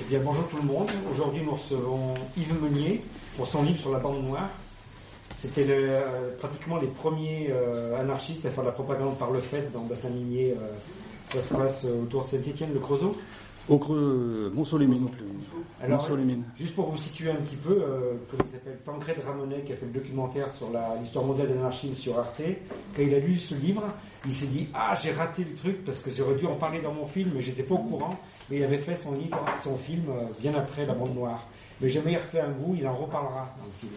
Eh bien, bonjour tout le monde. Aujourd'hui, nous recevons Yves Meunier pour son livre sur la bande noire. C'était euh, pratiquement les premiers euh, anarchistes à faire de la propagande par le fait dans le bassin minier. euh, ça se passe autour de Saint-Étienne-le-Creusot. Au creux, Mont-sur-les-Mines. Alors. Juste pour vous situer un petit peu, comment il s'appelle Tancred Ramonet, qui a fait le documentaire sur l'histoire mondiale de l'anarchisme sur Arte, quand il a lu ce livre, il s'est dit Ah, j'ai raté le truc parce que j'aurais dû en parler dans mon film, mais j'étais pas au courant. Mais il avait fait son livre, son film, euh, bien après La Bande Noire. Mais jamais il refait un goût, il en reparlera dans le film.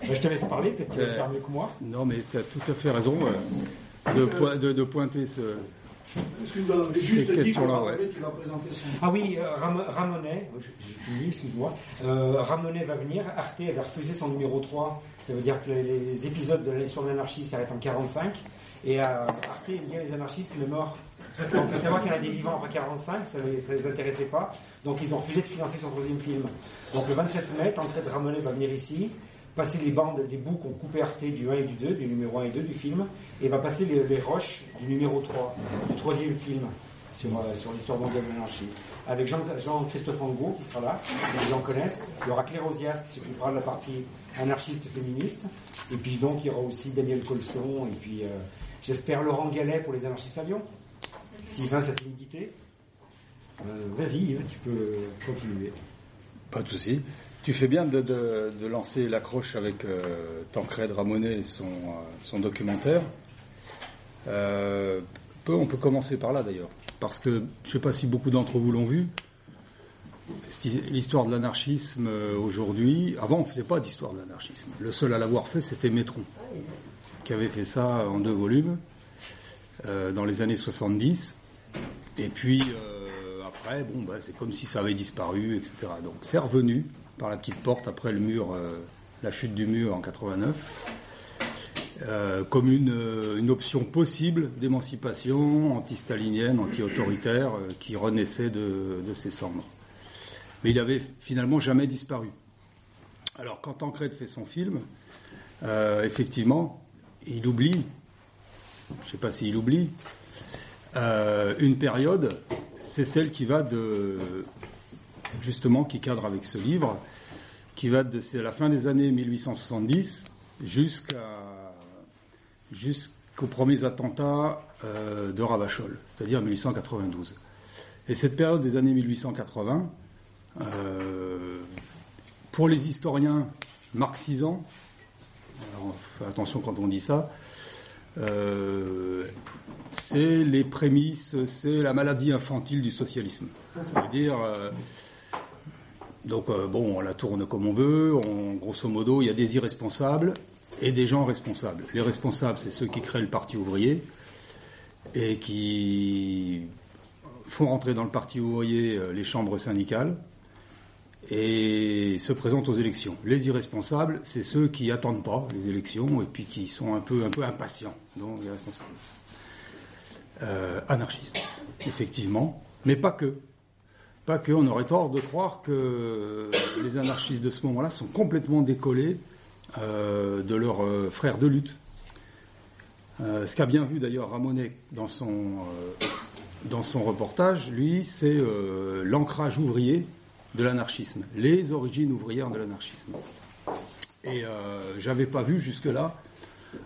Ben, je te laisse parler, peut-être tu vas le faire mieux que moi. Non, mais tu as tout à fait raison euh, de, poi- de- de pointer ce. Excuse-moi, Ces questions-là, ouais. parler, tu vas présenter son. Ah oui, euh, Ram- Ramonet, j'ai j'ai fini, excuse-moi. Euh, Ramonet va venir, Arte avait refusé son numéro 3, ça veut dire que les, les épisodes de l'histoire de l'anarchie s'arrêtent en 45, et euh, Arte aime bien les anarchistes, mais morts. Donc savoir qu'il y en a des vivants après 45, ça ne les, les intéressait pas, donc ils ont refusé de financer son troisième film. Donc le 27 mai, Tancred Ramonet va venir ici, passer les bandes des bouts qu'on coupait Arte du 1 et du 2, du numéro 1 et 2 du film, et va passer les, les roches du numéro 3, du troisième film sur, euh, sur l'histoire mondiale de l'anarchie. Avec Jean- Jean-Christophe Angot qui sera là, les gens connaissent. Il y aura Claire Ozias qui s'occupera de la partie anarchiste féministe. Et puis donc il y aura aussi Daniel Colson et puis euh, j'espère Laurent Gallet pour les anarchistes à Lyon. Sylvain Satellite. Euh, Vas-y Yves, tu peux continuer. Pas de souci. Tu fais bien de, lancer l'accroche avec euh, Tancred Ramonet et son, euh, documentaire. Euh, on peut commencer par là d'ailleurs. Parce que je ne sais pas si beaucoup d'entre vous l'ont vu. L'histoire de l'anarchisme aujourd'hui, avant on ne faisait pas d'histoire de l'anarchisme. Le seul à l'avoir fait c'était Métron, qui avait fait ça en deux volumes euh, dans les années 70. Et puis euh, après, bon, bah, c'est comme si ça avait disparu, etc. Donc c'est revenu par la petite porte après le mur, euh, la chute du mur en 89, euh, comme une, une option possible d'émancipation anti-stalinienne, anti-autoritaire, qui renaissait de, de ses cendres. Mais il avait finalement jamais disparu. Alors quand Tancred fait son film, effectivement, il oublie, je ne sais pas s'il oublie, euh, une période, c'est celle qui va de justement qui cadre avec ce livre, qui va de la fin des années 1870 jusqu'à jusqu'aux premiers attentats euh, de Ravachol, c'est-à-dire 1892. Et cette période des années 1880, euh, pour les historiens marxisants, attention quand on dit ça, euh, c'est les prémices, c'est la maladie infantile du socialisme. C'est-à-dire, euh, donc euh, bon, on la tourne comme on veut, grosso modo, il y a des irresponsables et des gens responsables. Les responsables, c'est ceux qui créent le parti ouvrier et qui font rentrer dans le parti ouvrier les chambres syndicales et se présentent aux élections. Les irresponsables, c'est ceux qui attendent pas les élections et puis qui sont un peu un peu impatients, donc les responsables. Euh, anarchistes, effectivement, mais pas que. Pas que, on aurait tort de croire que les anarchistes de ce moment-là sont complètement décollés euh, de leurs euh, frères de lutte. Euh, ce qu'a bien vu d'ailleurs Ramonet dans son, dans son reportage, lui, c'est l'ancrage ouvrier de l'anarchisme, les origines ouvrières de l'anarchisme. Et euh, j'avais pas vu jusque-là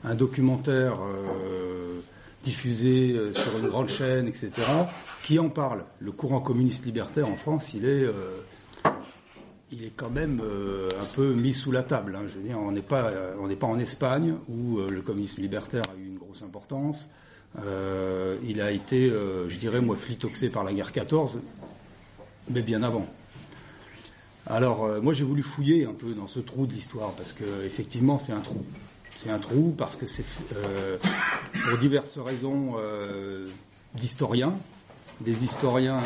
un documentaire euh, diffusé euh, sur une grande chaîne, etc., qui en parle. Le courant communiste libertaire en France, il est, il est quand même un peu mis sous la table. hein. On n'est pas, on n'est pas en Espagne où le communisme libertaire a eu une grosse importance. Il a été, je dirais, moi, flitoxé par la guerre 14, mais bien avant. Alors, euh, moi, j'ai voulu fouiller un peu dans ce trou de l'histoire parce que, effectivement, c'est un trou. C'est un trou parce que c'est euh, pour diverses raisons euh, d'historiens, des historiens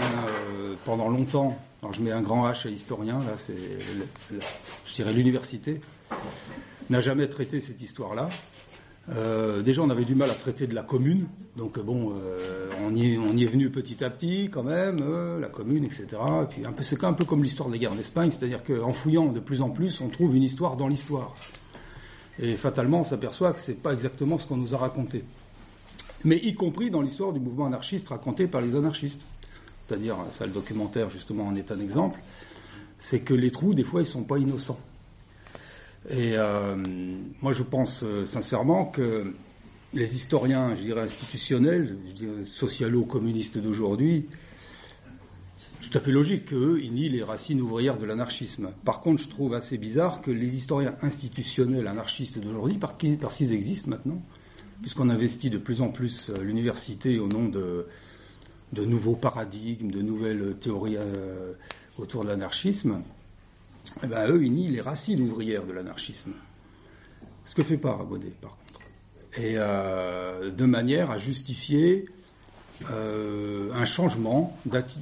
pendant longtemps. Alors, je mets un grand H à historien. Là, c'est, je dirais, l'université n'a jamais traité cette histoire-là. Euh, déjà, on avait du mal à traiter de la commune, donc euh, bon, euh, on, y est, venu petit à petit quand même, la commune, etc. Et puis un c'est un peu comme l'histoire des guerres d'Espagne, c'est-à-dire qu'en fouillant de plus en plus, on trouve une histoire dans l'histoire. Et fatalement, on s'aperçoit que c'est pas exactement ce qu'on nous a raconté. Mais y compris dans l'histoire du mouvement anarchiste raconté par les anarchistes. c'est-à-dire ça le documentaire justement en est un exemple, c'est que les trous des fois ils sont pas innocents. Et euh, moi je pense euh, sincèrement que les historiens, je dirais institutionnels, je dirais socialo-communistes d'aujourd'hui, tout à fait logique qu'eux, ils nient les racines ouvrières de l'anarchisme. Par contre, je trouve assez bizarre que les historiens institutionnels anarchistes d'aujourd'hui, parce qu'ils existent maintenant, puisqu'on investit de plus en plus euh, l'université au nom de, de nouveaux paradigmes, de nouvelles théories autour de l'anarchisme, eh ben, eux, ils nient les racines ouvrières de l'anarchisme. Ce que fait pas Rabaudet, par contre. Et euh, de manière à justifier euh, un changement de,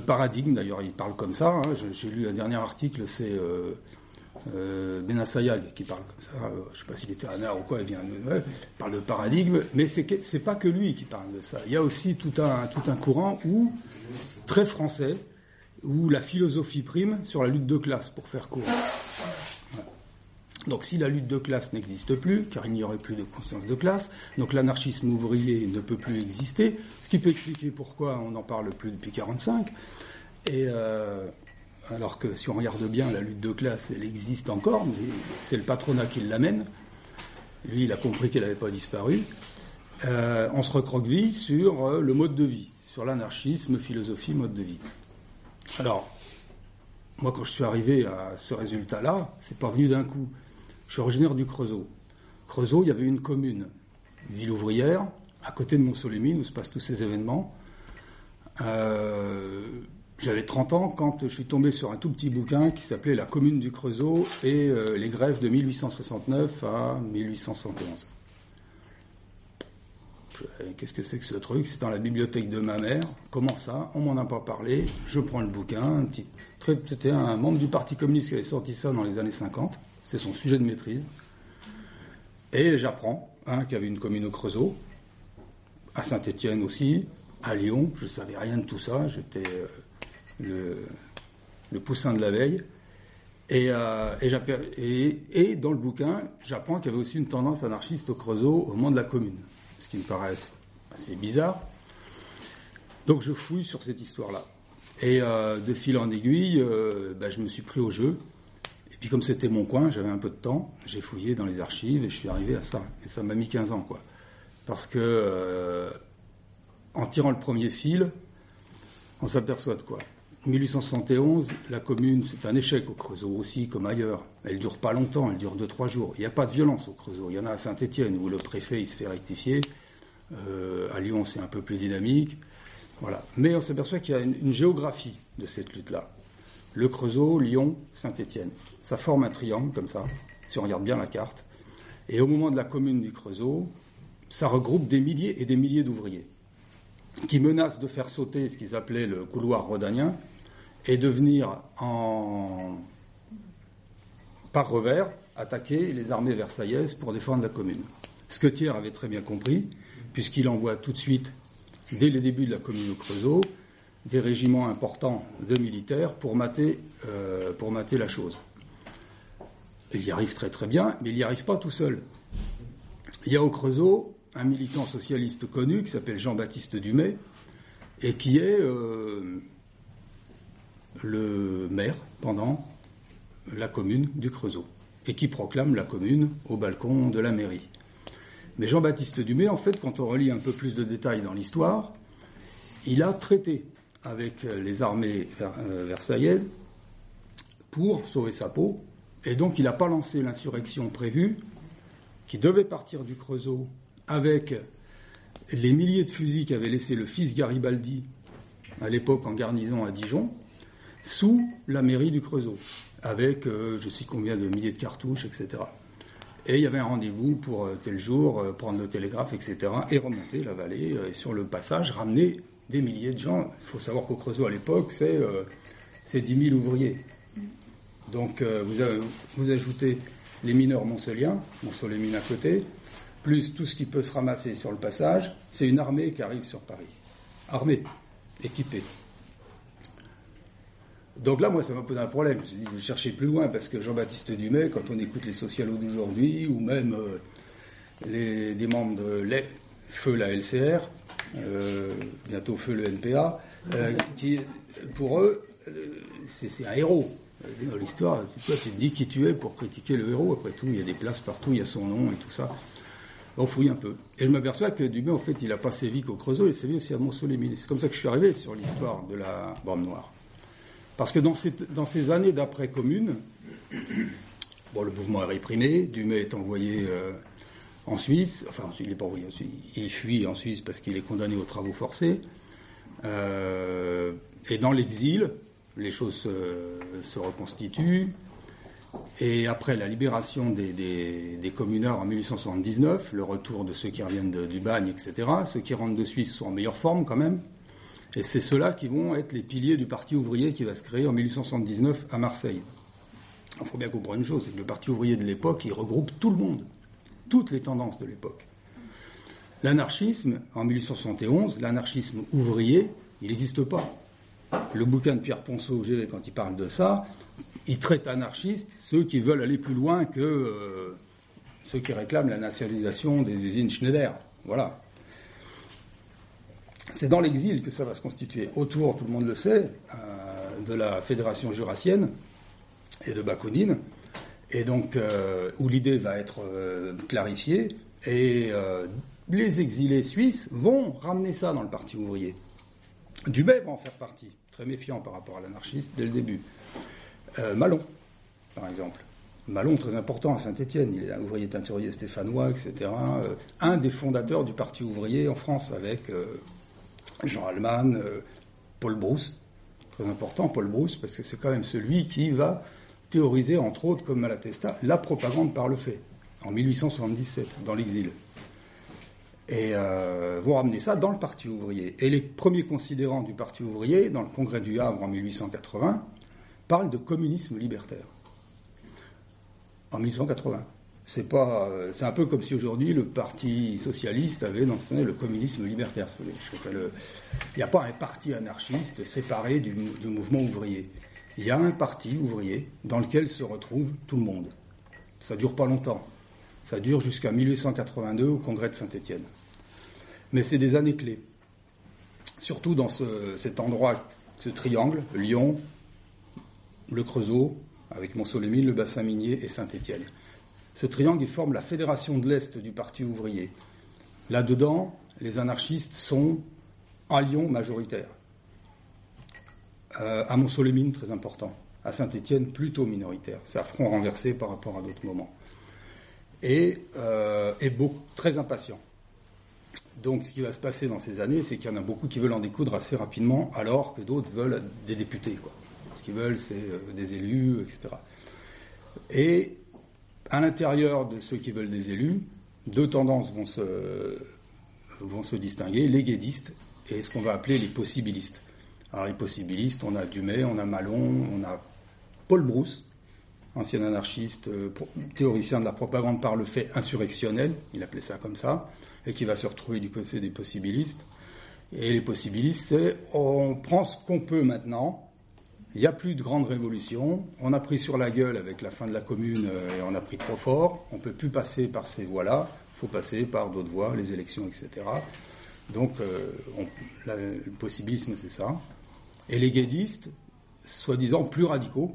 paradigme. D'ailleurs, il parle comme ça. Hein. J'ai lu un dernier article, c'est euh, Benassayag qui parle comme ça. Je ne sais pas s'il était un ou quoi. Il vient, il parle de paradigme, mais c'est c'est pas que lui qui parle de ça. Il y a aussi tout un courant où très français où la philosophie prime sur la lutte de classe, pour faire court. Donc si la lutte de classe n'existe plus, car il n'y aurait plus de conscience de classe, donc l'anarchisme ouvrier ne peut plus exister, ce qui peut expliquer pourquoi on n'en parle plus depuis 1945. Et euh, alors que si on regarde bien, la lutte de classe, elle existe encore, mais c'est le patronat qui l'amène. Lui, il a compris qu'elle n'avait pas disparu. Euh, on se recroqueville sur euh, le mode de vie, sur l'anarchisme, philosophie, mode de vie. Alors, moi, quand je suis arrivé à ce résultat-là, c'est pas venu d'un coup. Je suis originaire du Creusot. Creusot, il y avait une commune, ville ouvrière, à côté de Mont-Solémine, où se passent tous ces événements. Euh, j'avais 30 ans quand je suis tombé sur un tout petit bouquin qui s'appelait La commune du Creusot et euh, les grèves de 1869 à 1871. Qu'est-ce que c'est que ce truc? C'est dans la bibliothèque de ma mère. Comment ça? On m'en a pas parlé. Je prends le bouquin. C'était un membre du Parti communiste qui avait sorti ça dans les années 50 c'est son sujet de maîtrise. Et j'apprends hein, qu'il y avait une commune au Creusot, à Saint-Étienne aussi, à Lyon. Je ne savais rien de tout ça. J'étais euh, le, poussin de la veille. Euh, et, et, dans le bouquin, j'apprends qu'il y avait aussi une tendance anarchiste au Creusot au moment de la commune, ce qui me paraît assez bizarre. Donc je fouille sur cette histoire-là. Et euh, de fil en aiguille, ben, je me suis pris au jeu. Et puis comme c'était mon coin, j'avais un peu de temps, j'ai fouillé dans les archives et je suis arrivé à ça. Et ça m'a mis 15 ans, quoi. Parce que euh, en tirant le premier fil, on s'aperçoit de quoi 1871, la commune, c'est un échec au Creusot aussi, comme ailleurs. Elle dure pas longtemps, elle dure 2-3 jours. Il n'y a pas de violence au Creusot. Il y en a à Saint-Étienne où le préfet il se fait rectifier. Euh, à Lyon, c'est un peu plus dynamique. Voilà. Mais on s'aperçoit qu'il y a une géographie de cette lutte-là le Creusot, Lyon, Saint-Étienne. Ça forme un triangle comme ça, si on regarde bien la carte. Et au moment de la commune du Creusot, ça regroupe des milliers et des milliers d'ouvriers qui menacent de faire sauter ce qu'ils appelaient le couloir rhodanien et de venir en par revers attaquer les armées versaillaises pour défendre la commune. Ce que Thiers avait très bien compris, puisqu'il envoie tout de suite, dès les débuts de la commune au Creusot, des régiments importants de militaires euh, pour mater la chose. Il y arrive très très bien, mais il n'y arrive pas tout seul. Il y a au Creusot un militant socialiste connu qui s'appelle Jean-Baptiste Dumay et qui est euh, le maire pendant la commune du Creusot et qui proclame la commune au balcon de la mairie. Mais Jean-Baptiste Dumay, en fait, quand on relit un peu plus de détails dans l'histoire, il a traité avec les armées euh, versaillaises pour sauver sa peau. Et donc il n'a pas lancé l'insurrection prévue, qui devait partir du Creusot avec les milliers de fusils qu'avait laissé le fils Garibaldi à l'époque en garnison à Dijon, sous la mairie du Creusot, avec euh, je sais combien de milliers de cartouches, etc. Et il y avait un rendez-vous pour tel jour, prendre le télégraphe, etc., et remonter la vallée, et sur le passage, ramener des milliers de gens. Il faut savoir qu'au Creusot à l'époque, c'est euh, 10 000 ouvriers. Donc euh, vous, ajoutez les mineurs montséliens, Montsolémine à côté, plus tout ce qui peut se ramasser sur le passage, c'est une armée qui arrive sur Paris. Armée, équipée. Donc là, moi, ça m'a posé un problème. Je me suis dit, chercher plus loin, parce que Jean-Baptiste Dumay, quand on écoute les socialos d'aujourd'hui, ou même euh, les, des membres de Feu la LCR, euh, bientôt feu le NPA, euh, qui, pour eux, c'est un héros. Dans l'histoire, toi, tu te dis qui tu es pour critiquer le héros. Après tout, il y a des places partout, il y a son nom et tout ça. On fouille un peu. Et je m'aperçois que Dumais, en fait, il n'a pas sévi qu'au Creusot, il sévi aussi à Montceau-les-Mines. C'est comme ça que je suis arrivé sur l'histoire de la Borne Noire. Parce que dans, ces années d'après-commune, le mouvement est réprimé, Dumais est envoyé euh, en Suisse, enfin, il n'est pas envoyé en Suisse, il fuit en Suisse parce qu'il est condamné aux travaux forcés. Euh, et dans l'exil, les choses se, reconstituent. Et après la libération des, des, communards en 1879, le retour de ceux qui reviennent du bagne, etc., ceux qui rentrent de Suisse sont en meilleure forme quand même. Et c'est ceux-là qui vont être les piliers du Parti ouvrier qui va se créer en 1879 à Marseille. Il faut bien comprendre une chose, c'est que le Parti ouvrier de l'époque, il regroupe tout le monde, toutes les tendances de l'époque. L'anarchisme, en 1871, l'anarchisme ouvrier, il n'existe pas. Le bouquin de Pierre Ponceau, quand il parle de ça, il traite anarchistes ceux qui veulent aller plus loin que euh, ceux qui réclament la nationalisation des usines Schneider. Voilà. C'est dans l'exil que ça va se constituer. Autour, tout le monde le sait, euh, de la Fédération jurassienne et de Bakounine, et donc euh, où l'idée va être clarifiée, et les exilés suisses vont ramener ça dans le Parti ouvrier. Dubé va en faire partie, très méfiant par rapport à l'anarchiste dès le début. Euh, Malon, par exemple. Malon, très important à Saint-Étienne, il est un ouvrier teinturier stéphanois, etc. Euh, un des fondateurs du Parti ouvrier en France, avec euh, Jean Allemann, Paul Brousse, très important, Paul Brousse, parce que c'est quand même celui qui va théoriser, entre autres, comme Malatesta, la propagande par le fait, en 1877, dans l'exil et vont ramener ça dans le Parti ouvrier. Et les premiers considérants du Parti ouvrier, dans le congrès du Havre en 1880, parlent de communisme libertaire. En 1880. C'est pas, euh, c'est un peu comme si aujourd'hui le Parti socialiste avait mentionné le communisme libertaire. Il n'y a pas un parti anarchiste séparé du, mouvement ouvrier. Il y a un parti ouvrier dans lequel se retrouve tout le monde. Ça dure pas longtemps. Ça dure jusqu'à 1882 au congrès de Saint-Étienne. Mais c'est des années clés. Surtout dans cet endroit, ce triangle, Lyon, le Creusot, avec Montsolémine, le bassin minier et Saint-Étienne. Ce triangle, il forme la fédération de l'Est du Parti ouvrier. Là-dedans, les anarchistes sont à Lyon majoritaires. Euh, à Montsolémine, très important. À Saint-Étienne, plutôt minoritaire. C'est à front renversé par rapport à d'autres moments. Et, euh, beaucoup, très impatient. Donc ce qui va se passer dans ces années, c'est qu'il y en a beaucoup qui veulent en découdre assez rapidement, alors que d'autres veulent des députés. Ce qu'ils veulent, c'est euh, des élus, etc. Et à l'intérieur de ceux qui veulent des élus, deux tendances vont se, distinguer, les guédistes et ce qu'on va appeler les possibilistes. Alors les possibilistes, on a Dumay, on a Malon, on a Paul Brousse, ancien anarchiste, euh, théoricien de la propagande par le fait insurrectionnel, il appelait ça comme ça et qui va se retrouver du côté des possibilistes. Et les possibilistes, c'est on prend ce qu'on peut maintenant, il n'y a plus de grande révolution, on a pris sur la gueule avec la fin de la commune euh, et on a pris trop fort, on ne peut plus passer par ces voies-là, il faut passer par d'autres voies, les élections, etc. Donc euh, le possibilisme, c'est ça. Et les guédistes, soi-disant plus radicaux,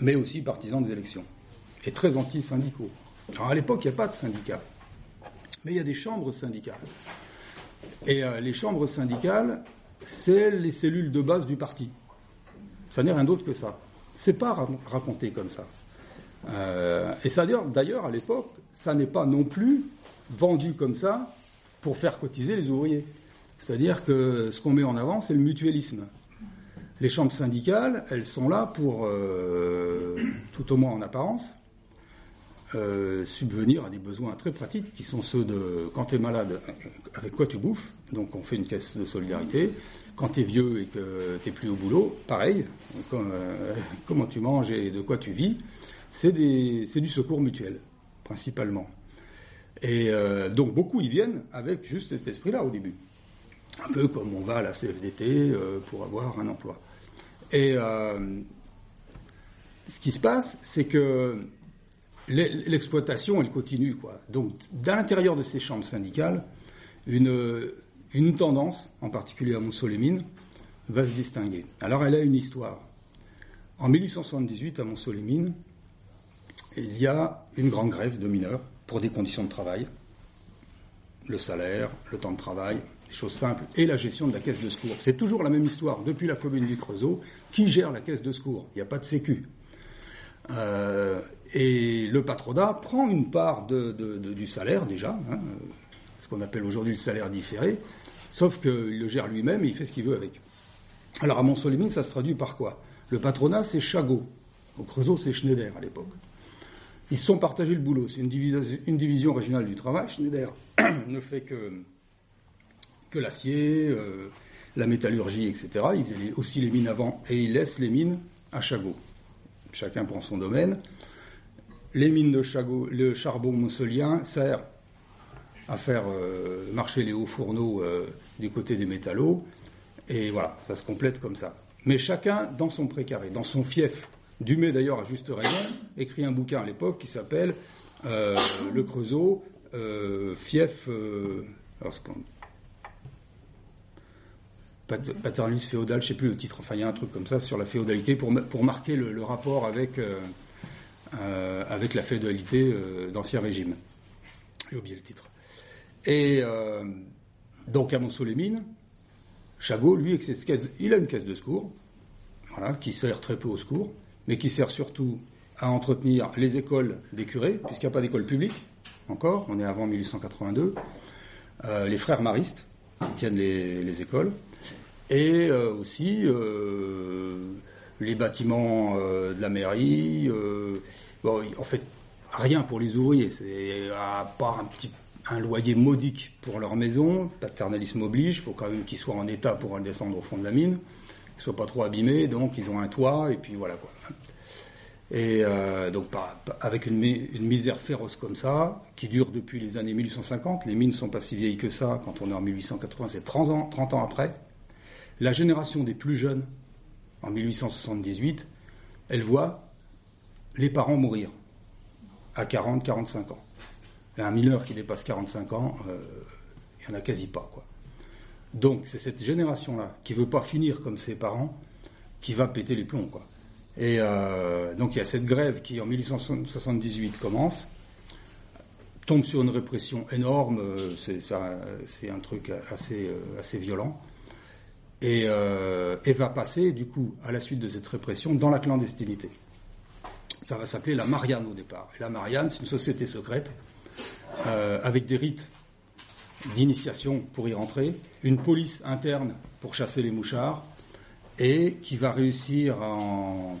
mais aussi partisans des élections, et très anti-syndicaux. Alors à l'époque, il n'y a pas de syndicats mais il y a des chambres syndicales. Et euh, les chambres syndicales, c'est les cellules de base du parti. Ça n'est rien d'autre que ça. C'est pas raconté comme ça. Euh, et ça d'ailleurs, à l'époque, ça n'est pas non plus vendu comme ça pour faire cotiser les ouvriers. C'est-à-dire que ce qu'on met en avant, c'est le mutualisme. Les chambres syndicales, elles sont là pour, euh, tout au moins en apparence, euh, subvenir à des besoins très pratiques qui sont ceux de quand tu es malade, avec quoi tu bouffes, donc on fait une caisse de solidarité. Quand tu es vieux et que tu plus au boulot, pareil, euh, comment tu manges et de quoi tu vis, c'est du secours mutuel, principalement. Et euh, donc beaucoup y viennent avec juste cet esprit-là au début. Un peu comme on va à la CFDT pour avoir un emploi. Et ce qui se passe, c'est que l'exploitation, elle continue. Quoi. Donc, dans l'intérieur de ces chambres syndicales, une, une tendance, en particulier à Montsolémine, va se distinguer. Alors elle a une histoire. En 1878, à Montsolémine, il y a une grande grève de mineurs pour des conditions de travail, le salaire, le temps de travail, des choses simples, et la gestion de la caisse de secours. C'est toujours la même histoire depuis la commune du Creusot. Qui gère la caisse de secours? Il n'y a pas de sécu. Euh, et le patronat prend une part du salaire déjà, hein, ce qu'on appelle aujourd'hui le salaire différé, sauf qu'il le gère lui-même et il fait ce qu'il veut avec. Alors à Montsolimine, ça se traduit par quoi? Le patronat, c'est Chagot. Au Creusot, c'est Schneider à l'époque. Ils se sont partagés le boulot. C'est une, division, régionale du travail. Schneider ne fait que, l'acier, euh, la métallurgie, etc. Il faisait aussi les mines avant et il laisse les mines à Chagot. Chacun prend son domaine. Les mines de Chagot, le charbon mousselien sert à faire euh, marcher les hauts fourneaux euh, du côté des métallos. Et voilà, ça se complète comme ça. Mais chacun dans son précaré, dans son fief. Dumay, d'ailleurs, à juste raison, écrit un bouquin à l'époque qui s'appelle euh, Le Creusot, fief. alors, féodal, je ne sais plus le titre, enfin il y a un truc comme ça sur la féodalité pour, pour marquer le, rapport avec, avec la féodalité d'Ancien Régime. J'ai oublié le titre. Et euh, donc à Montsolémine, Chagot, lui, il a une caisse de secours, voilà, qui sert très peu au secours, mais qui sert surtout à entretenir les écoles des curés, puisqu'il n'y a pas d'école publique, encore, on est avant 1882, euh, les frères maristes qui tiennent les, écoles, et euh, aussi les bâtiments de la mairie, en fait, rien pour les ouvriers, c'est à part un petit un loyer modique pour leur maison, paternalisme oblige, il faut quand même qu'ils soient en état pour descendre au fond de la mine, qu'ils soient pas trop abîmés, donc ils ont un toit, et puis voilà quoi. Et euh, donc avec une, misère féroce comme ça, qui dure depuis les années 1850, les mines ne sont pas si vieilles que ça, quand on est en 1880, c'est 30 ans, 30 ans après, la génération des plus jeunes, en 1878, elle voit les parents mourir à 40, 45 ans un mineur qui dépasse 45 ans, euh, il n'y en a quasi pas. Quoi. Donc c'est cette génération-là qui ne veut pas finir comme ses parents qui va péter les plombs. Quoi. Et euh, donc il y a cette grève qui en 1878 commence, tombe sur une répression énorme, euh, c'est un truc assez, assez violent, et va passer du coup à la suite de cette répression dans la clandestinité. Ça va s'appeler la Marianne au départ. la Marianne, c'est une société secrète euh, avec des rites d'initiation pour y rentrer, une police interne pour chasser les mouchards, et qui va réussir en,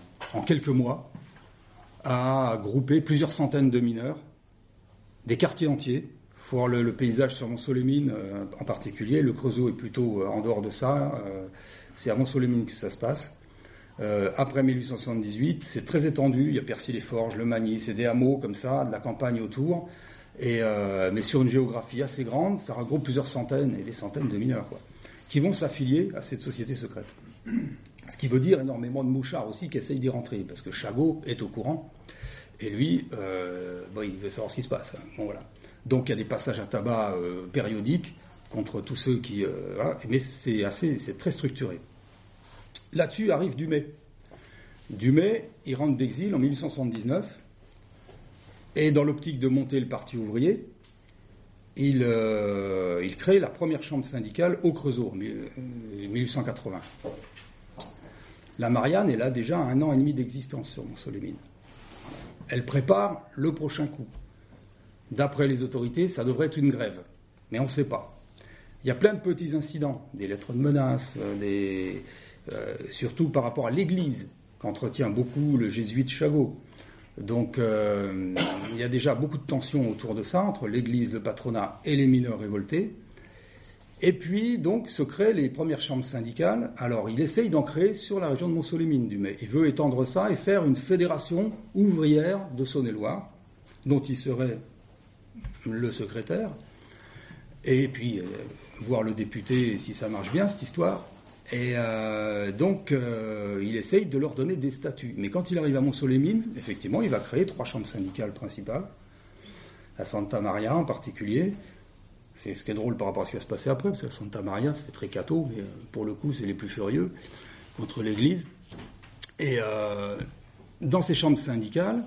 quelques mois à grouper plusieurs centaines de mineurs, des quartiers entiers. Faut voir le, paysage sur Montsolémine euh, en particulier. Le Creusot est plutôt euh, en dehors de ça. c'est à Montsolémine que ça se passe. après 1878, c'est très étendu. Il y a Percy-les-Forges, le Magny, c'est des hameaux comme ça, de la campagne autour. Euh, mais sur une géographie assez grande, ça regroupe plusieurs centaines et des centaines de mineurs, quoi, qui vont s'affilier à cette société secrète. Ce qui veut dire énormément de mouchards aussi qui essayent d'y rentrer, parce que Chagot est au courant, et lui, euh, il veut savoir ce qui se passe. Hein. Bon, voilà. Donc il y a des passages à tabac euh, périodiques contre tous ceux qui... mais c'est assez, c'est très structuré. Là-dessus arrive Dumay. Dumay, il rentre d'exil en 1879, et dans l'optique de monter le Parti ouvrier, il, euh, crée la première chambre syndicale au Creusot, en 1880. La Marianne est là déjà un an et demi d'existence sur Montsolémine. Elle prépare le prochain coup. D'après les autorités, ça devrait être une grève, mais on ne sait pas. Il y a plein de petits incidents, des lettres de menaces, euh, euh, surtout par rapport à l'Église, qu'entretient beaucoup le jésuite Chagot. Donc euh, il y a déjà beaucoup de tensions autour de ça, entre l'Église, le patronat et les mineurs révoltés. Et puis, donc, se créent les premières chambres syndicales. Alors, il essaye d'en créer sur la région de Montsolémine, du Mai. Il veut étendre ça et faire une fédération ouvrière de Saône-et-Loire, dont il serait le secrétaire. Et puis, euh, voir le député si ça marche bien, cette histoire. Et euh, donc, euh, il essaye de leur donner des statuts. Mais quand il arrive à Montsolémine, effectivement, il va créer trois chambres syndicales principales, à Santa Maria en particulier, C'est ce qui est drôle par rapport à ce qui va se passer après, parce que Santa Maria, ça fait très cateau, mais euh, pour le coup, c'est les plus furieux contre l'Église. Et dans ces chambres syndicales,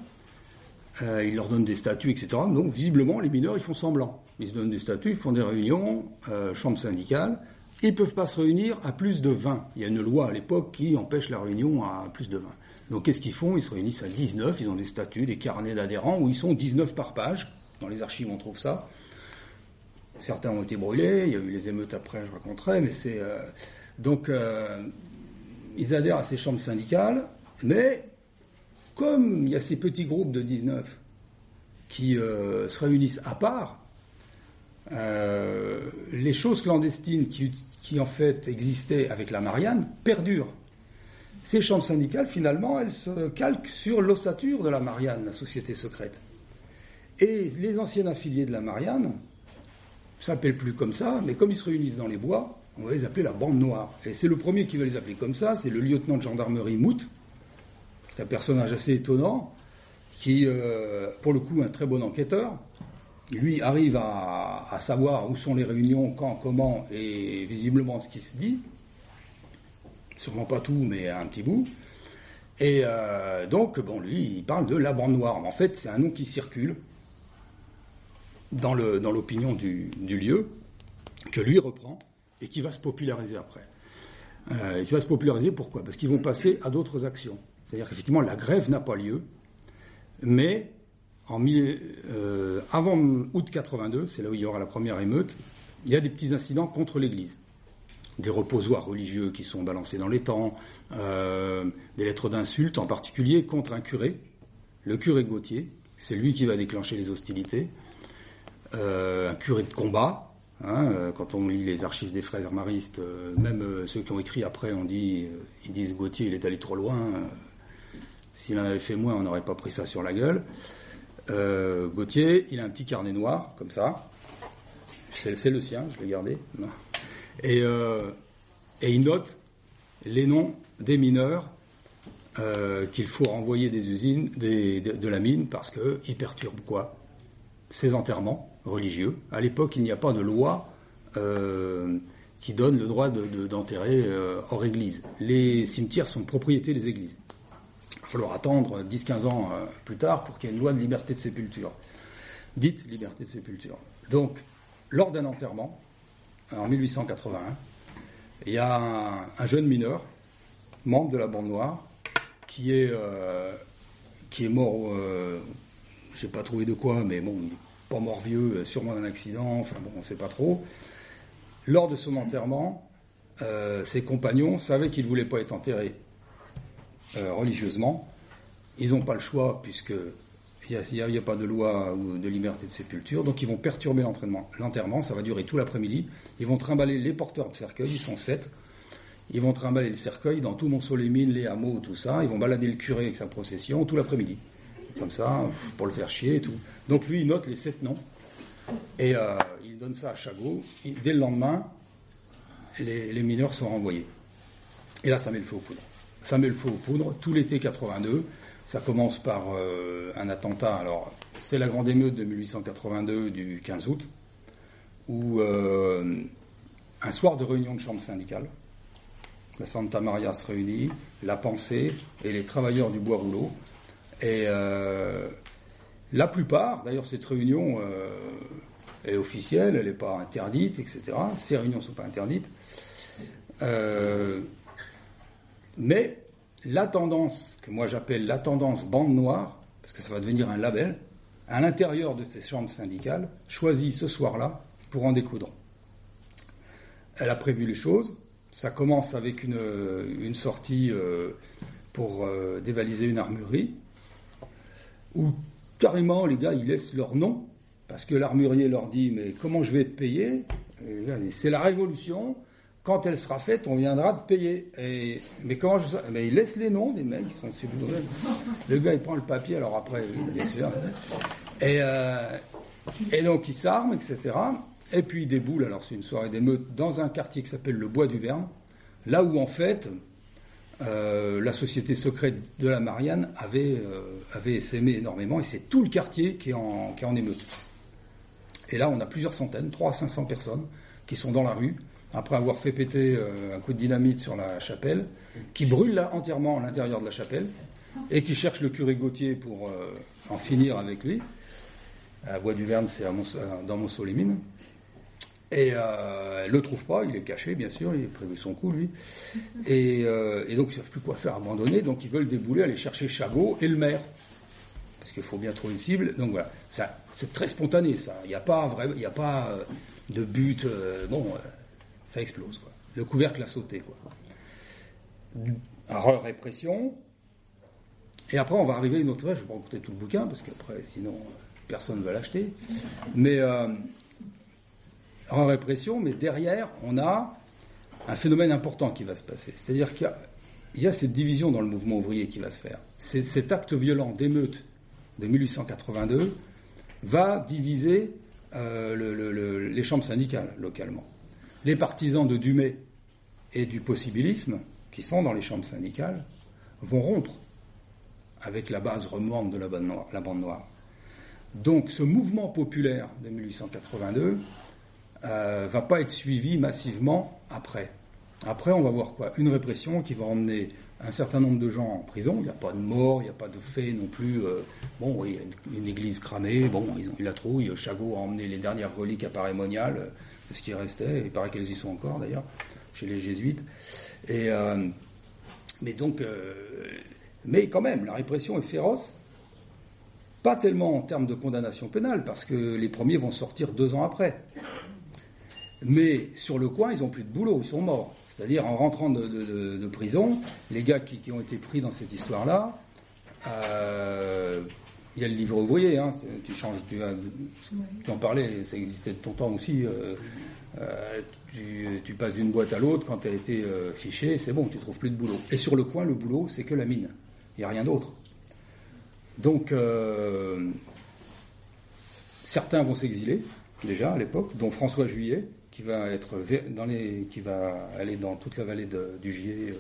il leur donne des statuts, etc. Donc, visiblement, les mineurs, ils font semblant. Ils se donnent des statuts, ils font des réunions, chambres syndicales. Ils ne peuvent pas se réunir à plus de 20. Il y a une loi à l'époque qui empêche la réunion à plus de 20. Donc, qu'est-ce qu'ils font? Ils se réunissent à 19. Ils ont des statuts, des carnets d'adhérents où ils sont 19 par page. Dans les archives, on trouve ça. Certains ont été brûlés. Il y a eu les émeutes après, je raconterai. Mais c'est. Euh, donc, euh, ils adhèrent à ces chambres syndicales. Mais comme il y a ces petits groupes de 19 qui euh, se réunissent à part, euh, les choses clandestines qui, qui, en fait existaient avec la Marianne perdurent. Ces chambres syndicales, finalement, elles se calquent sur l'ossature de la Marianne, la société secrète. Et les anciens affiliés de la Marianne, ça s'appelle plus comme ça, mais comme ils se réunissent dans les bois, on va les appeler la bande noire. Et c'est le premier qui va les appeler comme ça, c'est le lieutenant de gendarmerie Mout, c'est un personnage assez étonnant, qui, euh, pour le coup, un très bon enquêteur. Lui arrive à, savoir où sont les réunions, quand, comment, et visiblement ce qui se dit. Sûrement pas tout, mais un petit bout. Et euh, donc, bon, lui, il parle de la bande noire. En fait, c'est un nom qui circule dans l'opinion du, lieu, que lui reprend, et qui va se populariser après. Euh, il va se populariser pourquoi? Parce qu'ils vont passer à d'autres actions. C'est-à-dire qu'effectivement, la grève n'a pas lieu, mais en mille, euh, avant août 82, c'est là où il y aura la première émeute, il y a des petits incidents contre l'Église. Des reposoirs religieux qui sont balancés dans les temps, euh, des lettres d'insultes, en particulier contre un curé, le curé Gauthier, c'est lui qui va déclencher les hostilités, euh, un curé de combat, Hein, euh, quand on lit les archives des frères maristes, euh, même euh, ceux qui ont écrit après, on dit, ils disent Gauthier, il est allé trop loin. S'il en avait fait moins, on n'aurait pas pris ça sur la gueule. Gauthier, il a un petit carnet noir, comme ça. C'est le sien, je l'ai gardé. Et, et, il note les noms des mineurs qu'il faut renvoyer des usines, des, de, la mine, parce qu'ils perturbent quoi? Ces enterrements religieux. À l'époque, il n'y a pas de loi euh, qui donne le droit d'enterrer de, euh, hors église. Les cimetières sont propriété des églises. Il va falloir attendre 10-15 ans euh, plus tard pour qu'il y ait une loi de liberté de sépulture. Dite liberté de sépulture. Donc, lors d'un enterrement, en 1881, il y a un, un, jeune mineur, membre de la bande noire, qui est, euh, qui est mort, euh, je n'ai pas trouvé de quoi, mais bon, pas mort vieux, sûrement d'un accident, enfin bon, on ne sait pas trop. Lors de son enterrement, euh, ses compagnons savaient qu'il ne voulait pas être enterré euh, religieusement. Ils n'ont pas le choix puisque il n'y a, pas de loi ou de liberté de sépulture, donc ils vont perturber l'enterrement. Ça va durer tout l'après-midi. Ils vont trimballer les porteurs de cercueil, ils sont sept. Ils vont trimballer le cercueil dans tout Mont-Solémine, les hameaux, tout ça. Ils vont balader le curé avec sa procession tout l'après-midi comme ça, pour le faire chier et tout. Donc lui, il note les sept noms, et euh, il donne ça à Chagot. Et dès le lendemain, les, mineurs sont renvoyés. Et là, ça met le feu aux poudres. Ça met le feu aux poudres, tout l'été 82. Ça commence par euh, un attentat. Alors, c'est la grande émeute de 1882 du 15 août, où euh, un soir de réunion de chambre syndicale, la Santa Maria se réunit, la pensée et les travailleurs du bois rouleau et euh, la plupart, d'ailleurs cette réunion est officielle, elle n'est pas interdite, etc. Ces réunions ne sont pas interdites. Euh, mais la tendance, que moi j'appelle la tendance bande noire, parce que ça va devenir un label, à l'intérieur de ces chambres syndicales, choisit ce soir-là pour en découdre. Elle a prévu les choses. Ça commence avec une, une sortie euh, pour euh, dévaliser une armurerie où carrément les gars ils laissent leur nom parce que l'armurier leur dit mais comment je vais te payer? C'est la révolution. Quand elle sera faite, on viendra te payer. Mais comment je Mais ils laissent les noms des mecs, ils sont subordonnés. Le gars il prend le papier, alors après, bien sûr. Et, euh, et donc il s'arme, etc. Et puis il déboule. Alors c'est une soirée d'émeute dans un quartier qui s'appelle le Bois du Verne, là où en fait euh, la société secrète de la Marianne avait, euh, énormément et c'est tout le quartier qui est, en, qui est en émeute. Et là, on a plusieurs centaines, 300 à 500 personnes qui sont dans la rue, après avoir fait péter euh, un coup de dynamite sur la chapelle, qui brûlent là entièrement l'intérieur de la chapelle, et qui cherchent le curé Gauthier pour euh, en finir avec lui. À Bois du Verne, c'est à euh, dans Monceau-les-Mines. Et euh, le trouve pas, il est caché, bien sûr, il a prévu son coup, lui. Et, donc, ils savent plus quoi faire, abandonner, donc ils veulent débouler, aller chercher Chagot et le maire. Parce qu'il faut bien trouver une cible. Donc voilà, c'est très spontané, ça. Il n'y a pas, vrai, y a pas de but. bon, ça explose, quoi. Le couvercle a sauté, quoi. Alors, répression. Et après, on va arriver à une autre phase. Je vais pas raconter tout le bouquin, parce qu'après, sinon, euh, personne ne va l'acheter. Mais, euh, répression, mais derrière, on a un phénomène important qui va se passer. C'est-à-dire qu'il y a, cette division dans le mouvement ouvrier qui va se faire. Cet acte violent d'émeute de 1882 va diviser euh, le- le- le- les chambres syndicales localement. Les partisans de Dumay et du possibilisme, qui sont dans les chambres syndicales, vont rompre avec la base remuante de la bande noire. Donc ce mouvement populaire de 1882 euh, va pas être suivi massivement après. Après, on va voir quoi? Une répression qui va emmener un certain nombre de gens en prison. Il n'y a pas de mort, il n'y a pas de fait non plus. euh, bon, il y a une, église cramée. Bon, ils ont eu la trouille. Chagot a emmené les dernières reliques appareillemoniales euh, ce qui restait. Il paraît qu'elles y sont encore d'ailleurs chez les jésuites. Euh, mais donc, euh, mais quand même, la répression est féroce. Pas tellement en termes de condamnation pénale, parce que les premiers vont sortir deux ans après. Mais sur le coin, ils n'ont plus de boulot, ils sont morts. C'est-à-dire, en rentrant de, prison, les gars qui, qui ont été pris dans cette histoire-là, euh, il y a le livre ouvrier, hein, tu changes, tu, tu en parlais, ça existait de ton temps aussi. euh, euh, tu, tu passes d'une boîte à l'autre quand tu as été euh, fiché, c'est bon, tu trouves plus de boulot. Et sur le coin, le boulot, c'est que la mine. Il n'y a rien d'autre. Donc, certains vont s'exiler, déjà à l'époque, dont François Juillet, qui va, être dans les, qui va aller dans toute la vallée de- du Gier,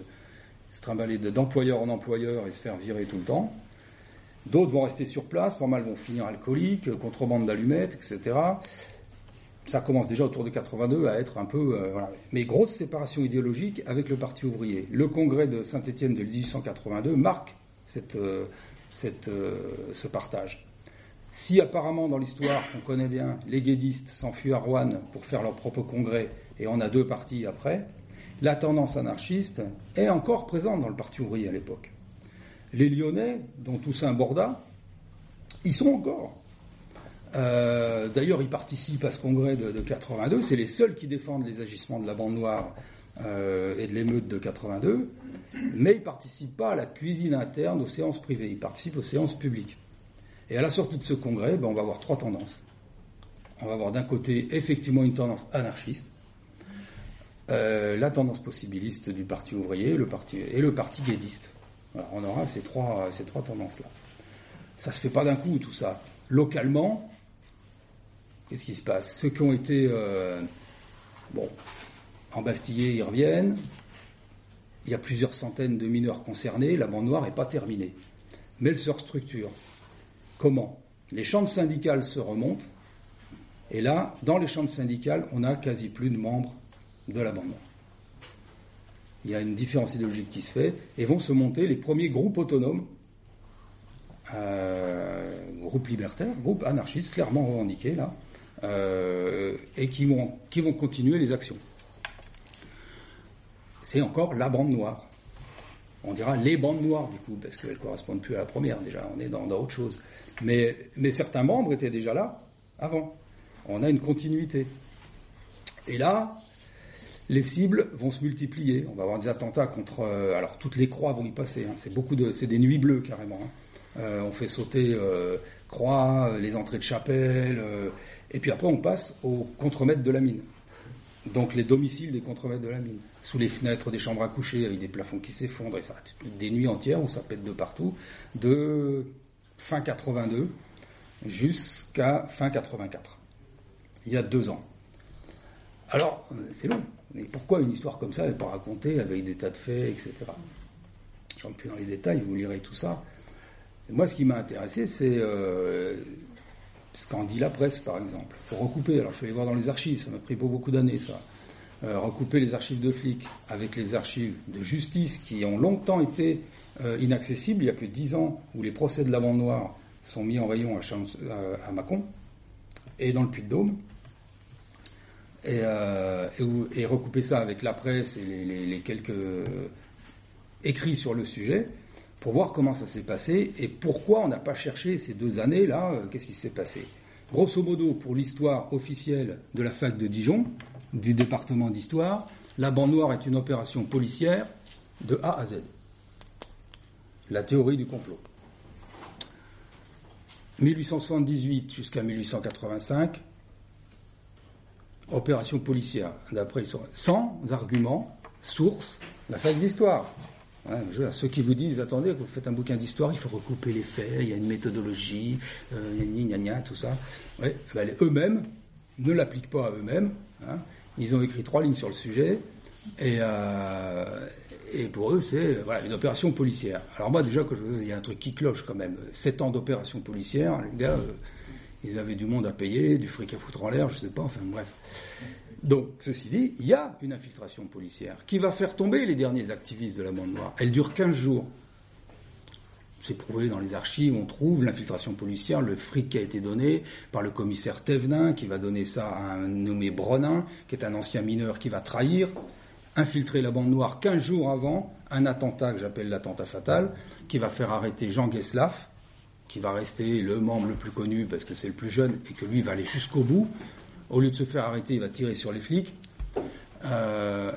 se trimballer de- d'employeur en employeur et se faire virer tout le temps. D'autres vont rester sur place, pas mal vont finir alcooliques, euh, contrebande d'allumettes, etc. Ça commence déjà autour de 82 à être un peu... euh. Mais grosse séparation idéologique avec le Parti ouvrier. Le congrès de Saint-Étienne de 1882 marque cette, euh, cette, ce partage. Si apparemment dans l'histoire qu'on connaît bien, les guédistes s'enfuient à Rouen pour faire leur propre congrès et on a deux partis après, la tendance anarchiste est encore présente dans le Parti ouvrier à l'époque. Les Lyonnais, dont Toussaint Borda, ils sont encore. Euh, D'ailleurs, ils participent à ce congrès de, de 82. C'est les seuls qui défendent les agissements de la bande noire euh, et de l'émeute de 82. Mais ils participent pas à la cuisine interne, aux séances privées. Ils participent aux séances publiques. Et à la sortie de ce congrès, ben, on va avoir trois tendances. On va avoir d'un côté effectivement une tendance anarchiste, euh, la tendance possibiliste du Parti ouvrier et le Parti guédiste. On aura ces trois, ces trois tendances-là. Ça se fait pas d'un coup, tout ça. Localement, qu'est-ce qui se passe? Ceux qui ont été euh, embastillés, ils reviennent. Il y a plusieurs centaines de mineurs concernés. La bande noire n'est pas terminée. Mais elle se restructure. Comment? Les chambres syndicales se remontent. Et là, dans les chambres syndicales, on n'a quasi plus de membres de la bande noire. Il y a une différence idéologique qui se fait et vont se monter les premiers groupes autonomes, euh, groupes libertaires, groupes anarchistes clairement revendiqués là, euh, et qui vont, qui vont continuer les actions. C'est encore la bande noire. On dira les bandes noires du coup, parce qu'elles ne correspondent plus à la première déjà, on est dans, dans autre chose. Mais, mais certains membres étaient déjà là avant. On a une continuité. Et là, les cibles vont se multiplier. On va avoir des attentats contre. euh, alors toutes les croix vont y passer. hein. C'est beaucoup de. C'est des nuits bleues carrément. hein. Euh, on fait sauter euh, croix, les entrées de chapelle, et puis après on passe aux contremaîtres de la mine. Donc les domiciles des contremaîtres de la mine, sous les fenêtres des chambres à coucher avec des plafonds qui s'effondrent et ça, des nuits entières où ça pète de partout, de fin 82 jusqu'à fin 84. Il y a deux ans. Alors, c'est long. Mais pourquoi une histoire comme ça n'est pas racontée avec des tas de faits, etc. Je rentre plus dans les détails, vous lirez tout ça. Moi, ce qui m'a intéressé, c'est euh, ce qu'en dit la presse, par exemple. Faut recouper. Alors, je suis allé voir dans les archives, ça m'a pris beaucoup d'années, ça. Euh, recouper les archives de flics avec les archives de justice qui ont longtemps été euh, inaccessibles. Il n'y a que dix ans où les procès de la bande noire sont mis en rayon à, à, Mâcon et dans le Puy-de-Dôme. Et, euh, et, recouper ça avec la presse et les, les quelques écrits sur le sujet pour voir comment ça s'est passé et pourquoi on n'a pas cherché ces deux années-là, euh, qu'est-ce qui s'est passé. Grosso modo, pour l'histoire officielle de la fac de Dijon, du département d'histoire, la bande noire est une opération policière de A à Z. La théorie du complot. 1878 jusqu'à 1885, opération policière, d'après sans argument, source, la fac d'histoire ceux qui vous disent, attendez, vous faites un bouquin d'histoire, il faut recouper les faits, il y a une méthodologie, euh, tout ça. Ouais, ben, eux-mêmes ne l'appliquent pas à eux-mêmes. Hein. Ils ont écrit trois lignes sur le sujet, et, euh, et pour eux, c'est voilà, une opération policière. Alors moi, déjà, que je il y a un truc qui cloche quand même. Sept ans d'opération policière, les gars, euh, ils avaient du monde à payer, du fric à foutre en l'air, je sais pas, enfin bref. Donc, ceci dit, il y a une infiltration policière qui va faire tomber les derniers activistes de la bande noire. Elle dure 15 jours. C'est prouvé dans les archives, on trouve l'infiltration policière, le fric qui a été donné par le commissaire Thévenin, qui va donner ça à un nommé Bronin, qui est un ancien mineur qui va trahir, infiltrer la bande noire 15 jours avant un attentat que j'appelle l'attentat fatal, qui va faire arrêter Jean Geslav, qui va rester le membre le plus connu parce que c'est le plus jeune et que lui va aller jusqu'au bout. Au lieu de se faire arrêter, il va tirer sur les flics. Euh,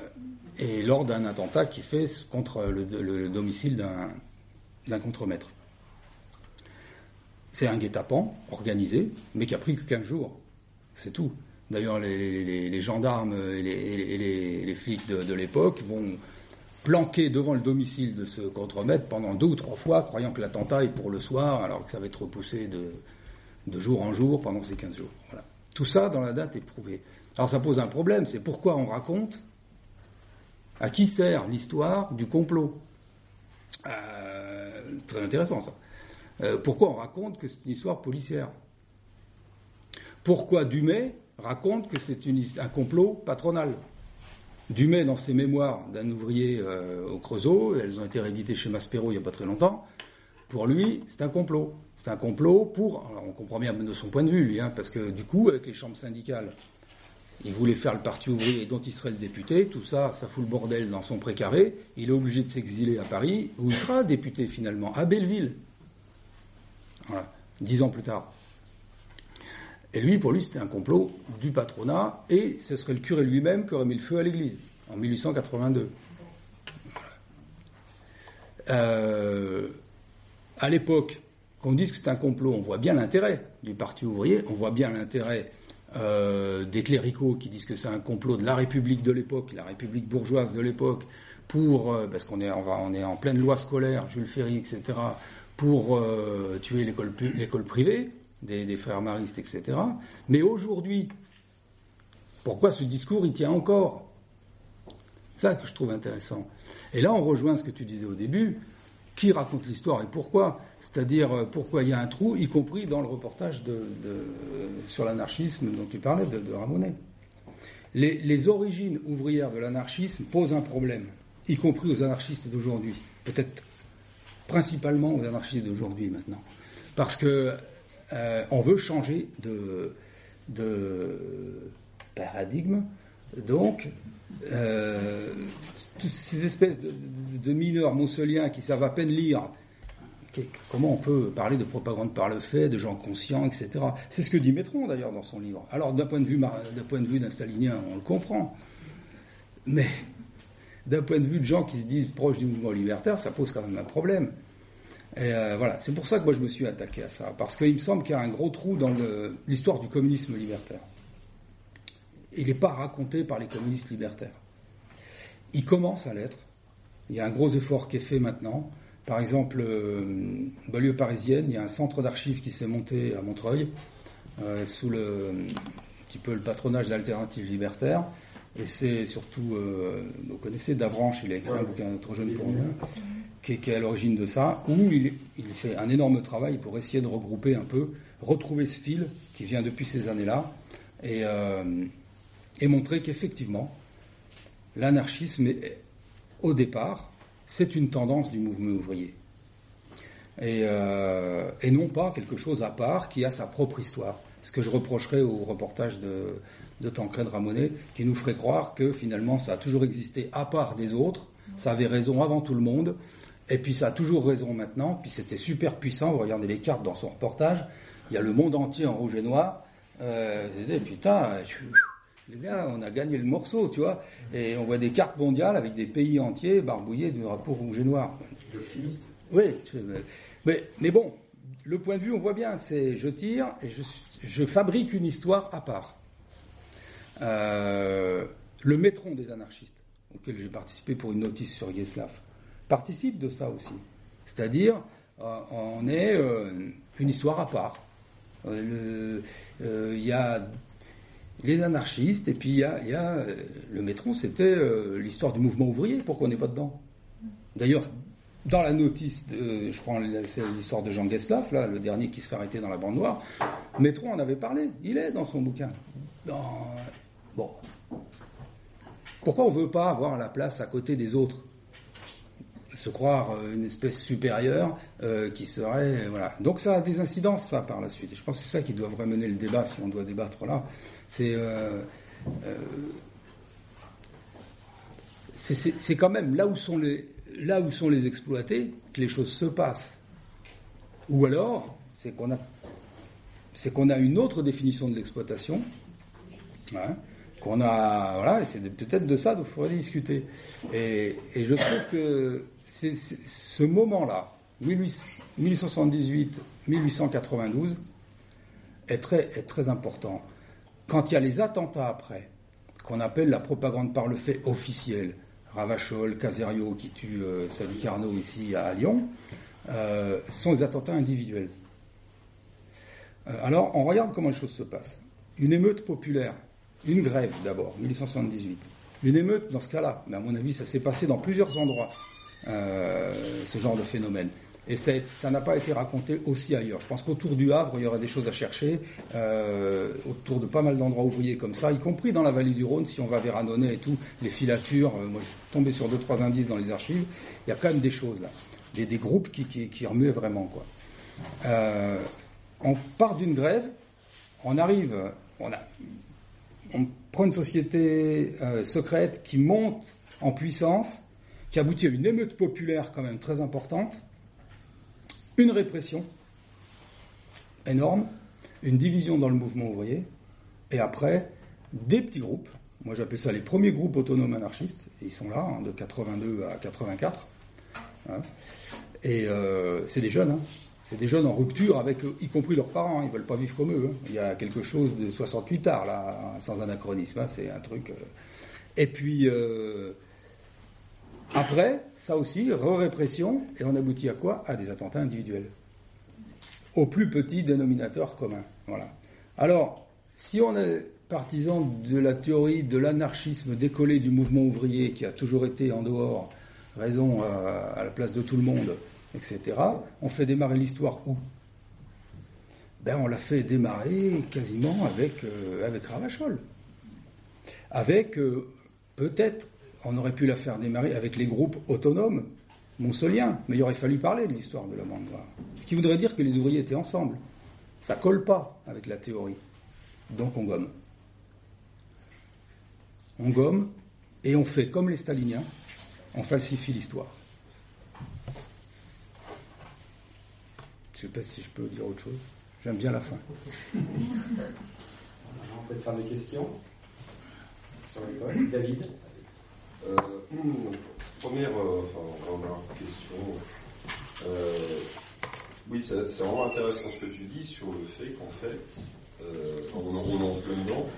et lors d'un attentat qui fait contre le, domicile d'un contremaître. C'est un guet-apens organisé, mais qui a pris que 15 jours. C'est tout. D'ailleurs, les, gendarmes et les, flics de, l'époque vont planquer devant le domicile de ce contremaître pendant deux ou trois fois, croyant que l'attentat est pour le soir, alors que ça va être repoussé de, jour en jour pendant ces 15 jours. Voilà. Tout ça, dans la date, est prouvé. Alors ça pose un problème, c'est pourquoi on raconte À qui sert l'histoire du complot euh, C'est très intéressant ça. Euh, pourquoi on raconte que c'est une histoire policière? Pourquoi Dumay raconte que c'est un complot patronal? Dumay, dans ses mémoires d'un ouvrier euh, au Creusot, elles ont été rééditées chez Maspero il n'y a pas très longtemps, pour lui, c'est un complot. C'est un complot pour, alors on comprend bien de son point de vue, lui, hein, parce que du coup, avec les chambres syndicales, il voulait faire le parti ouvrier dont il serait le député, tout ça, ça fout le bordel dans son précaré, il est obligé de s'exiler à Paris, où il sera député finalement, à Belleville. Voilà, dix ans plus tard. Et lui, pour lui, c'était un complot du patronat, et ce serait le curé lui-même qui aurait mis le feu à l'église, en 1882. Euh, à l'époque, qu'on dise que c'est un complot, on voit bien l'intérêt du Parti ouvrier, on voit bien l'intérêt euh, des cléricaux qui disent que c'est un complot de la République de l'époque, la République bourgeoise de l'époque, pour euh, parce qu'on est on, est en pleine loi scolaire, Jules Ferry, etc., pour euh, tuer l'école privée des, frères maristes, etc. Mais aujourd'hui, pourquoi ce discours il tient encore? Ça que je trouve intéressant. Et là, on rejoint ce que tu disais au début qui raconte l'histoire et pourquoi, c'est-à-dire euh, pourquoi il y a un trou, y compris dans le reportage de, sur l'anarchisme dont tu parlais de, Ramonet. Les, origines ouvrières de l'anarchisme posent un problème, y compris aux anarchistes d'aujourd'hui, peut-être principalement aux anarchistes d'aujourd'hui maintenant, parce que euh, on veut changer de, paradigme, donc euh, toutes ces espèces de, mineurs monseliens qui savent à peine lire, comment on peut parler de propagande par le fait, de gens conscients, etc. C'est ce que dit Métron d'ailleurs dans son livre. Alors d'un point de vue d'un point de vue d'un stalinien, on le comprend, mais d'un point de vue de gens qui se disent proches du mouvement libertaire, ça pose quand même un problème. Et euh, voilà, c'est pour ça que moi je me suis attaqué à ça, parce qu'il me semble qu'il y a un gros trou dans l'histoire du communisme libertaire. Il n'est pas raconté par les communistes libertaires. Il commence à l'être. Il y a un gros effort qui est fait maintenant. Par exemple, euh, banlieue parisienne, il y a un centre d'archives qui s'est monté à Montreuil, euh, sous le, petit peu le patronage d'Alternatives Libertaires. Et c'est surtout, euh, vous connaissez Davranche, il a écrit un bouquin trop jeune pour nous. qui est, à l'origine de ça, où il, fait un énorme travail pour essayer de regrouper un peu, retrouver ce fil qui vient depuis ces années-là, et, euh, et montrer qu'effectivement, l'anarchisme, au départ, c'est une tendance du mouvement ouvrier. Et, euh, et, non pas quelque chose à part qui a sa propre histoire. Ce que je reprocherais au reportage de, de Tancred Ramonet, qui nous ferait croire que finalement ça a toujours existé à part des autres, ça avait raison avant tout le monde, et puis ça a toujours raison maintenant, puis c'était super puissant, vous regardez les cartes dans son reportage, il y a le monde entier en rouge et noir, euh, putain, les gars, on a gagné le morceau, tu vois, et on voit des cartes mondiales avec des pays entiers barbouillés du drapeau rouge et noir. L'optimiste. Oui, mais, mais bon, le point de vue, on voit bien, c'est je tire et je, je fabrique une histoire à part. Euh, le métron des anarchistes, auquel j'ai participé pour une notice sur Geslav, participe de ça aussi. C'est-à-dire, euh, on est euh, une histoire à part. Il y a les anarchistes, et puis il y a, le métron, c'était l'histoire du mouvement ouvrier, pourquoi on n'est pas dedans? D'ailleurs, dans la notice, je crois c'est l'histoire de Jean Geslav, là, le dernier qui se fait arrêter dans la bande noire, Métron en avait parlé, il est dans son bouquin. Bon. Pourquoi on ne veut pas avoir la place à côté des autres? Se croire euh, une espèce supérieure euh, qui serait. Voilà. Donc ça a des incidences, ça, par la suite. Et je pense que c'est ça qui devrait mener le débat, si on doit débattre là. C'est. Euh, c'est quand même là où, sont les, là où sont les exploités que les choses se passent. Ou alors, c'est qu'on a, a une autre définition de l'exploitation, qu'on a, voilà, c'est peut-être de ça dont il faudrait discuter. Et, et je trouve que c'est, ce moment-là, 1878-1892, est très, est très important. Quand il y a les attentats après, qu'on appelle la propagande par le fait officielle, Ravachol, Caserio qui tue euh, Sadi Carnot ici à Lyon, euh, sont des attentats individuels. Euh, alors, on regarde comment les choses se passent. Une émeute populaire une grève d'abord, 1878. Une émeute dans ce cas-là, mais à mon avis, ça s'est passé dans plusieurs endroits, euh, ce genre de phénomène. Et ça n'a pas été raconté aussi ailleurs. Je pense qu'autour du Havre, il y aurait des choses à chercher, euh, autour de pas mal d'endroits ouvriers comme ça, y compris dans la vallée du Rhône, si on va vers Annonay et tout, les filatures. Euh, moi, je suis tombé sur deux, trois indices dans les archives. Il y a quand même des choses là, des, groupes qui, qui, remuaient vraiment. Quoi. On part d'une grève, on arrive, on a on prend une société euh, secrète qui monte en puissance, qui aboutit à une émeute populaire quand même très importante, une répression énorme, une division dans le mouvement ouvrier, et après des petits groupes. Moi j'appelle ça les premiers groupes autonomes anarchistes, ils sont là, hein, de 82 à 84. Hein. Et euh, c'est des jeunes, hein. C'est des jeunes en rupture avec, y compris leurs parents. Ils veulent pas vivre comme eux. Hein. Il y a quelque chose de 68 tard là, sans anachronisme. Hein. C'est un truc. Euh. Et puis euh, après, ça aussi, re-répression, et on aboutit à quoi? À des attentats individuels, au plus petit dénominateur commun. Voilà. Alors, si on est partisan de la théorie de l'anarchisme décollé du mouvement ouvrier qui a toujours été en dehors, raison euh, à la place de tout le monde, etc. On fait démarrer l'histoire où? Ben, On l'a fait démarrer quasiment avec, euh, avec Ravachol. Avec, euh, peut-être, on aurait pu la faire démarrer avec les groupes autonomes monsoliens, mais il aurait fallu parler de l'histoire de la bande Ce qui voudrait dire que les ouvriers étaient ensemble. Ça colle pas avec la théorie. Donc on gomme. On gomme et on fait comme les staliniens, on falsifie l'histoire. Je ne sais pas si je peux dire autre chose. J'aime bien la fin. On peut faire des questions David euh, Première euh, question. Euh, oui, c'est vraiment intéressant ce que tu dis sur le fait qu'en fait, euh, en en dedans,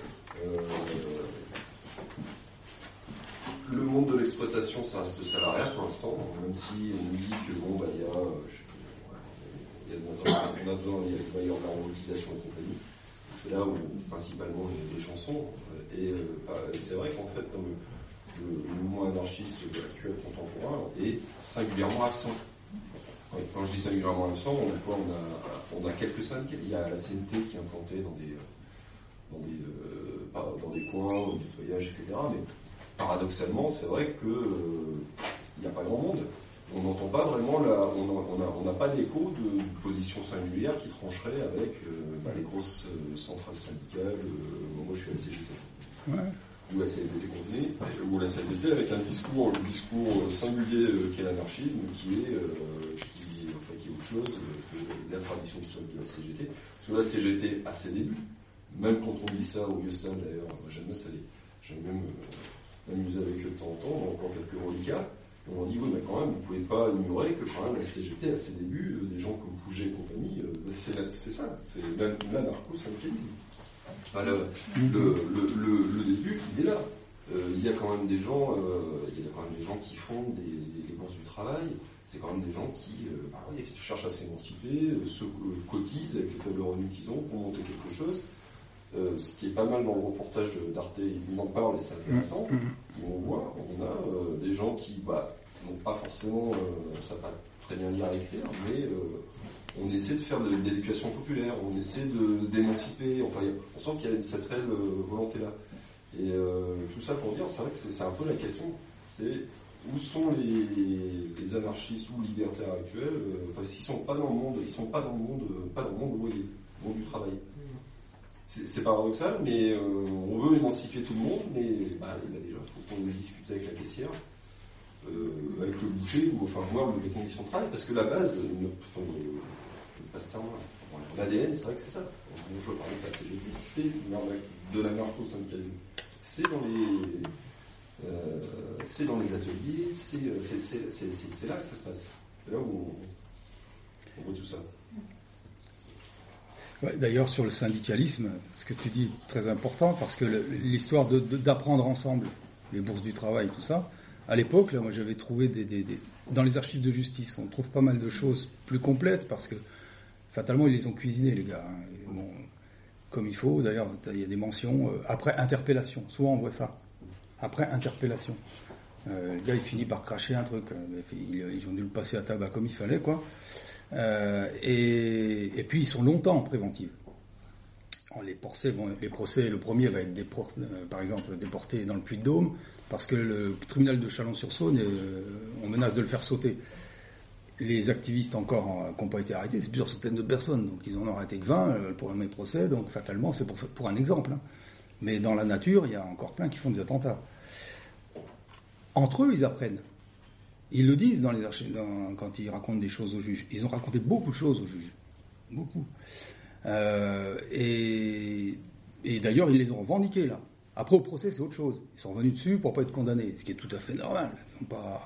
le monde de l'exploitation, ça reste salariat pour l'instant, même si on dit que bon, bah, il y a, on a besoin, il y a de l'utilisation et compagnie. C'est là où principalement a des chansons. Euh, et, c'est vrai qu'en fait, dans le, mouvement anarchiste actuel contemporain est singulièrement absent. Quand je dis singulièrement absent, on a on a, a quelques syndicats. Il y a la CNT qui est implantée dans des, dans des, euh, dans des coins, nettoyage, etc. Mais paradoxalement, c'est vrai qu'il n'y a pas grand monde on n'entend pas vraiment, la, on n'a pas d'écho de, position singulière qui trancherait avec euh, bah, les grosses euh, centrales syndicales. Euh, moi, je suis à la CGT. Ou la CFDT contenue, ou la CFDT avec un discours, le discours singulier qui est l'anarchisme, qui est, qui, enfin, qui est autre chose que la tradition de la CGT. Parce que la CGT, à ses débuts, même quand on dit ça au Yostal d'ailleurs, j'aime bien ça, j'aime même m'amuser avec eux de temps en temps, encore quelques reliquats, on dit, oui, mais quand même, vous ne pouvez pas ignorer que quand même la CGT, à ses débuts, euh, des gens comme Pouget et compagnie, euh, c'est ça, c'est l'anarcho-syndicalisme. le, le, début, il est là. Euh, il y a quand même des gens, y a quand même des gens qui font des, les bourses du travail. C'est quand même des gens qui, bah cherchent à s'émanciper, se cotisent avec les faibles revenus qu'ils ont pour monter quelque chose. Ce qui est pas mal dans le reportage d'Arte, il en parle et c'est intéressant, mm, mm. où on voit, on a des gens qui, bah, donc pas forcément, euh, ça pas très bien lire à écrire, mais euh, on essaie de faire de, l'éducation populaire, on essaie de d'émanciper, enfin on sent qu'il y a cette réelle euh, volonté là. Et tout ça pour dire, c'est vrai que c'est un peu la question, c'est où sont les, les, anarchistes ou libertaires actuels Enfin, s'ils sont pas dans le monde, ils sont pas dans le monde, pas dans le monde ouvrier, monde du travail. C'est paradoxal, mais on veut émanciper tout le monde, mais bah, il déjà, faut qu'on discute avec la caissière. Euh, avec le boucher ou enfin voir les conditions de travail, parce que la base, l'ADN, c'est vrai que c'est ça. je parlais pas CGT, c'est de la narco-syndicalisme. C'est dans les, euh, c'est dans les ateliers, euh, c'est là que ça se passe. C'est là où on voit tout ça. D'ailleurs, sur le syndicalisme, ce que tu dis est très important parce que l'histoire d'apprendre ensemble les bourses du travail, tout ça, à l'époque, moi, j'avais trouvé des, dans les archives de justice, on trouve pas mal de choses plus complètes parce que fatalement, ils les ont cuisinées, les gars. Hein. comme il faut. D'ailleurs, il y a des mentions euh, après interpellation. Souvent, on voit ça. Après interpellation. Euh, le gars, il finit par cracher un truc. Euh, ils, ont dû le passer à tabac comme il fallait, quoi. et, puis, ils sont longtemps en préventive. Les procès, vont, procès, le premier va être, par exemple, déporté dans le Puy-de-Dôme parce que le tribunal de Chalon-sur-Saône, euh, on menace de le faire sauter. Les activistes encore qui n'ont pas été arrêtés, c'est plusieurs centaines de personnes, donc ils en ont arrêté que 20 euh, pour un premier procès, donc fatalement c'est pour, un exemple. Hein. Mais dans la nature, il y a encore plein qui font des attentats. Entre eux, ils apprennent. Ils le disent dans les archives, quand ils racontent des choses aux juges. Ils ont raconté beaucoup de choses aux juges. Beaucoup. Euh, et, d'ailleurs, ils les ont revendiquées là. Après, au procès, c'est autre chose. Ils sont revenus dessus pour pas être condamnés, ce qui est tout à fait normal. Ils pas,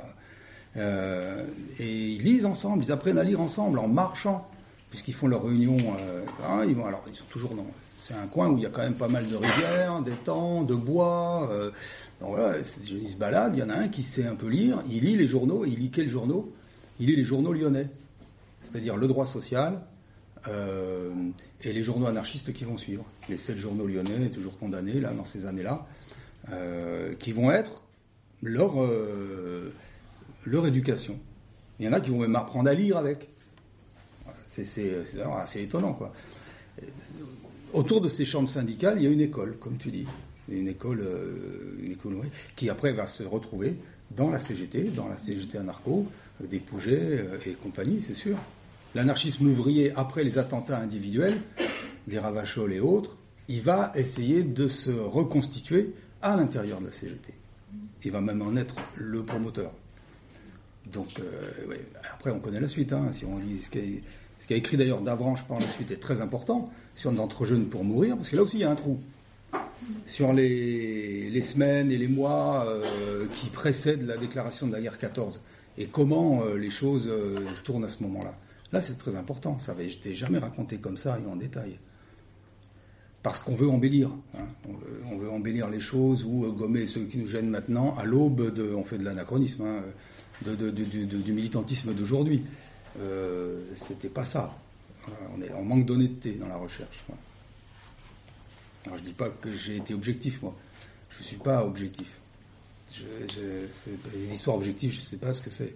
euh, et ils lisent ensemble, ils apprennent à lire ensemble en marchant, puisqu'ils font leur réunion. Euh, ils vont, alors, ils sont toujours dans. C'est un coin où il y a quand même pas mal de rivières, d'étangs, de bois. Donc voilà, ils se baladent. Il y en a un qui sait un peu lire. Il lit les journaux. Et il lit quels journaux? Il lit les journaux lyonnais, c'est-à-dire le droit social, euh, et les journaux anarchistes qui vont suivre. Les sept journaux lyonnais, toujours condamnés là, dans ces années-là, euh, qui vont être leur, euh, leur éducation. Il y en a qui vont même apprendre à lire avec. C'est assez étonnant, quoi. Autour de ces chambres syndicales, il y a une école, comme tu dis. Une école, une école qui après va se retrouver dans la CGT, dans la CGT anarcho, des Pouget et compagnie, c'est sûr l'anarchisme ouvrier, après les attentats individuels, des Ravachol et autres, il va essayer de se reconstituer à l'intérieur de la CGT. Il va même en être le promoteur. Donc, euh, après, on connaît la suite. Hein, si on lit ce qui a, écrit d'ailleurs Davranche par la suite est très important sur notre jeune pour mourir, parce que là aussi il y a un trou. Sur les, semaines et les mois euh, qui précèdent la déclaration de la guerre 14 et comment euh, les choses tournent à ce moment-là. Là, c'est très important. Ça n'avait été jamais raconté comme ça et en détail. Parce qu'on veut embellir. Hein. On, veut, embellir les choses ou euh, gommer ceux qui nous gênent maintenant à l'aube de. On fait de l'anachronisme, hein, du militantisme d'aujourd'hui. Euh, C'était pas ça. on, manque d'honnêteté dans la recherche. Alors, je dis pas que j'ai été objectif, moi. Je ne suis pas objectif. Je- objective, je sais pas ce que c'est.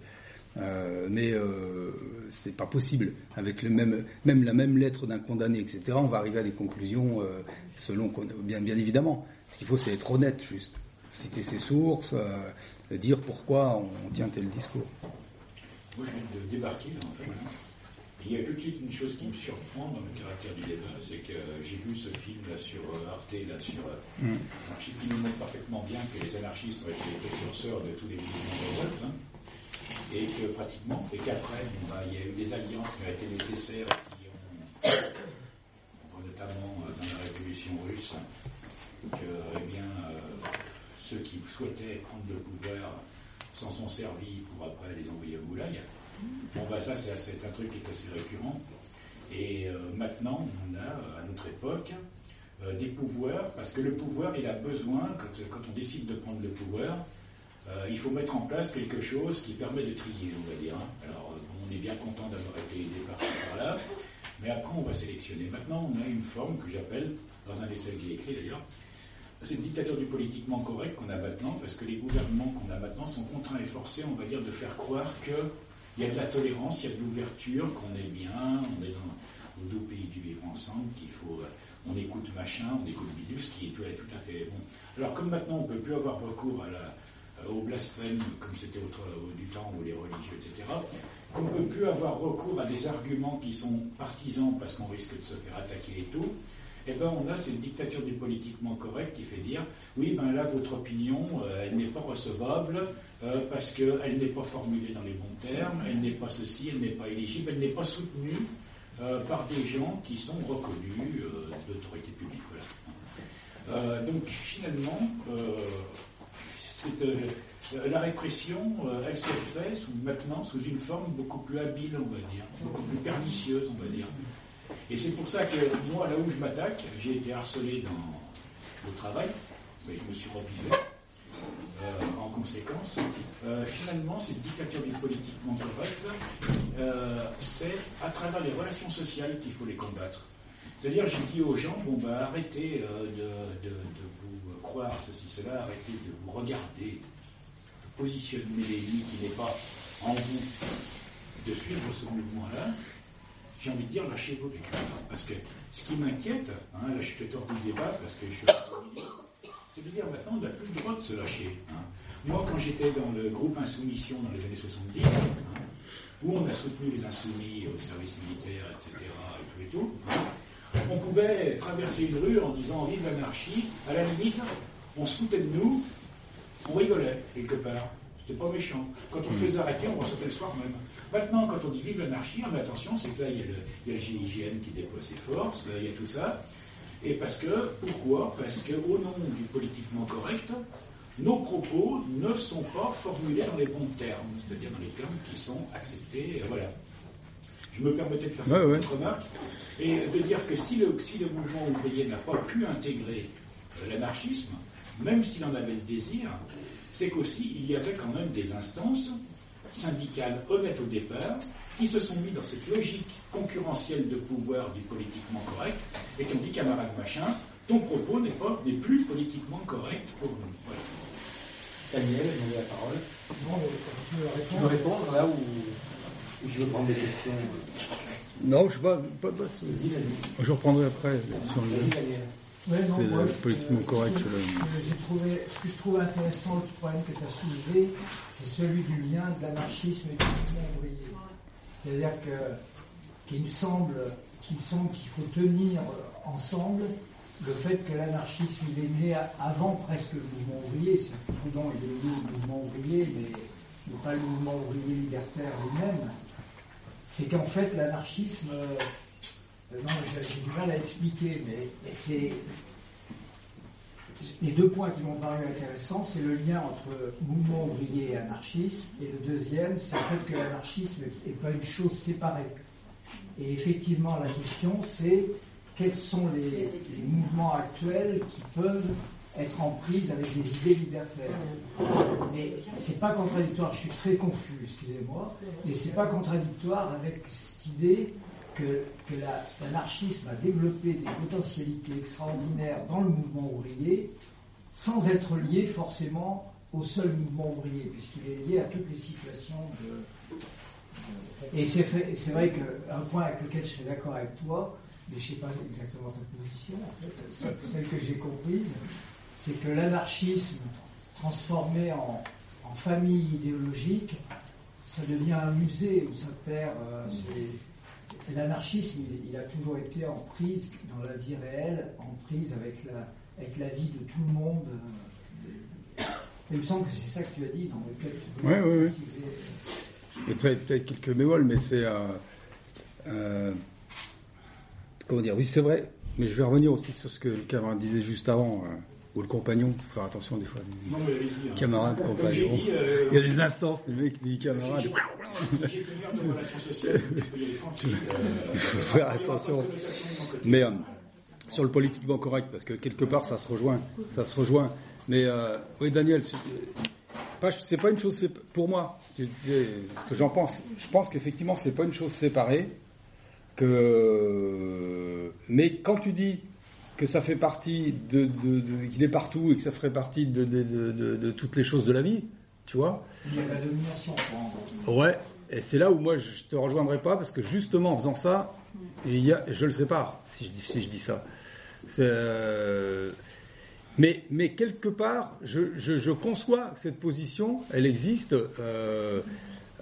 Euh, mais euh, c'est pas possible. Avec le même, même la même lettre d'un condamné, etc., on va arriver à des conclusions euh, selon bien, bien évidemment. Ce qu'il faut, c'est être honnête, juste. Citer ses sources, euh, dire pourquoi on tient tel discours. Moi, je viens de débarquer, là, en fait. Il y a tout de suite une chose qui me surprend dans le caractère du débat, c'est que j'ai vu ce film là sur euh, Arte, là sur euh, Mm. qui nous montre parfaitement bien que les anarchistes ont été les précurseurs de tous les mouvements de révolte, hein, et que pratiquement, et qu'après, bah, il y a eu des alliances qui ont été nécessaires, qui ont, on voit notamment euh, dans la révolution russe, que eh bien, euh, ceux qui souhaitaient prendre le pouvoir s'en sont servis pour après les envoyer au goulag. Bon, bah ça, c'est un truc qui est assez récurrent. Et euh, maintenant, on a, à notre époque, euh, des pouvoirs, parce que le pouvoir, il a besoin, quand, on décide de prendre le pouvoir, euh, il faut mettre en place quelque chose qui permet de trier, on va dire. hein. Alors, on est bien content d'avoir été aidé par là, mais après, on va sélectionner. Maintenant, on a une forme que j'appelle, dans un essai que j'ai écrit d'ailleurs, c'est une dictature du politiquement correct qu'on a maintenant, parce que les gouvernements qu'on a maintenant sont contraints et forcés, on va dire, de faire croire qu'il y a de la tolérance, il y a de l'ouverture, qu'on est bien, on est dans, au doux pays du vivre ensemble, qu'il faut, euh, on écoute machin, on écoute bidule, ce qui est tout, à fait bon. Alors comme maintenant on ne peut plus avoir recours à la, euh, au blasphème, comme c'était au- du temps où les religieux, etc., qu'on ne peut plus avoir recours à des arguments qui sont partisans parce qu'on risque de se faire attaquer et tout, eh ben on a cette dictature du politiquement correct qui fait dire oui ben là votre opinion euh, elle n'est pas recevable euh, parce qu'elle n'est pas formulée dans les bons termes, elle n'est pas ceci, elle n'est pas éligible, elle n'est pas soutenue euh, par des gens qui sont reconnus euh, d'autorité publique. Voilà. Euh, donc finalement, la répression, elle se fait maintenant sous une forme beaucoup plus habile, on va dire, beaucoup plus pernicieuse, on va dire. Et c'est pour ça que moi, là où je m'attaque, j'ai été harcelé dans, au travail, mais je me suis euh, en conséquence. Euh, finalement, cette dictature du politiquement correct, euh, c'est à travers les relations sociales qu'il faut les combattre. C'est-à-dire, j'ai dit aux gens, bon, bah, arrêtez euh, de, de- vous croire ceci, cela, arrêtez de vous regarder, de positionner l'ennemi qui n'est pas en vous, de suivre ce mouvement-là. J'ai envie de dire, lâchez vos vécus. Parce que ce qui m'inquiète, hein, là je te tords du débat parce que je suis au milieu, c'est de dire maintenant, on n'a plus le droit de se lâcher. hein. Moi, quand j'étais dans le groupe Insoumission dans les années 70, hein, où on a soutenu les insoumis au service militaire, etc., et tout et tout, hein, on pouvait traverser une rue en disant vive l'anarchie, à la limite, on se foutait de nous, on rigolait quelque part. C'était pas méchant. Quand on se faisait arrêter, on ressortait le soir même. Maintenant, quand on dit vive l'anarchie, ah, mais attention, c'est que là, il y, a le, il y a le GIGN qui déploie ses forces, il y a tout ça. Et parce que, pourquoi Parce que, au nom du politiquement correct, nos propos ne sont pas formulés dans les bons termes, c'est-à-dire dans les termes qui sont acceptés. euh, Voilà. Je me permettais de faire cette Ouais, ouais. petite remarque et de dire que si le, si le mouvement ouvrier n'a pas pu intégrer euh, l'anarchisme, même s'il en avait le désir, c'est qu'aussi il y avait quand même des instances syndicales honnêtes au départ qui se sont mis dans cette logique concurrentielle de pouvoir du politiquement correct et qui ont dit camarade machin, ton propos n'est pas n'est plus politiquement correct pour nous. Voilà. Daniel, demandez la parole. Bon, euh, tu veux Tu répondre veux répondre là ou, ou je veux prendre des questions Non, je sais pas, pas, pas ce-. Je reprendrai après sur le. Ouais, non, C'est moi, politiquement euh, correct, Ce que, je- ce que j'ai trouvé, ce que je trouve intéressant, le problème que tu as soulevé, c'est celui du lien de l'anarchisme et du mouvement ouvrier. C'est-à-dire qu'il me semble qu'il qu'il faut tenir ensemble le fait que l'anarchisme est né avant presque le mouvement ouvrier. C'est Proudhon il est né au mouvement ouvrier, mais, pas le mouvement ouvrier libertaire lui-même. C'est qu'en fait l'anarchisme euh, euh, non, j'ai du mal à expliquer, mais c'est. Les deux points qui m'ont paru intéressants, c'est le lien entre mouvement ouvrier et anarchisme, et le deuxième, c'est le fait que l'anarchisme n'est pas une chose séparée. Et effectivement, la question, c'est quels sont les, les mouvements actuels qui peuvent être en prise avec des idées libertaires. Mais c'est pas contradictoire, je suis très confus, excusez-moi, mais c'est pas contradictoire avec cette idée que, que la- l'anarchisme a développé des potentialités extraordinaires dans le mouvement ouvrier sans être lié forcément au seul mouvement ouvrier, puisqu'il est lié à toutes les situations de. et c'est vrai qu'un point avec lequel je serais d'accord avec toi, mais je ne sais pas exactement ta position, celle- que j'ai comprise, c'est que l'anarchisme transformé en, famille idéologique, ça devient un musée où ça perd. euh, c'est- L'anarchisme, il, il a toujours été en prise dans la vie réelle, en prise avec la, avec la vie de tout le monde. euh, Il me semble que c'est ça que tu as dit dans ouais. préciser. Et très- peut-être quelques bémols, mais c'est. euh, euh, comment dire Oui, c'est vrai, mais je vais revenir aussi sur ce que le camarade disait juste avant, ou le compagnon, faut faire attention des fois. Non, mais hein. Camarade, compagnon. dit, euh, Il y a des instances, le mec dit camarade. Euh, faut faire attention. Mais euh, sur le politiquement correct, parce que quelque part ça se rejoint, ça se rejoint. Mais euh, oui, Daniel, c'est pas, une chose pour moi. Ce que j'en pense, je pense qu'effectivement c'est pas une chose séparée. Que mais quand tu dis que ça fait partie de, de, de- qu'il est partout et que ça ferait partie de, toutes les choses de la vie, tu vois. Il y a la domination. Ouais, et c'est là où moi je te rejoindrai pas parce que justement en faisant ça, il y a, je le sépare si je dis, si je dis ça. Euh, mais, mais quelque part, je, je, je conçois cette position, elle existe. Euh,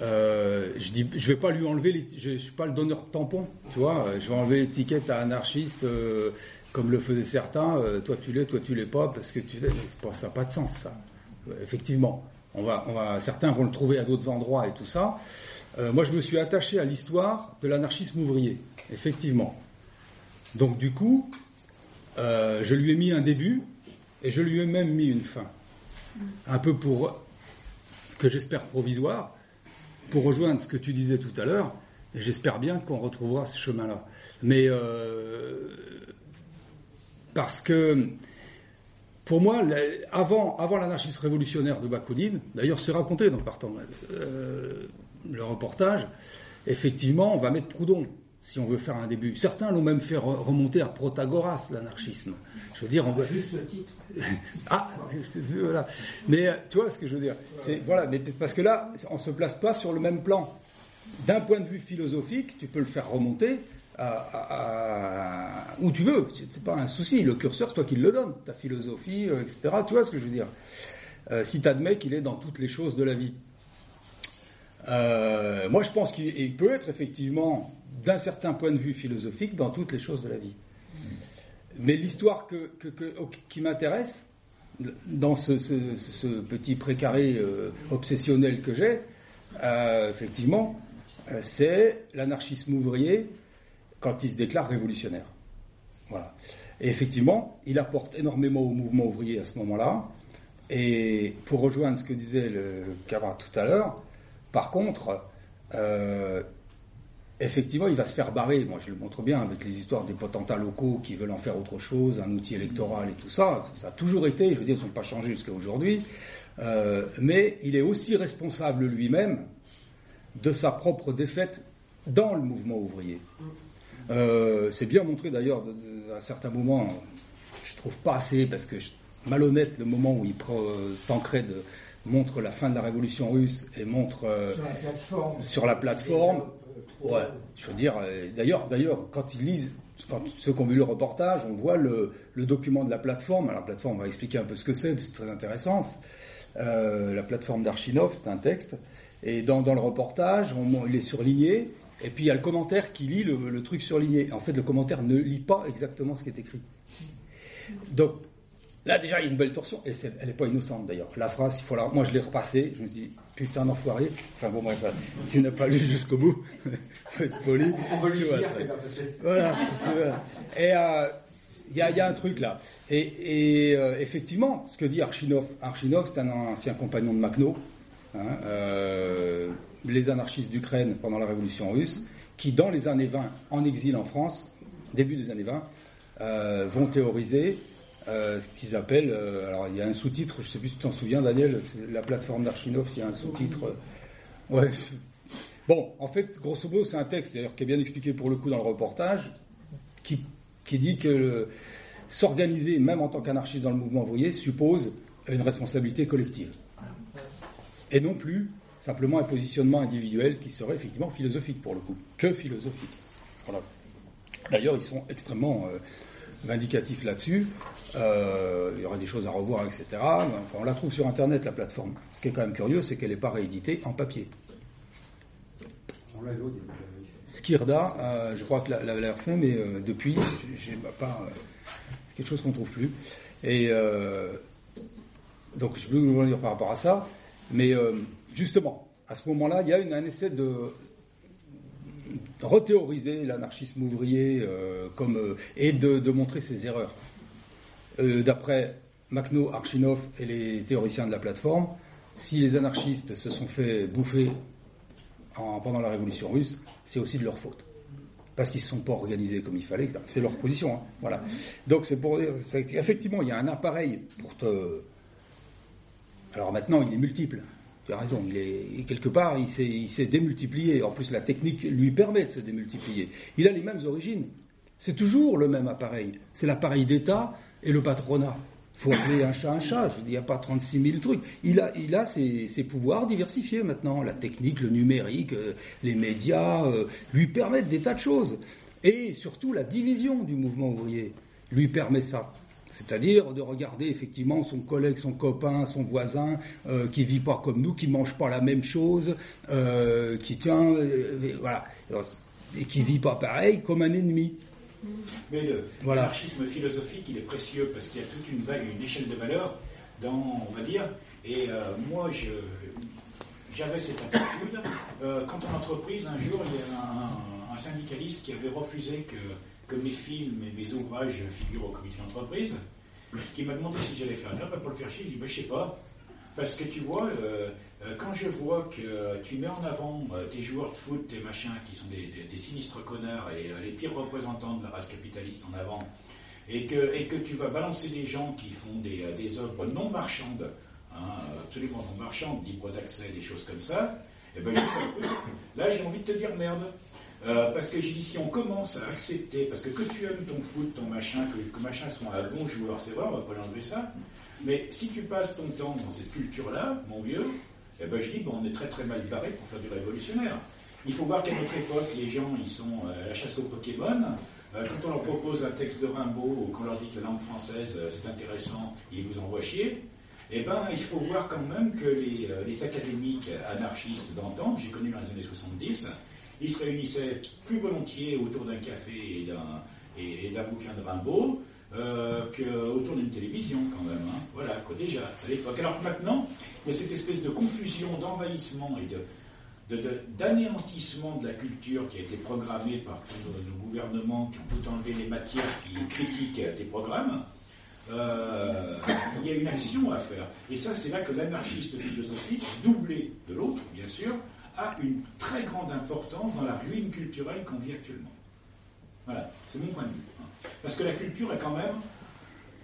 euh, je dis, je vais pas lui enlever, les, je, je suis pas le donneur de tampon, tu vois. Je vais enlever l'étiquette à anarchiste euh, comme le faisaient certains. euh, toi tu l'es, toi tu l'es pas parce que tu Ça n'a pas de sens ça. Euh, Effectivement, certains vont le trouver à d'autres endroits et tout ça. Euh, moi, je me suis attaché à l'histoire de l'anarchisme ouvrier, effectivement. Donc, du coup, je lui ai mis un début et je lui ai même mis une fin. Un peu pour, que j'espère provisoire, pour rejoindre ce que tu disais tout à l'heure, et j'espère bien qu'on retrouvera ce chemin-là. Mais parce que pour moi, avant, avant l'anarchisme révolutionnaire de Bakounine, d'ailleurs c'est raconté dans Partant, euh, le reportage, effectivement, on va mettre Proudhon, si on veut faire un début. Certains l'ont même fait re- remonter à Protagoras, l'anarchisme. Je veux dire, on. Juste le titre. Ah, voilà. Mais euh, tu vois ce que je veux dire? C'est voilà, mais parce que là, on se place pas sur le même plan. D'un point de vue philosophique, tu peux le faire remonter où tu veux. C'est pas un souci. Le curseur, c'est toi qui le donne. Ta philosophie, euh, etc. Tu vois ce que je veux dire? Euh, Si tu admets qu'il est dans toutes les choses de la vie. Euh, moi, je pense qu'il il peut être effectivement, d'un certain point de vue philosophique, dans toutes les choses de la vie. Mais l'histoire qui m'intéresse, dans ce, petit précaré obsessionnel que j'ai, effectivement, c'est l'anarchisme ouvrier quand il se déclare révolutionnaire. Voilà. Et effectivement, il apporte énormément au mouvement ouvrier à ce moment-là. Et pour rejoindre ce que disait le camarade tout à l'heure, par contre, euh, effectivement, il va se faire barrer. Moi, je le montre bien avec les histoires des potentats locaux qui veulent en faire autre chose, un outil électoral et tout ça. Ça, ça a toujours été, je veux dire, ils ne sont pas changés jusqu'à aujourd'hui. Euh, mais il est aussi responsable lui-même de sa propre défaite dans le mouvement ouvrier. Euh, c'est bien montré d'ailleurs à certains moments, je trouve pas assez, parce que je- malhonnête le moment où il prend euh, Tancred montre la fin de la révolution russe et montre euh, Sur la plateforme. sur la plateforme. Euh, Ouais, je veux dire, euh, d'ailleurs, d'ailleurs, quand ils lisent, quand ceux qui ont vu le reportage, on voit le, le document de la plateforme. Alors, la plateforme, on va expliquer un peu ce que c'est, c'est très intéressant. Euh, la plateforme d'Archinov, c'est un texte. Et dans, dans le reportage, on- il est surligné. Et puis il y a le commentaire qui lit le, le truc surligné. En fait, le commentaire ne lit pas exactement ce qui est écrit. Donc, là, déjà, il y a une belle torsion. Et elle n'est pas innocente, d'ailleurs. La phrase, il faut la... moi, je l'ai repassée. Je me suis dit, putain d'enfoiré. Enfin, bon, bref, tu n'as pas lu jusqu'au bout. faut être poli. On va lui Tu vois, dire voilà, tu vois. Et euh, il y, a, il y a un truc là. Et, et, euh, effectivement, ce que dit Archinov, Archinov, c'est un ancien compagnon de Makhno, hein, euh, les anarchistes d'Ukraine pendant la révolution russe, qui dans les années 20, en exil en France, début des années 20, euh, vont théoriser euh, ce qu'ils appellent. euh, alors il y a un sous-titre, je sais plus si tu t'en souviens, Daniel, la plateforme d'Archinov, s'il y a un sous-titre. ouais. Bon, en fait, grosso modo, c'est un texte, d'ailleurs, qui est bien expliqué pour le coup dans le reportage, qui, qui dit que s'organiser, même en tant qu'anarchiste dans le mouvement ouvrier, suppose une responsabilité collective. Et non plus simplement un positionnement individuel qui serait effectivement philosophique pour le coup, que philosophique. Voilà. D'ailleurs, ils sont extrêmement euh, vindicatifs là-dessus. Euh, il y aura des choses à revoir, etc. Enfin, on la trouve sur Internet, la plateforme. Ce qui est quand même curieux, c'est qu'elle n'est pas rééditée en papier. Skirda, euh, je crois que l'avait l'air fait, mais depuis, j'ai pas. c'est quelque chose qu'on trouve plus. Et donc, je veux vous dire par rapport à ça, mais justement, à ce moment-là, il y a un essai de, rethéoriser l'anarchisme ouvrier euh, comme euh, et de, montrer ses erreurs. Euh, D'après Makhno, Archinov et les théoriciens de la plateforme, si les anarchistes se sont fait bouffer en- pendant la révolution russe, c'est aussi de leur faute. Parce qu'ils ne se sont pas organisés comme il fallait. C'est leur position. hein. Donc c'est pour dire, effectivement, il y a un appareil pour te. Alors maintenant, il est multiple. Tu as raison. Il est quelque part, il s'est, démultiplié. En plus, la technique lui permet de se démultiplier. Il a les mêmes origines. C'est toujours le même appareil. C'est l'appareil d'État et le patronat. Il faut appeler un chat un chat. Je il n'y a pas 36 000 trucs. Il a, ses pouvoirs diversifiés maintenant. La technique, le numérique, euh, les médias euh, lui permettent des tas de choses. Et surtout, la division du mouvement ouvrier lui permet ça. C'est-à-dire de regarder effectivement son collègue, son copain, son voisin, euh, qui vit pas comme nous, qui mange pas la même chose, euh, qui tient, euh, voilà, et qui vit pas pareil, comme un ennemi. Mais le Voilà. philosophique, il est précieux parce qu'il y a toute une vague, une échelle de valeurs dans, on va dire. Et euh, moi, je, j'avais cette attitude. Euh, quand en entreprise, un jour, il y a un, un syndicaliste qui avait refusé que, que mes films et mes ouvrages figurent au comité d'entreprise, qui m'a demandé si j'allais faire. Ben, pour le faire chier, je dis, ben, je sais pas. Parce que tu vois, euh, euh, quand je vois que tu mets en avant euh, tes joueurs de foot, tes machins, qui sont des, sinistres connards et les pires représentants de la race capitaliste en avant, et que, et que tu vas balancer des gens qui font des, des œuvres non marchandes, hein, absolument non marchandes, libres d'accès, des choses comme ça, et ben, je dis, là j'ai envie de te dire merde. Euh, parce que j'ai dit, si on commence à accepter, parce que que tu aimes ton foot, ton machin, que, que machin soit un bon joueur, c'est vrai, on va pas l'enlever ça, mais si tu passes ton temps dans cette culture-là, mon vieux, eh ben, je dis, ben, on est très très mal barré pour faire du révolutionnaire. Il faut voir qu'à notre époque, les gens, ils sont à la chasse aux Pokémon. Euh, quand on leur propose un texte de Rimbaud ou qu'on leur dit que la langue française, euh, c'est intéressant, ils vous envoient chier. Eh ben, il faut voir quand même que les, les académiques anarchistes d'antan, j'ai connus dans les années 70, ils se réunissaient plus volontiers autour d'un café et d'un, bouquin de Rimbaud euh, qu'autour d'une télévision quand même. hein. Voilà, quoi, déjà, à l'époque. Alors maintenant, il y a cette espèce de confusion, d'envahissement et d'anéantissement de la culture qui a été programmée par tous nos, gouvernements qui ont tout enlevé les matières qui critiquent tes programmes. Euh, il y a une action à faire. Et ça, c'est là que l'anarchiste philosophique, doublé de l'autre, bien sûr, a une très grande importance dans la ruine culturelle qu'on vit actuellement. Voilà, c'est mon point de vue. hein. Parce que la culture, est quand même,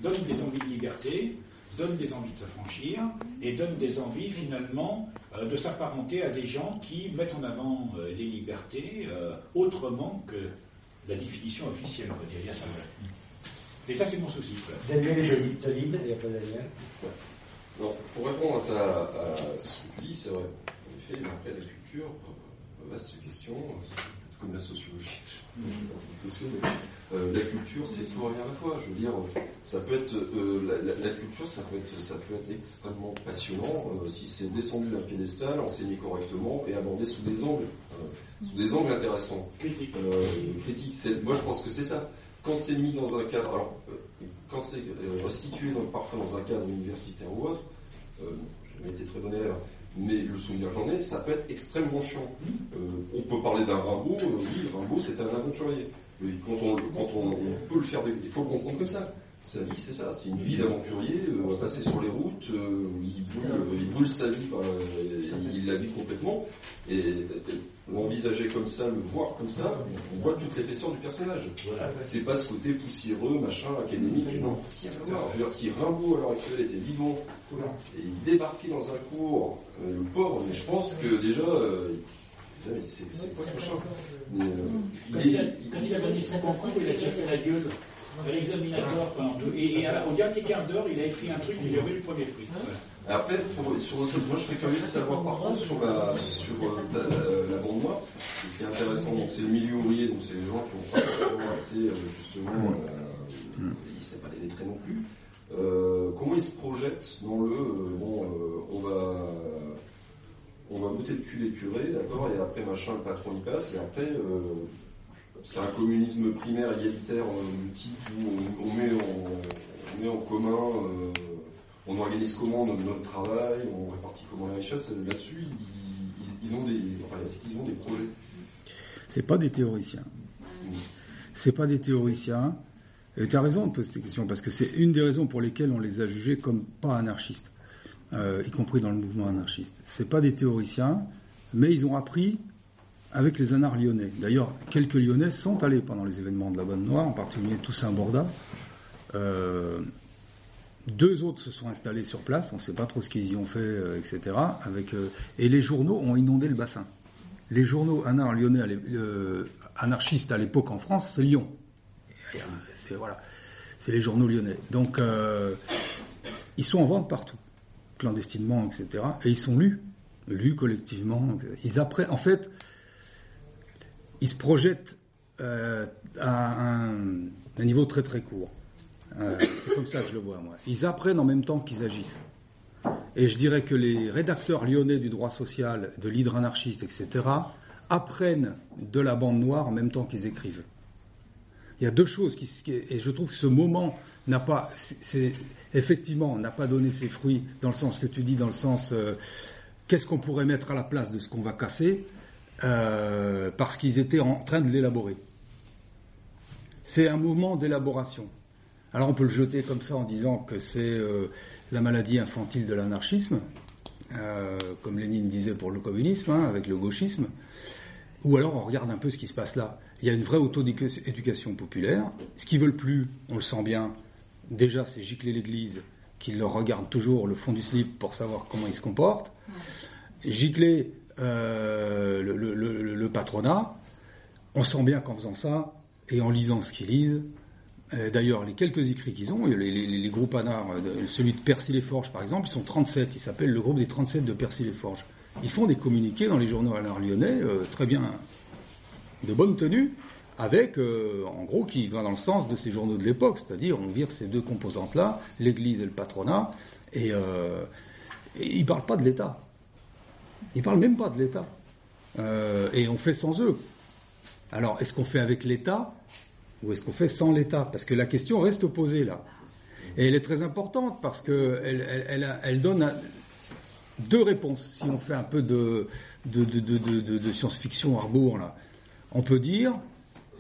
donne des envies de liberté, donne des envies de s'affranchir, et donne des envies, finalement, euh, de s'apparenter à des gens qui mettent en avant euh, les libertés euh, autrement que la définition officielle, on va dire. Il y a ça. Et ça, c'est mon souci. voilà. Daniel et David, David, et après Daniel? Pour répondre à, ta, à ce que tu dis, c'est vrai. En effet, après la culture, euh, vaste question, euh, peut-être comme la sociologie. mais, euh, la culture, c'est tout rien à la fois. Je veux dire, ça peut être euh, la, la- la culture, ça peut être, ça peut être extrêmement passionnant euh, si c'est descendu d'un piédestal, enseigné correctement et abordé sous des angles, euh, sous des angles intéressants Critique. euh, critique. C'est- Moi, je pense que c'est ça. Quand c'est mis dans un cadre, alors, euh, quand c'est euh, restitué dans- parfois dans un cadre universitaire ou autre, euh, j'ai jamais été très bon élève, mais le souvenir j'en ai, ça peut être extrêmement chiant. Euh, on peut parler d'un Rimbaud, euh, oui, Rimbaud c'est un aventurier. Mais quand on, on, peut le faire, il faut le comprendre comme ça. Sa vie, c'est ça, c'est une vie d'aventurier, euh, on va passer sur les routes, euh, il, brûle, euh, il brûle sa vie, par, euh, il, il la vit complètement, et, et l'envisager comme ça, le voir comme ça, on voit toute l'épaisseur du personnage. C'est pas ce côté poussiéreux, machin, académique, non. Je veux dire, si Rimbaud à l'heure actuelle était vivant, et il débarquait dans un cours, euh, le pauvre, mais je pense que déjà, euh, c'est quoi ce machin Quand il a, est- quand il a donné son concours, il a déjà fait la gueule l'examinateur pendant deux. Et, et à- au dernier quart d'heure, il a écrit un truc, il lui avait eu le premier prix. Voilà. Après, pour, sur autre chose, moi je serais curieux de savoir par contre sur la, sur, euh, la, bande noire, ce qui est intéressant, donc c'est le milieu ouvrier, donc c'est les gens qui n'ont pas forcément accès euh, justement, euh, ils ne savent pas les lettrés non plus. Euh, comment ils se projettent dans le euh, bon, euh, on va on va botter le cul des curés, d'accord, et après machin, le patron y passe, et après euh, c'est un communisme primaire égalitaire euh, du type où on, met en, on met en commun, euh, on organise comment notre, travail, on répartit comment la richesse. Là-dessus, ils, ils- ils ont des, enfin, qu'ils ont des projets C'est pas des théoriciens. C'est pas des théoriciens. Tu as raison de poser ces questions, parce que c'est une des raisons pour lesquelles on les a jugés comme pas anarchistes, euh, y compris dans le mouvement anarchiste. C'est pas des théoriciens, mais ils ont appris avec les anards lyonnais. D'ailleurs, quelques lyonnais sont allés pendant les événements de la Bonne Noire, en particulier Toussaint Borda. Euh, deux autres se sont installés sur place, on ne sait pas trop ce qu'ils y ont fait, euh, etc. Euh, et les journaux ont inondé le bassin. Les journaux anards lyonnais, anarchistes à l'époque en France, c'est Lyon. C'est voilà, c'est les journaux lyonnais. Donc ils sont en vente partout, clandestinement, etc. Et ils sont lus, lus collectivement. Ils apprennent, en fait, ils se projettent euh, à un, niveau très très court. Euh, c'est comme ça que je le vois moi. Ils apprennent en même temps qu'ils agissent. Et je dirais que les rédacteurs lyonnais du droit social, de l'hydre anarchiste, etc., apprennent de la bande noire en même temps qu'ils écrivent. Il y a deux choses qui, et je trouve que ce moment n'a pas, c'est- effectivement, n'a pas donné ses fruits dans le sens que tu dis, dans le sens euh, qu'est-ce qu'on pourrait mettre à la place de ce qu'on va casser, euh, parce qu'ils étaient en train de l'élaborer. C'est un mouvement d'élaboration. Alors on peut le jeter comme ça en disant que c'est euh, la maladie infantile de l'anarchisme, euh, comme Lénine disait pour le communisme, hein, avec le gauchisme. Ou alors on regarde un peu ce qui se passe là. Il y a une vraie auto-éducation populaire. Ce qu'ils veulent plus, on le sent bien, déjà c'est gicler l'Église, qui leur regarde toujours le fond du slip pour savoir comment ils se comportent. Gicler euh, le, patronat. On sent bien qu'en faisant ça, et en lisant ce qu'ils lisent, euh, D'ailleurs, les quelques écrits qu'ils ont, les, groupes anards, euh, celui de Percy-les-Forges par exemple, ils sont 37, ils s'appellent le groupe des 37 de Percy-les-Forges. Ils font des communiqués dans les journaux anards lyonnais, très bien, de bonne tenue, avec, en gros, qui va dans le sens de ces journaux de l'époque, c'est-à-dire on vire ces deux composantes-là, l'Église et le patronat, et, et ils parlent pas de l'État. Ils parlent même pas de l'État. Euh, et on fait sans eux. Alors, est-ce qu'on fait avec l'État ou est-ce qu'on fait sans l'État? Parce que la question reste posée là. Et elle est très importante parce qu'elle elle, donne deux réponses. Si on fait un peu de, science-fiction à rebours, là. on peut dire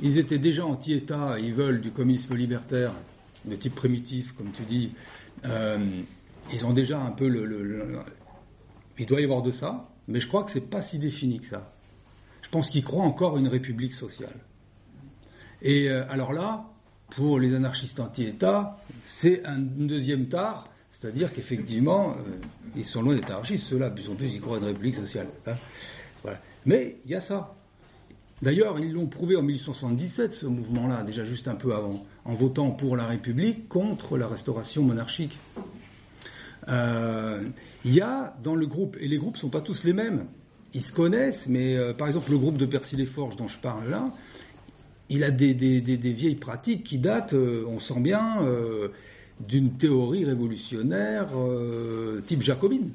ils étaient déjà anti-État, ils veulent du communisme libertaire de type primitif, comme tu dis. Euh, ils ont déjà un peu le- Il doit y avoir de ça, mais je crois que c'est pas si défini que ça. Je pense qu'ils croient encore une république sociale. Et euh, alors là, pour les anarchistes anti-État, c'est un deuxième tard, c'est-à-dire qu'effectivement, euh, ils sont loin d'être anarchistes, ceux-là, plus en plus, ils croient à une république sociale. hein. Mais il y a ça. D'ailleurs, ils l'ont prouvé en 1877, ce mouvement-là, déjà juste un peu avant, en votant pour la République contre la restauration monarchique. Euh, Il y a dans le groupe, et les groupes sont pas tous les mêmes, ils se connaissent, mais euh, par exemple le groupe de Percy-les-Forges dont je parle là, il a des, des, des, vieilles pratiques qui datent, euh, on sent bien, d'une théorie révolutionnaire type jacobine,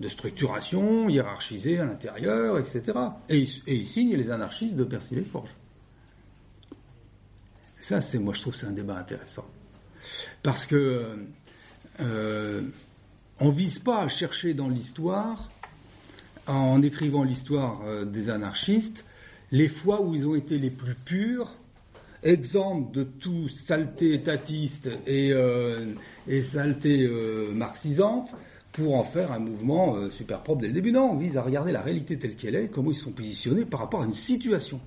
de structuration hiérarchisée à l'intérieur, etc. Et, et il signe les anarchistes de Percy-les-Forges. Ça, c'est moi je trouve c'est un débat intéressant. Parce que euh, on vise pas à chercher dans l'histoire, en écrivant l'histoire euh, des anarchistes, les fois où ils ont été les plus purs, exempts de tout saleté étatiste et, euh, et saleté euh, marxisante, pour en faire un mouvement super propre dès le début. Non, on vise à regarder la réalité telle qu'elle est, comment ils sont positionnés par rapport à une situation.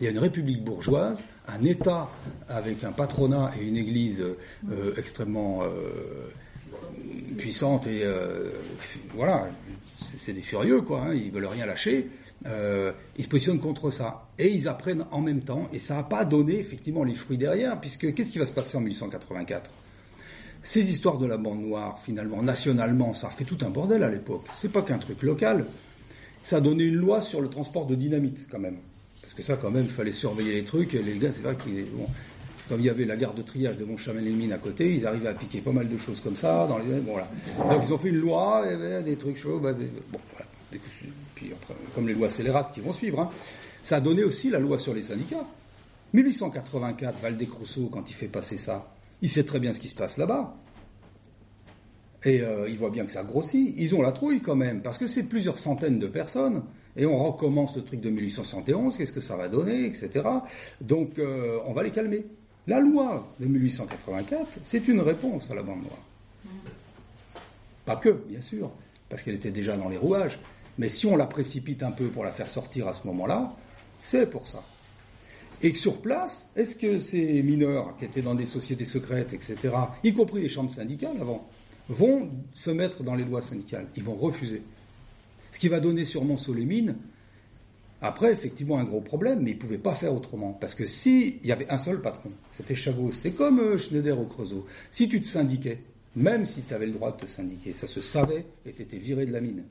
Il y a une république bourgeoise, un État avec un patronat et une église euh, extrêmement euh, puissante et euh, voilà, c'est des furieux quoi, hein, ils veulent rien lâcher. Ils se positionnent contre ça et ils apprennent en même temps et ça n'a pas donné effectivement les fruits derrière puisque qu'est-ce qui va se passer en 1884 Ces histoires de la bande noire, finalement, nationalement, ça a fait tout un bordel à l'époque. C'est pas qu'un truc local. Ça a donné une loi sur le transport de dynamite, quand même. Ça, quand même, il fallait surveiller les trucs. Les gars, c'est vrai qu'ils, bon, comme il y avait la gare de triage de Montchamel-les-Mines à côté, ils arrivaient à piquer pas mal de choses comme ça. Dans les, bon, voilà. Donc ils ont fait une loi, des trucs chauds. des- bon, Puis après, comme les lois scélérates qui vont suivre. hein. Ça a donné aussi la loi sur les syndicats. 1884, Valdez-Crousseau, quand il fait passer ça, il sait très bien ce qui se passe là-bas. Et euh, il voit bien que ça grossit. Ils ont la trouille quand même, parce que c'est plusieurs centaines de personnes. Et on recommence le truc de 1871, qu'est-ce que ça va donner, etc. Donc euh, on va les calmer. La loi de 1884, c'est une réponse à la bande noire. Pas que, bien sûr, parce qu'elle était déjà dans les rouages. Mais si on la précipite un peu pour la faire sortir à ce moment-là, c'est pour ça. Et que sur place, est-ce que ces mineurs qui étaient dans des sociétés secrètes, etc., y compris les chambres syndicales avant, vont se mettre dans les lois syndicales? Ils vont refuser. Ce qui va donner sûrement mines, après, effectivement, un gros problème, mais ils ne pouvaient pas faire autrement. Parce que s'il y avait un seul patron, c'était Chavot, c'était comme euh, Schneider au Creusot, si tu te syndiquais, même si tu avais le droit de te syndiquer, ça se savait et tu étais viré de la mine.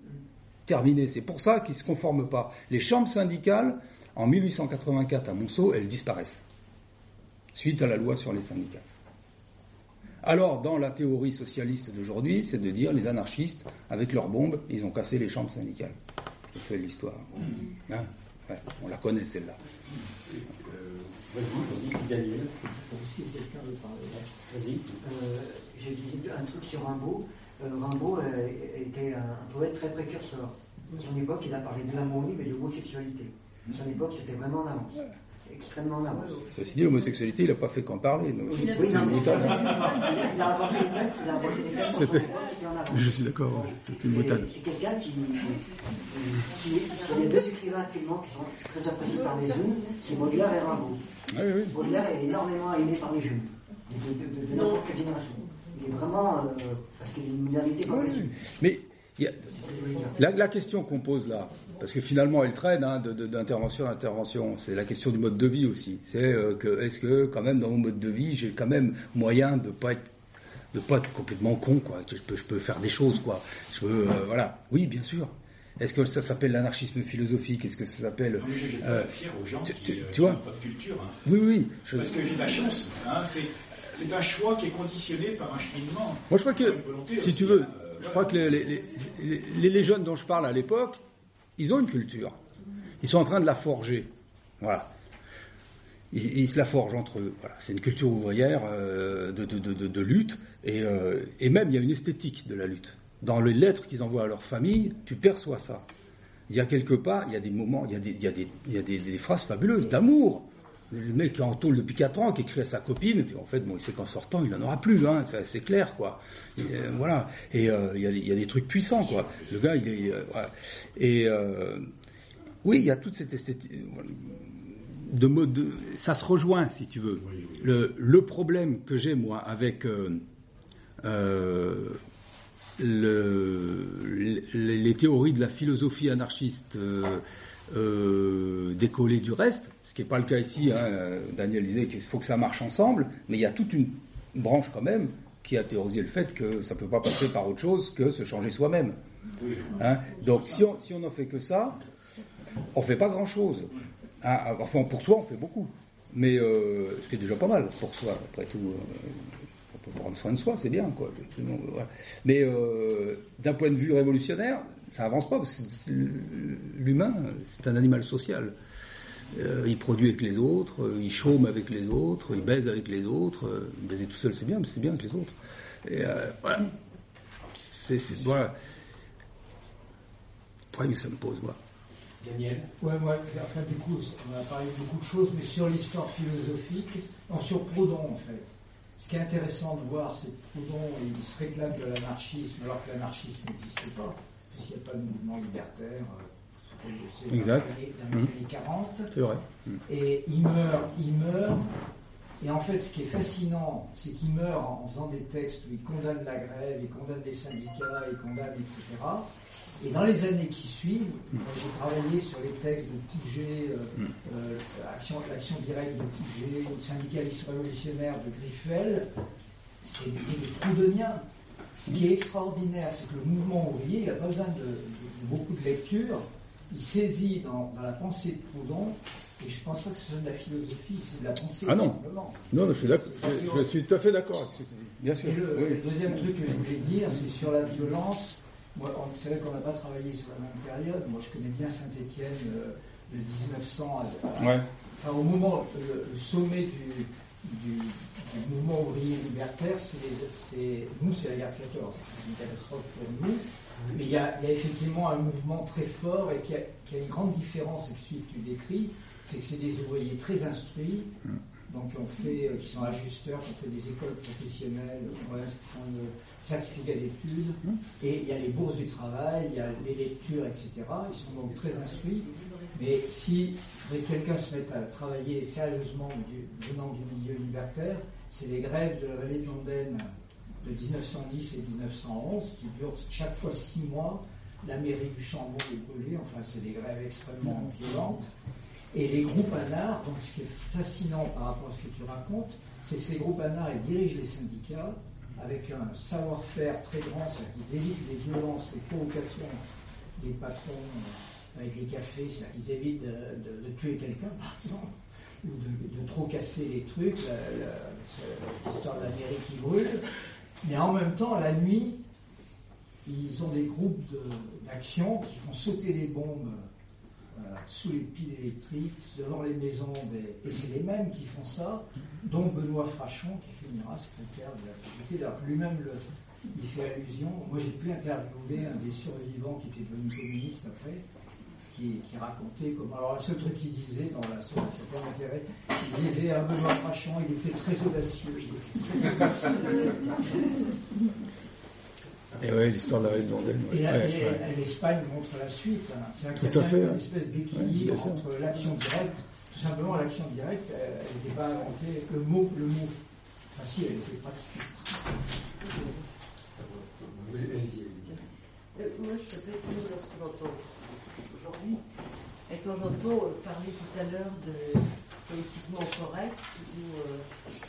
Terminé. C'est pour ça qu'ils ne se conforment pas. Les chambres syndicales, en 1884 à Monceau, elles disparaissent. Suite à la loi sur les syndicats. Alors, dans la théorie socialiste d'aujourd'hui, c'est de dire les anarchistes, avec leurs bombes, ils ont cassé les chambres syndicales. Je fais l'histoire. Hein Ouais, on la connaît celle-là. Euh, vas-y, vas-y, Daniel. Si quelqu'un veut parler. Vas-y. Euh, J'ai dit un truc sur Rimbaud. Euh, Rimbaud euh, était un poète très précurseur. À son époque, il a parlé de l'amonie, mais de l'homosexualité. À son époque, c'était vraiment en avance. Extrêmement en avance. Ceci dit, l'homosexualité, il n'a pas fait qu'en parler. donc Oui, oui, non, il a avancé les textes, il a C'était-. Je suis d'accord, c'est une boutade. C'est quelqu'un qui, qui, Il y a deux écrivains actuellement qui sont très appréciés par les jeunes, c'est Baudelaire et Rimbaud. Oui, oui. Baudelaire est énormément aimé par les jeunes, de, de, de, de n'importe quelle génération. Il est vraiment. euh, parce qu'il a une modernité Oui. Mais il y a- la, la question qu'on pose là, parce que finalement elle traîne hein, d'intervention à intervention, c'est la question du mode de vie aussi. C'est euh, que est-ce que quand même dans mon mode de vie, j'ai quand même moyen de pas être de pas être complètement con quoi. Je peux, je peux faire des choses quoi. Je peux euh, voilà. Oui, bien sûr. Est-ce que ça s'appelle l'anarchisme philosophique? Est-ce que ça s'appelle euh, aux gens tu- qui, tu- euh, vois? n'ont pas de culture. hein. Oui, oui. je- Parce que j'ai de la chance. hein, c'est, un choix qui est conditionné par un cheminement. Moi, je crois que, si aussi, tu veux, hein, je crois que les- les- les jeunes dont je parle à l'époque, ils ont une culture. Ils sont en train de la forger. Voilà. Ils, se la forgent entre eux. Voilà. C'est une culture ouvrière euh, de, de- de- de- lutte. Et, euh, et même, il y a une esthétique de la lutte. Dans les lettres qu'ils envoient à leur famille, tu perçois ça. Il y a quelque part, il y a des moments, il y a des, il y a des, il y a des phrases fabuleuses d'amour. Le mec qui est en tôle depuis 4 ans, qui écrit à sa copine, puis en fait, bon, il sait qu'en sortant, il n'en aura plus, hein, c'est clair, quoi. Et, euh, voilà. Et euh, il, y a, des- il y a des trucs puissants, quoi. Le gars, il est. euh, voilà. Et oui, il y a toute cette esthétique. De mode. de- ça se rejoint, si tu veux. Le, le problème que j'ai, moi, avec. le- les, théories de la philosophie anarchiste euh, décollées du reste, ce qui n'est pas le cas ici. hein, Daniel disait qu'il faut que ça marche ensemble, mais il y a toute une branche quand même qui a théorisé le fait que ça ne peut pas passer par autre chose que se changer soi-même. Hein, Donc si on si n'en fait que ça, on fait pas grand-chose. Hein, enfin, pour soi, on fait beaucoup. Mais euh, ce qui est déjà pas mal pour soi, après tout. euh, on peut prendre soin de soi, c'est bien, quoi. Mais d'un point de vue révolutionnaire, ça avance pas parce que l'humain, c'est un animal social. Euh, il produit avec les autres, euh, il chôme avec les autres, il baise avec les autres. Euh, baiser tout seul, c'est bien, mais c'est bien avec les autres. Et euh, voilà. C'est, c'est- voilà. Le problème que ça me pose, moi. Daniel. Ouais, moi, enfin, du coup, on a parlé de beaucoup de choses, mais sur l'histoire philosophique, non, sur Proudhon, en fait. Ce qui est intéressant de voir, c'est que Proudhon, il se réclame de l'anarchisme, alors que l'anarchisme n'existe pas, puisqu'il n'y a pas de mouvement libertaire. euh, c'est Exact. dans les années- dans les Mhm. années 40. C'est vrai. Et il meurt, il meurt. Et en fait, ce qui est fascinant, c'est qu'il meurt en faisant des textes où il condamne la grève, il condamne les syndicats, il condamne, etc. Et dans les années qui suivent, moi, j'ai travaillé sur les textes de Pouget, euh, euh, action, l'action directe de Pouget, ou syndicalisme révolutionnaire de Griffel. c'est des proudhoniens. Ce qui est extraordinaire, c'est que le mouvement ouvrier, il n'a pas besoin de, de- de beaucoup de lecture. Il saisit dans, dans la pensée de Proudhon, et je pense pas que ce soit de la philosophie, c'est de la pensée. Ah non. tout simplement. Non, non, je suis, d'accord- je, je suis tout à fait d'accord avec ce que tu dis. Bien sûr. Et le, oui. le deuxième truc que je voulais dire, c'est sur la violence. Moi, c'est vrai qu'on n'a pas travaillé sur la même période. Moi, je connais bien Saint-Étienne de 1900 à- à- Ouais. Enfin, au moment, le, le sommet du, du, du mouvement ouvrier libertaire, c'est, nous, c'est la guerre de 14. C'est une catastrophe pour nous. Mais il y, a, il y a effectivement un mouvement très fort et qui a, qui a une grande différence avec celui que tu décris, c'est que c'est des ouvriers très instruits, donc on fait, euh, qui sont ajusteurs, qui ont fait des écoles professionnelles, qui ont l'inscription de certificat d'études, et il y a les bourses du travail, il y a les lectures, etc. Ils sont donc très instruits. Mais si quelqu'un se mette à travailler sérieusement venant du milieu libertaire, c'est les grèves de la vallée de Jondaine de 1910 et 1911 qui durent chaque fois six mois. La mairie du Chambon est brûlée, enfin c'est des grèves extrêmement violentes. Et les groupes ANAR, donc ce qui est fascinant par rapport à ce que tu racontes, c'est que ces groupes ANAR, ils dirigent les syndicats avec un savoir-faire très grand, c'est-à-dire qu'ils évitent les violences, les provocations des patrons avec les cafés, c'est-à-dire évitent de, tuer quelqu'un, par exemple, ou de, trop casser les trucs, la- c'est l'histoire de la mairie qui brûle. Mais en même temps, la nuit, ils ont des groupes d'action qui font sauter les bombes euh, sous les piles électriques, devant les maisons. Et c'est les mêmes qui font ça, dont Benoît Frachon, qui finira secrétaire de la sécurité. Lui-même, il fait allusion. Moi, j'ai pu interviewer un des survivants qui était devenu communiste après, qui, qui racontait comment. Alors, le seul truc qu'il disait dans la sur certain intérêt, il disait à Benoît Frachon, il était très audacieux. il était très audacieux. Et ouais, l'histoire de la Blondel. Et, ouais. Ouais, ouais. l'Espagne montre la suite. hein. C'est Tout à fait, une espèce d'équilibre entre l'action directe. Tout simplement, l'action directe, elle n'était pas inventée. Le mot, le mot. Enfin, si, elle était pratiquée. Oui, allez-y, allez-y. Euh, moi, je un que j'entends aujourd'hui. Et quand j'entends euh, parler tout à l'heure de politiquement correct ou euh,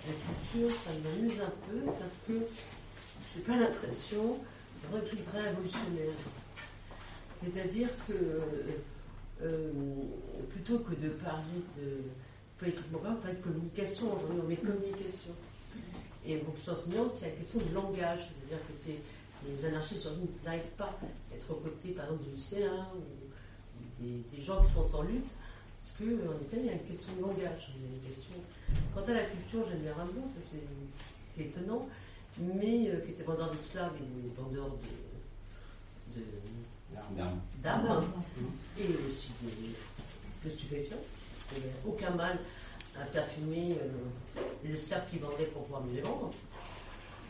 la culture, ça m'amuse un peu parce que je n'ai pas l'impression truc très révolutionnaire. C'est-à-dire que euh, plutôt que de parler de politiquement correct, on parle de communication, aujourd'hui on met communication. Et donc je suis enseignante, il y a la question du langage, c'est-à-dire que les anarchistes n'arrivent pas à être aux côtés, par exemple, des lycéens ou des, des gens qui sont en lutte, parce qu'en effet, il y a une question de langage. Il y a une question... Quant à la culture, j'aime bien Rimbaud, ça c'est, c'est étonnant, mais euh, qui était vendeur d'esclaves et vendeur de, de, D'armes. et aussi de, de stupéfiants. parce qu'il n'y a aucun mal à faire fumer euh, les esclaves qui vendaient pour pouvoir mieux les vendre.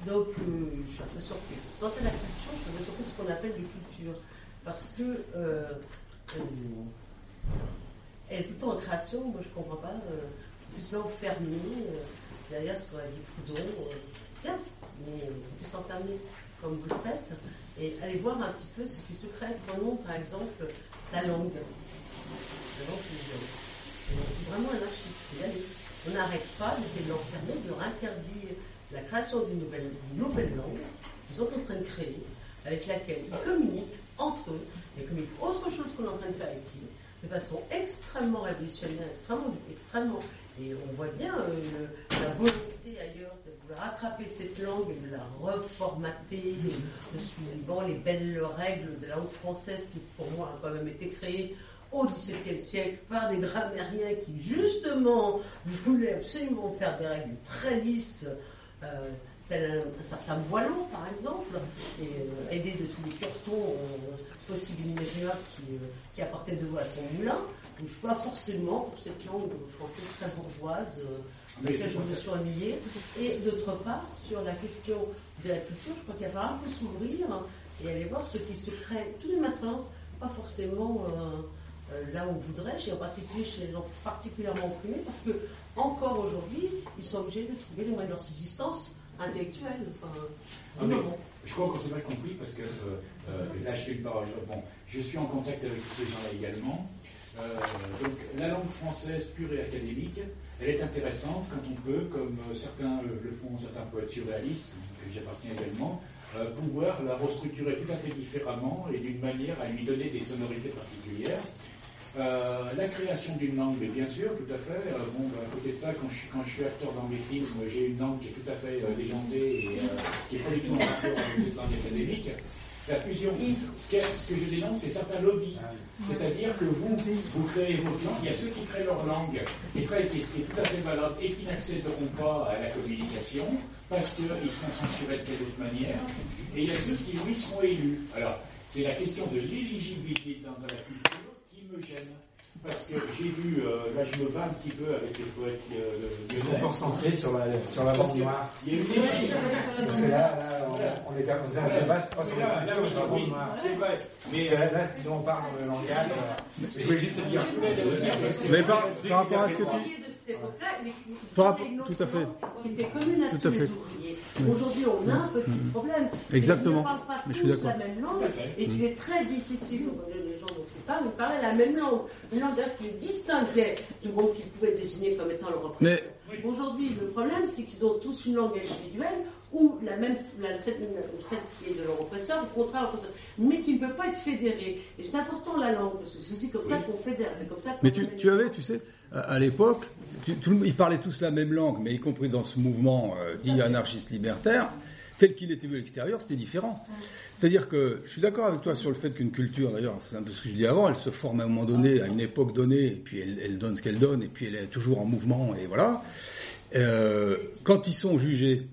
Donc, euh, je suis un peu surprise. Quant à la culture, je suis un peu surprise de ce qu'on appelle de culture. Parce que euh, elle est temps en création, moi je comprends pas. Euh, plus l'enfermer euh, derrière ce qu'on a dit Proudhon. Euh, bien, mais euh, peut s'enfermer comme vous le faites et aller voir un petit peu ce qui se crée. Prenons par exemple la langue. La langue, c'est vraiment anarchique. On n'arrête pas d'essayer de l'enfermer, de leur interdire la création d'une nouvelle, nouvelle langue qu'ils sont en train de créer, avec laquelle ils communiquent entre eux, et communiquent autre chose qu'on est en train de faire ici, de façon extrêmement révolutionnaire, extrêmement, extrêmement. Et on voit bien euh, la volonté ailleurs de vouloir attraper cette langue et de la reformater, de suivant les belles règles de la langue française qui, pour moi, a quand même été créée au XVIIe siècle par des grammairiens qui, justement, voulaient absolument faire des règles très lisses, euh, tel un, un certain Boileau, par exemple, et euh, aidé de tous les curtons euh, possibles et imaginables qui, euh, qui apportaient de voix à son moulin. Donc, je pas forcément pour cette langue française très bourgeoise, euh, Mais laquelle c'est je me suis ennuyée. Et d'autre part, sur la question de la culture, je crois qu'il va falloir un peu s'ouvrir et aller voir ce qui se crée tous les matins, pas forcément euh, là où on voudrait, chez, en particulier chez les gens particulièrement opprimés, parce que encore aujourd'hui, ils sont obligés de trouver les moyens de leur subsistance intellectuelle. Enfin, Ah, mais- non, non. Je crois qu'on s'est mal compris parce que euh, euh, là je fais une parole. Bon, je suis en contact avec tous ces gens-là également. Euh, donc la langue française pure et académique, elle est intéressante quand on peut, comme certains le font, certains poètes surréalistes, que j'appartiens également, euh, pouvoir la restructurer tout à fait différemment et d'une manière à lui donner des sonorités particulières. Euh, la création d'une langue, mais bien sûr, tout à fait. Euh, bon, bah, à côté de ça, quand je, quand je suis acteur dans mes films, j'ai une langue qui est tout à fait euh, légendée et euh, qui n'est pas du tout en rapport avec cette langue académique. La fusion, ce que, ce que je dénonce, c'est certains lobbies. C'est-à-dire que vous, vous créez votre langue. Il y a ceux qui créent leur langue, et qui, qui est tout à fait valable, et qui n'accéderont pas à la communication, parce qu'ils seront censurés de telle autre manière. Et il y a ceux qui, oui, seront élus. Alors, c'est la question de l'éligibilité dans la culture me gêne. Parce que j'ai vu, euh, là je me bats un petit peu avec les poètes euh, Ils sont lyonnais. concentrés sur la, sur la bande noire. Il y a une. Parce que là, là, on, on est à cause d'un débat, pas sur Mais là, la bande oui, noire. c'est vrai. Parce Mais que là, là, sinon on parle dans le langage. euh, Je voulais juste te dire. Mais par, par rapport à ce que tu... Par tout à fait. à Tout fait. Aujourd'hui, on a un petit problème. c'est Exactement. Mais je suis d'accord. et est très difficile les de parler la même langue. Une langue d'ailleurs qui distinguait du monde qu'ils pouvaient désigner comme étant le représentant. Mais- Aujourd'hui, le problème, c'est qu'ils ont tous une langue individuelle ou la même, la, celle, qui est de leur oppresseur, au contraire, l'oppresseur, mais qui ne peut pas être fédérée. Et c'est important la langue, parce que c'est aussi comme ça qu'on fédère, c'est comme ça qu'on Mais tu, tu les avais, tu sais, à, à l'époque, tu- tout le- ils parlaient tous la même langue, mais y compris dans ce mouvement euh, dit anarchiste libertaire, tel qu'il était vu à l'extérieur, c'était différent. C'est-à-dire que je suis d'accord avec toi sur le fait qu'une culture, d'ailleurs, c'est un peu ce que je dis avant, elle se forme à un moment donné, à une époque donnée, et puis elle, donne ce qu'elle donne, et puis elle est toujours en mouvement, et voilà. Euh, quand ils sont jugés,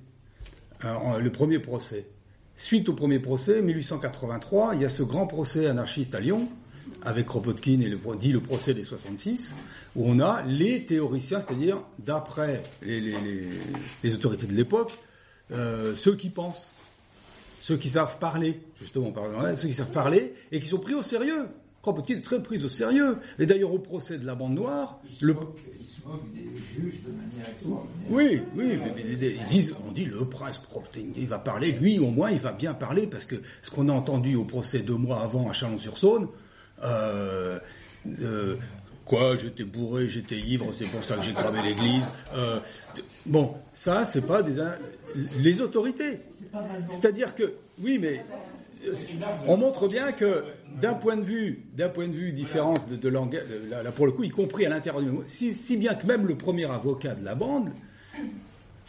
euh, le premier procès, suite au premier procès, 1883, il y a ce grand procès anarchiste à Lyon, avec Kropotkin et le, dit le procès des 66, où on a les théoriciens, c'est-à-dire d'après les autorités de l'époque, euh, ceux qui pensent, ceux qui savent parler, justement, pardon, hein, ceux qui savent parler et qui sont pris au sérieux. Kropotkin est très pris au sérieux. Et d'ailleurs, au procès de la bande noire, le, oui, oui, mais, ils disent, on dit le prince Kropotkin, il va parler, lui au moins il va bien parler parce que ce qu'on a entendu au procès deux mois avant à Chalon-sur-Saône, euh, euh, quoi, j'étais bourré, j'étais ivre, c'est pour ça que j'ai cramé l'église. Euh, bon, ça c'est pas des les autorités. C'est-à-dire que oui, mais on montre bien que d'un point de vue, d'un point de vue différence de, de langage, de- là, pour le coup, y compris à l'intérieur du si, si bien que même le premier avocat de la bande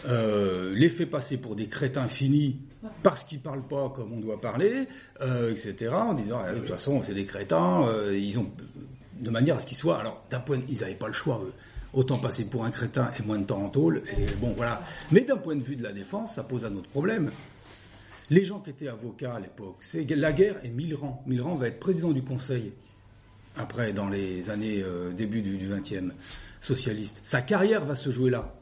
euh, les fait passer pour des crétins finis parce qu'ils parlent pas comme on doit parler, euh, etc. En disant Ah, de toute façon c'est des crétins, euh, ils ont de manière à ce qu'ils soient. Alors d'un point, ils n'avaient pas le choix. Eux. Autant passer pour un crétin et moins de temps en tôle. Et bon voilà. Mais d'un point de vue de la défense, ça pose un autre problème. Les gens qui étaient avocats à l'époque, c'est la guerre et Millerand. Millerand va être président du Conseil après, dans les années euh, début du, 20e, socialiste. Sa carrière va se jouer là.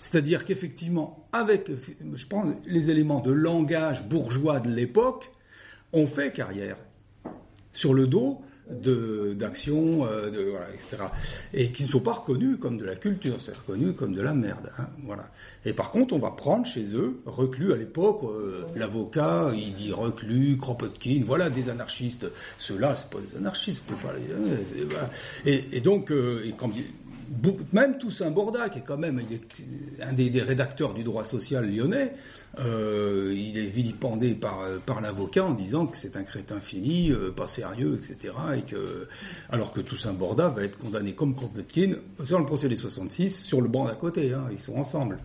C'est-à-dire qu'effectivement, avec, je prends les éléments de langage bourgeois de l'époque, on fait carrière sur le dos de d'actions, euh, de, voilà, etc. Et qui ne sont pas reconnus comme de la culture, c'est reconnu comme de la merde. hein, voilà. Et par contre, on va prendre chez eux, reclus à l'époque, euh, l'avocat, il dit reclus, Kropotkin, voilà des anarchistes. Ceux-là, c'est pas des anarchistes, on peut pas les... euh. Et, et donc, euh, et quand, même Toussaint Borda, qui est quand même un des, rédacteurs du droit social lyonnais, euh, il est vilipendé par, euh, par l'avocat en disant que c'est un crétin fini, euh, pas sérieux, etc. Et que, alors que Toussaint Borda va être condamné comme Kropotkin sur le procès des 66, sur le banc d'à côté, hein, ils sont ensemble.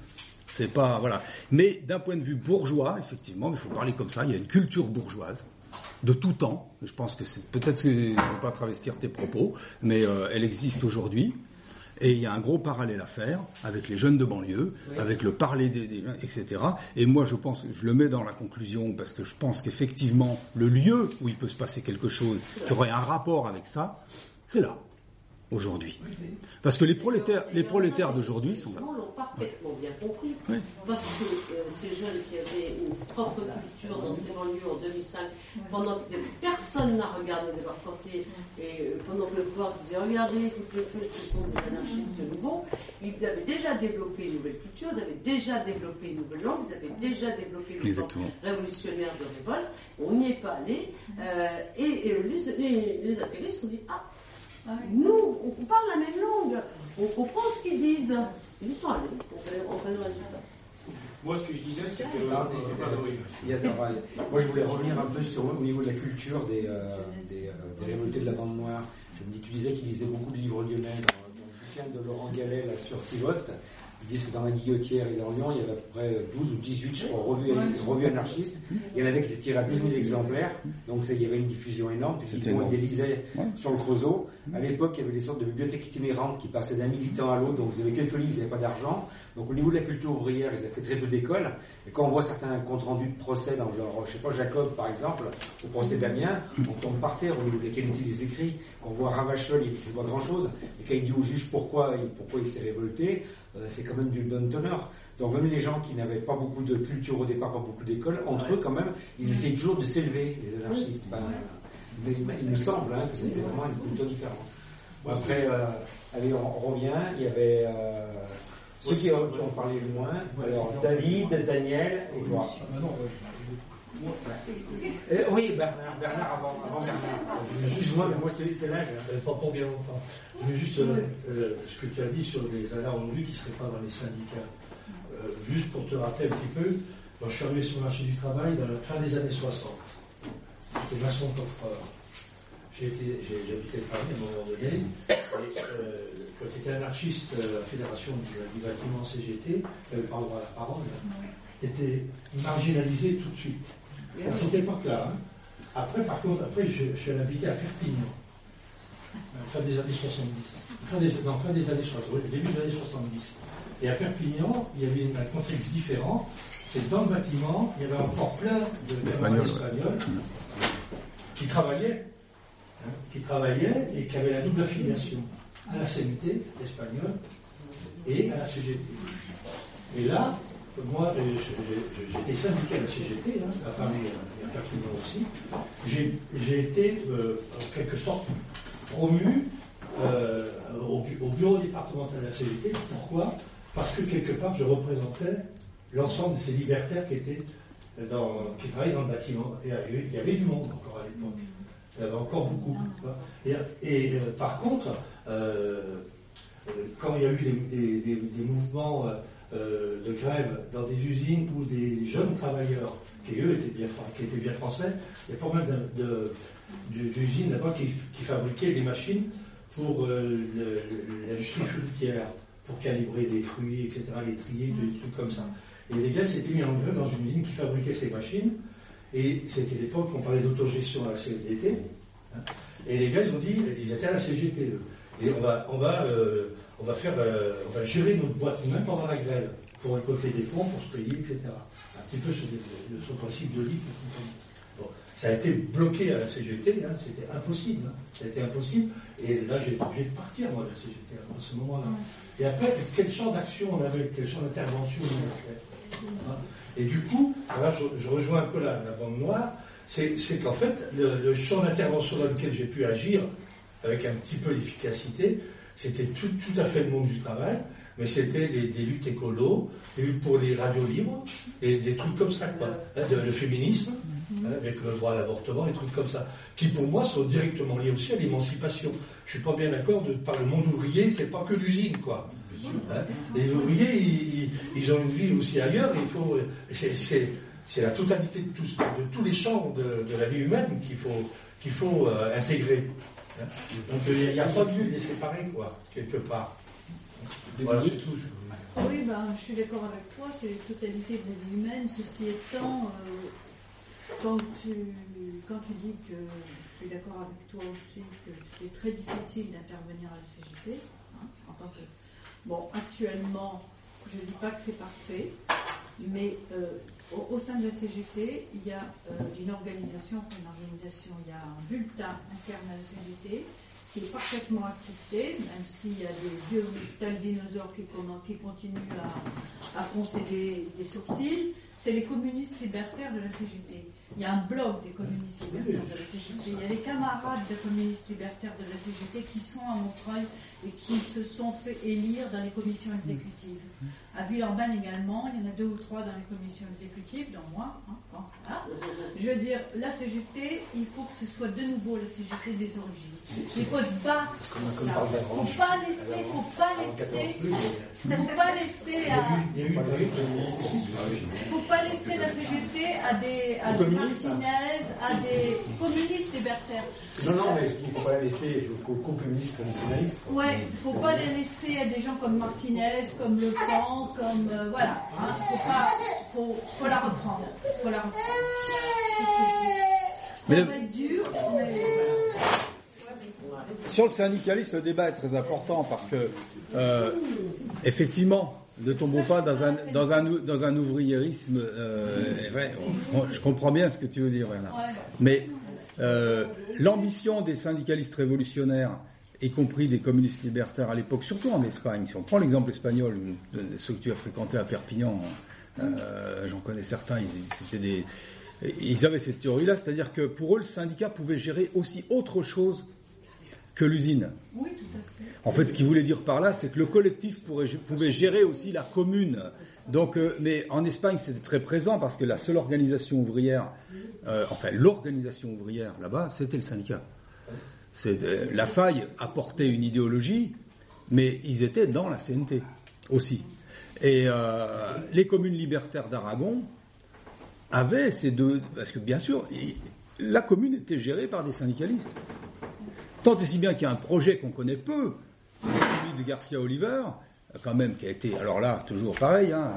C'est pas voilà. Mais d'un point de vue bourgeois, effectivement, il faut parler comme ça. Il y a une culture bourgeoise de tout temps. Je pense que c'est peut-être que je ne vais pas travestir tes propos, mais elle existe aujourd'hui. Et il y a un gros parallèle à faire avec les jeunes de banlieue, avec le parler des, des etc. Et moi, je pense, je le mets dans la conclusion parce que je pense qu'effectivement, le lieu où il peut se passer quelque chose qui aurait un rapport avec ça, c'est là, aujourd'hui. Parce que les prolétaires, les prolétaires d'aujourd'hui sont là. L'ont parfaitement bien compris. Oui. Parce que euh, ces jeunes qui avaient une propre culture dans ces banlieues en 2005, pendant que personne n'a regardé de leur côté, et euh, pendant que le pouvoir disait regardez, toutes les feux, ce sont des anarchistes nouveaux, ils avaient déjà développé une nouvelle culture, ils avaient déjà développé une nouvelle langue, ils avaient déjà développé une Exactement. révolutionnaire de révolte. On n'y est pas allé. euh, et et les, les, les sont dit ah, Ah. Nous, on, parle la même langue. On comprend ce qu'ils disent. Ils sont allés. On fait, on fait le résultat. Moi, ce que je disais, c'est que. Ah, Oui. Il y a- moi, je voulais revenir un peu sur au niveau de la culture des, euh, des, euh, des révoltés de la bande noire. Je me dis, tu disais qu'ils lisaient beaucoup de livres lyonnais. Dans, dans le bouquin de Laurent Gallet là, sur Sivost, ils disent que dans la Guillotière et dans Lyon, il y avait à peu près 12 ou 18, je crois, revues, revues anarchistes. Il y en avait qui étaient tirés à 12 000 exemplaires. Donc, ça, il y avait une diffusion énorme. Puis, C'était ils énorme. lisaient Ouais. sur le Creusot. À l'époque, il y avait des sortes de bibliothèques itinérantes qui passaient d'un militant à l'autre. Donc, vous avez quelques livres, vous n'avez pas d'argent. Donc, au niveau de la culture ouvrière, ils avaient fait très peu d'écoles. Et quand on voit certains comptes rendus de procès, dans genre, je sais pas, Jacob, par exemple, au procès d'Amiens, on tombe par terre au niveau de la qualité des écrits. Quand on voit Ravachol, il écrit pas grand chose. Et quand il dit au juge pourquoi, il- pourquoi il s'est révolté, euh, c'est quand même d'une bonne teneur. Donc, même les gens qui n'avaient pas beaucoup de culture au départ, pas beaucoup d'écoles, entre eux, quand même, ils essayaient toujours de s'élever, les anarchistes. Mais il, me semble hein, que c'était vraiment une culture différente. Bon, après, euh, allez, on, on revient. Il y avait euh, ceux qui, ont- qui ont parlé le moins. Alors, David, Daniel et toi. Ah. Euh, oui, Bernard, Bernard avant, avant Bernard. Excuse-moi, mais moi, c'est l'âge. hein. Euh, pas pour bien longtemps. Je veux juste euh, ce que tu as dit sur les anards aujourd'hui qui ne seraient pas dans les syndicats. Euh, juste pour te rappeler un petit peu, moi je suis arrivé sur le marché du travail dans la fin des années 60. J'étais maçon coffreur. J'ai j'habitais Paris à un moment donné. Et euh, quand j'étais anarchiste à la fédération du, du bâtiment CGT, tu n'avais pas le droit à la parole, tu étais marginalisé tout de suite. À cette époque-là. hein. Après, par contre, après, je, je suis allé habiter à Perpignan fin des années 70. Fin des, non, fin des années 60, oui, début des années 70. Et à Perpignan, il y avait un contexte différent. C'est que dans le bâtiment, il y avait encore plein de Espagnols, camarades ouais. espagnols qui travaillaient, hein, qui travaillaient et qui avaient la double affiliation à la CNT espagnole et à la CGT. Et là, moi, euh, j'étais syndicat à la CGT, hein, à Paris à Perpignan aussi. J'ai été, euh, en quelque sorte, promu euh, au, bu- au bureau départemental de la CGT. Pourquoi? Parce que quelque part, je représentais l'ensemble de ces libertaires qui dans, qui travaillaient dans le bâtiment. Et avait- il y avait du monde encore à l'époque. Il y avait encore beaucoup. vois. Et, et, euh, par contre, euh, euh, quand il y a eu des, des- des- des mouvements de grève dans des usines où des jeunes travailleurs, qui eux étaient bien, qui étaient bien français, il y a pas mal d'usines là-bas qui, qui fabriquaient des machines pour l'industrie fruitière, pour calibrer des fruits, etc., les trier, des trucs comme ça. Et les gars s'étaient mis en grève dans une usine qui fabriquait ces machines, et c'était l'époque où on parlait d'autogestion à la CFDT, hein. et les gars ils ont dit, ils étaient à la CGT, eux. et on va, on va, euh, on va faire, euh, on va gérer notre boîte nous-mêmes pendant la grève, pour récolter des fonds, pour se payer, etc. Un petit peu le principe de libre. Bon, ça a été bloqué à la CGT, hein, c'était impossible. hein. Ça a été impossible. Et là, j'ai été obligé de partir, moi, de la CGT, à ce moment-là. Et après, quel champ d'action on avait, quel champ d'intervention on avait hein. Et du coup, là, je, je rejoins un peu la, la bande noire, c'est qu'en fait, le, le champ d'intervention dans lequel j'ai pu agir, avec un petit peu d'efficacité, c'était tout, tout à fait le monde du travail, mais c'était des, luttes écolo, des luttes pour les radios libres, et des trucs comme ça, quoi. Hein, de- le féminisme, hein, avec le droit à l'avortement, des trucs comme ça, qui pour moi sont directement liés aussi à l'émancipation. Je suis pas bien d'accord de par le monde ouvrier, c'est pas que l'usine, quoi. Hein, les ouvriers, ils, ont une vie aussi ailleurs, il faut, c'est, c'est- c'est la totalité de, tous, de tous les champs de, de la vie humaine qu'il faut, qu'il faut euh, intégrer. hein. Donc il n'y a, pas de vue de les séparer, quoi, quelque part. Voilà, c'est Oui, ben, je suis d'accord avec toi, c'est la totalité de la vie humaine. Ceci étant, euh, quand, tu, quand tu dis que je suis d'accord avec toi aussi que c'était très difficile d'intervenir à la CGT, hein, en tant que. Bon, actuellement, je ne dis pas que c'est parfait, mais euh, au, au sein de la CGT, il y a euh, une organisation, une organisation, il y a un bulletin interne à la CGT qui est parfaitement accepté, même s'il y a des vieux tels dinosaures qui, continuent à, à froncer des, des sourcils, c'est les communistes libertaires de la CGT. Il y a un blog des communistes libertaires de la CGT. Il y a des camarades de communistes libertaires de la CGT qui sont à Montreuil et qui se sont fait élire dans les commissions exécutives. À Villeurbanne également, il y en a deux ou trois dans les commissions exécutives, dont moi. hein, bon, voilà. Je veux dire, la CGT, il faut que ce soit de nouveau la CGT des origines. Il faut se battre. La Faut pas laisser, faut pas laisser, faut pas laisser à, faut pas la CGT à des, à des Communistes. Martinez, à des communistes libertaires. Non, non, mais il ne faut pas la laisser aux communistes quoi. Ouais, faut pas les laisser à des gens comme Martinez, comme Le Pen, comme euh, voilà. Hein, faut pas, faut, faut la reprendre, faut la reprendre. Ça va être dur, mais Sur le syndicalisme, le débat est très important parce que, euh, effectivement, ne tombons pas dans un, dans un, ou- dans un ouvriérisme. euh, vrai, je comprends bien ce que tu veux dire, Bernard. Mais euh, l'ambition des syndicalistes révolutionnaires, y compris des communistes libertaires à l'époque, surtout en Espagne, si on prend l'exemple espagnol, de- ceux que tu as fréquentés à Perpignan, euh, j'en connais certains, ils, c'était des, ils avaient cette théorie-là, c'est-à-dire que pour eux, le syndicat pouvait gérer aussi autre chose que l'usine. oui, tout à fait. En fait, ce qu'il voulait dire par là, c'est que le collectif pourrait, pouvait gérer aussi la commune. Donc, euh, mais en Espagne, c'était très présent parce que la seule organisation ouvrière, euh, enfin l'organisation ouvrière là-bas, c'était le syndicat. C'est, la faille apportait une idéologie, mais ils étaient dans la CNT aussi. Et euh, les communes libertaires d'Aragon avaient ces deux, parce que bien sûr, la commune était gérée par des syndicalistes. Tant et si bien qu'il y a un projet qu'on connaît peu, celui de Garcia Oliver, quand même, qui a été, alors là, toujours pareil, hein,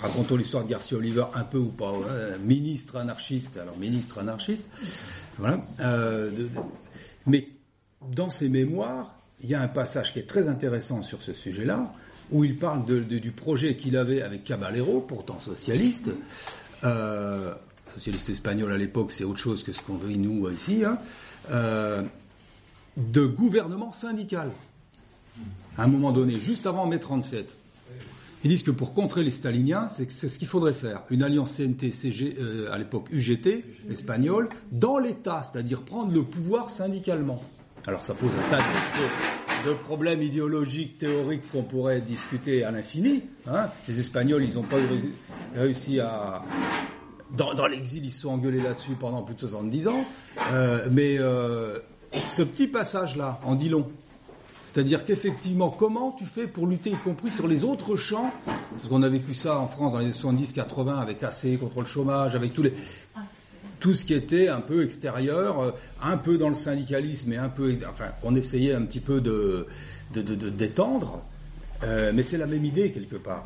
racontons l'histoire de Garcia Oliver un peu ou pas, hein, ministre anarchiste, alors ministre anarchiste, voilà, euh, mais dans ses mémoires, il y a un passage qui est très intéressant sur ce sujet-là, où il parle du projet qu'il avait avec Caballero, pourtant socialiste, euh, socialiste espagnol à l'époque, c'est autre chose que ce qu'on veut nous ici, hein, euh, de gouvernement syndical. À un moment donné, juste avant mai 37. Ils disent que pour contrer les staliniens, c'est ce qu'il faudrait faire. Une alliance CNT-CG, euh, à l'époque UGT, espagnole, dans l'État, c'est-à-dire prendre le pouvoir syndicalement. Alors ça pose un tas de, problèmes idéologiques, théoriques qu'on pourrait discuter à l'infini. hein. Les Espagnols, ils n'ont pas réussi- à... Dans, dans l'exil, ils se sont engueulés là-dessus pendant plus de 70 ans. Euh, mais euh, ce petit passage-là en dit long. C'est-à-dire qu'effectivement, comment tu fais pour lutter, y compris sur les autres champs? Parce qu'on a vécu ça en France dans les années 70-80 avec AC contre le chômage, avec tous les, Ah, tout ce qui était un peu extérieur, euh, un peu dans le syndicalisme et un peu, enfin, on essayait un petit peu de d'étendre, euh, mais c'est la même idée quelque part,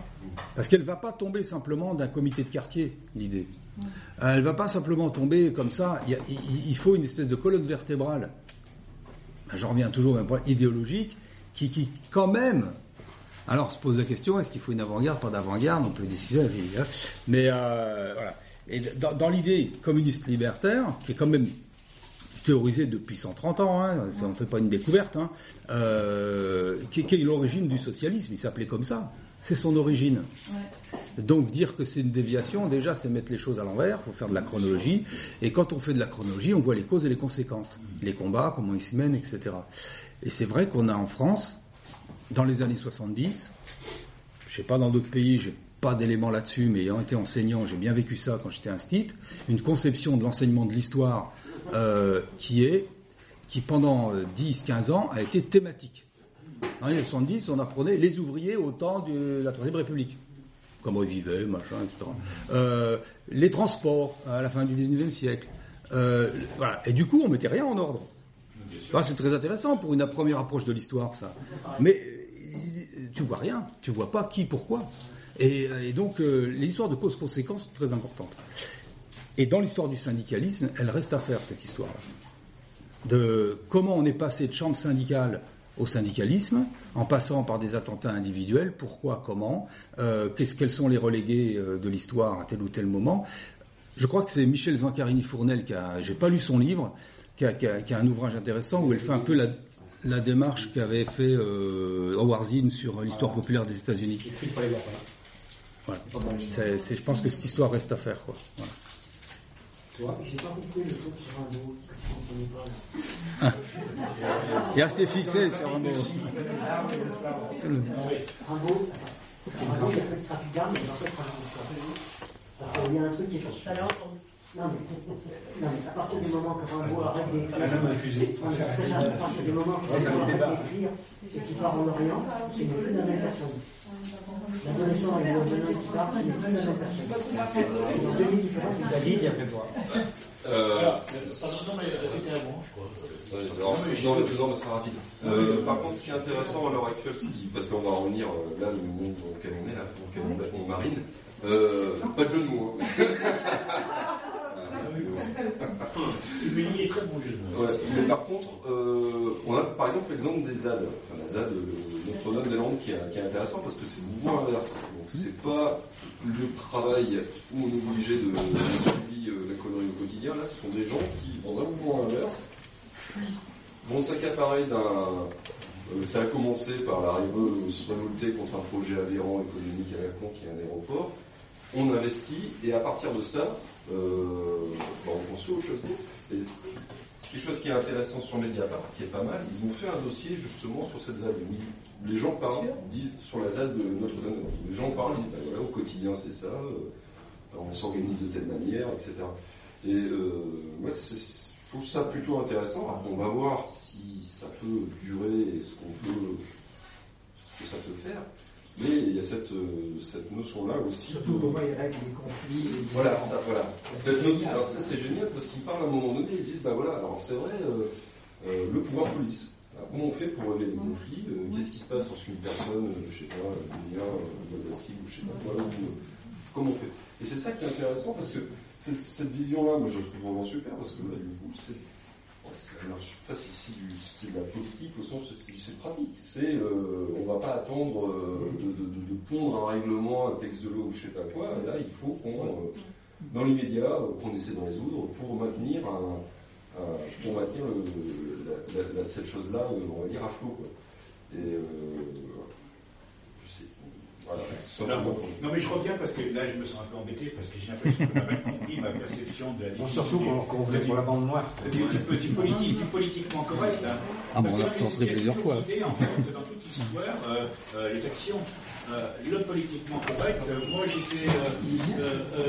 parce qu'elle va pas tomber simplement d'un comité de quartier, l'idée. Euh, Elle va pas simplement tomber comme ça. Il, y a- il- il faut une espèce de colonne vertébrale. J'en reviens toujours à un point idéologique qui, qui, quand même, alors se pose la question est-ce qu'il faut une avant-garde, pas d'avant-garde? On peut discuter, hein. mais euh, voilà. Et dans, l'idée communiste libertaire, qui est quand même théorisée depuis 130 ans, hein, on ne fait pas une découverte, hein, euh, qui est l'origine du socialisme, il s'appelait comme ça. C'est son origine. ouais. Donc dire que c'est une déviation, déjà c'est mettre les choses à l'envers, il faut faire de la chronologie, et quand on fait de la chronologie, on voit les causes et les conséquences, les combats, comment ils se mènent, etc. Et c'est vrai qu'on a en France, dans les années 70, je sais pas dans d'autres pays, j'ai pas d'éléments là-dessus, mais ayant été enseignant, j'ai bien vécu ça quand j'étais instit, une conception de l'enseignement de l'histoire euh, qui est, qui pendant 10-15 ans a été thématique. Dans les années 70, on apprenait les ouvriers au temps de la Troisième République. Comment ils vivaient, machin, etc. Euh, les transports à la fin du 19e siècle. Euh, voilà. Et du coup, on mettait rien en ordre. C'est très intéressant pour une première approche de l'histoire, ça. Mais euh, tu vois rien, tu vois pas qui, pourquoi. Et, donc, euh, les histoires de causes-conséquences sont très importantes. Et dans l'histoire du syndicalisme, elle reste à faire, cette histoire-là. De comment on est passé de chambre syndicale au syndicalisme, en passant par des attentats individuels, pourquoi, comment, euh, qu'est-ce, quels sont les relégués euh, de l'histoire à tel ou tel moment. Je crois que c'est Michel Zancarini-Fournel qui a, j'ai pas lu son livre, qui a, qui a- qui a un ouvrage intéressant où elle fait un peu la, la démarche qu'avait fait euh, Howard Zinn sur l'histoire populaire des États-Unis. Voilà. Je pense que cette histoire reste à faire. Quoi. Voilà. J'ai pas compris le truc sur un mot Et restez fixé sur un mot. Il a il a de y a un truc qui est. Non mais, à partir du moment que Rimbaud arrête d'écrire. À partir du moment que Rimbaud arrête et qu'il part en Orient, c'est plus la même personne. Le c'est une plus toi. Euh, Alors, pardon, non, mais euh, c'était avant, je crois. Ouais, alors, non, le faisant sera rapide. Euh, par contre, ce qui est intéressant à l'heure actuelle, parce qu'on va revenir euh, là, le monde dans lequel on est, là, dans lequel on est, on marine. Euh, pas de jeu de mots. hein. Il est très bon jeu de mots. Ouais, mais par contre, euh, on a par exemple l'exemple des ZAD, enfin, la ZAD de Notre-Dame-des-Landes qui, est- qui est intéressant parce que c'est le mouvement inverse. Donc c'est pas le travail où on est obligé de, de subir euh, la connerie au quotidien. Là, ce sont des gens qui, dans un mouvement inverse, vont s'accaparer d'un. euh, ça a commencé par l'arrivée de se révolter contre un projet aberrant économique à la con qui est un aéroport. On investit et à partir de ça, euh, bah, on construit autre chose. Et quelque chose qui est intéressant sur Mediapart, qui est pas mal, ils ont fait un dossier justement sur cette ZAD. où ils- les gens parlent, disent sur la ZAD de Notre-Dame. Les gens parlent, disent bah, voilà, au quotidien c'est ça, euh, on s'organise de telle manière, etc. Et euh, moi, c'est- je trouve ça plutôt intéressant. Après, on va voir si ça peut durer et ce qu'on peut, ce que ça peut faire. Mais il y a cette, euh, cette notion-là aussi. Surtout de- comment ils règlent les conflits. les voilà, ça, voilà. C'est Cette notion, génial. alors ça c'est génial parce qu'ils parlent à un moment donné, ils disent bah voilà, alors c'est vrai, euh, euh, le pouvoir police. Alors, comment on fait pour régler les conflits euh, Qu'est-ce qui se passe lorsqu'une personne, euh, je sais pas, devient euh, cible ou je sais pas quoi, ou, euh, comment on fait? Et c'est ça qui est intéressant parce que cette, cette vision-là, moi je la trouve vraiment super parce que là, du coup, c'est je sais pas si c'est de la politique au sens c'est c'est pratique. C'est euh, on va pas attendre euh, de, de- de- de pondre un règlement, un texte de loi ou je sais pas quoi. Là, il faut qu'on euh, dans l'immédiat euh, qu'on essaie de résoudre pour maintenir un- pour maintenir le, la- la- la- cette chose-là, euh, on va dire à flot. Quoi. Et euh, je sais, voilà. Alors, non mais je reviens parce que là je me sens un peu embêté parce que j'ai l'impression qu'on a mal compris ma perception de la Bon, difficulté surtout qu'on voulait pour la bande noire. du, politique, politiquement correct. Hein. Ah, bon, on que l'a plusieurs fois. l'idée, en fait, dans euh, euh, les actions. Euh, le politiquement correct, moi j'étais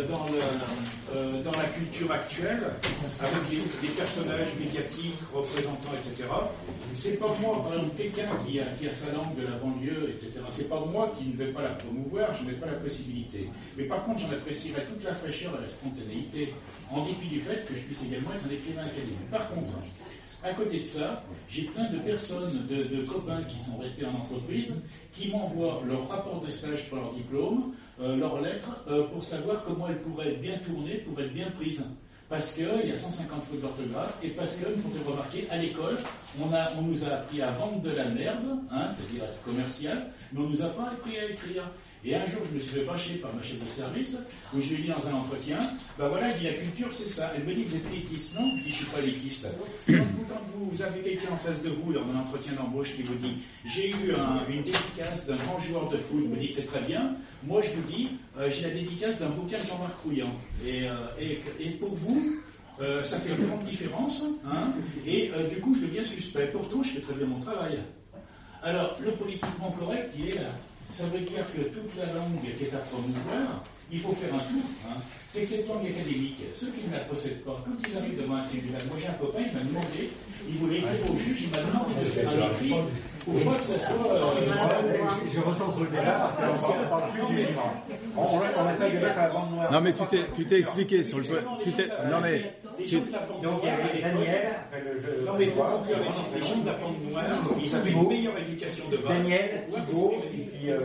dans, dans la culture actuelle, avec des, des personnages médiatiques, représentants, etc. C'est pas moi, par exemple, quelqu'un qui a, qui a sa langue de la banlieue, etc. C'est pas moi qui ne vais pas la promouvoir, je n'ai pas la possibilité. Mais par contre, j'en apprécierais toute la fraîcheur et la spontanéité, en dépit du fait que je puisse également être un écrivain académique. Par contre, à côté de ça, j'ai plein de personnes, de, copains qui sont restés en entreprise, qui m'envoient leur rapport de stage pour leur diplôme, euh, leurs lettres, euh, pour savoir comment elles pourraient être bien tournées, pour être bien prises. Parce qu'il y a 150 fautes d'orthographe et parce que, il faut remarquer, à l'école, on, on nous a appris à vendre de la merde, hein, c'est-à-dire être commercial, mais on nous a pas appris à écrire. Et un jour, je me suis fait vacher par ma chef de service, où je lui ai dit dans un entretien, bah voilà, il dit la culture, c'est ça. Elle me dit, vous êtes élitiste. Non, je dis, je suis pas élitiste. Quand vous, quand vous, avez quelqu'un en face de vous, dans un entretien d'embauche, qui vous dit, j'ai eu un- une dédicace d'un grand joueur de foot, vous me dites, c'est très bien. Moi, je vous dis, euh, j'ai la dédicace d'un bouquin de Jean-Marc Rouillant. Et, euh, et pour vous, euh, ça fait une grande différence, hein, et euh, du coup, je deviens suspect. Pourtant, je fais très bien mon travail. Alors, le politiquement correct, il est là. Ça veut dire que toute la langue qui est à promouvoir, il faut faire un tour. Hein. C'est que cette langue académique, ceux qui ne la possèdent pas, quand ils arrivent devant un tribunal, moi j'ai un copain, il m'a demandé, il voulait écrire au juge, il m'a demandé de faire un écrit ça Je, ressens le débat parce qu'on ne parle plus du livre. On on n'a pas gueulé sur la bande noire. Non mais tu t'es tu t'es expliqué sur le tu t'es non mais les gens de la bande Donc il y l'époque, Daniel. Non mais pour conclure, les, de la bande noire, ils avaient une meilleure éducation de base. Daniel, Thibault, et puis. euh,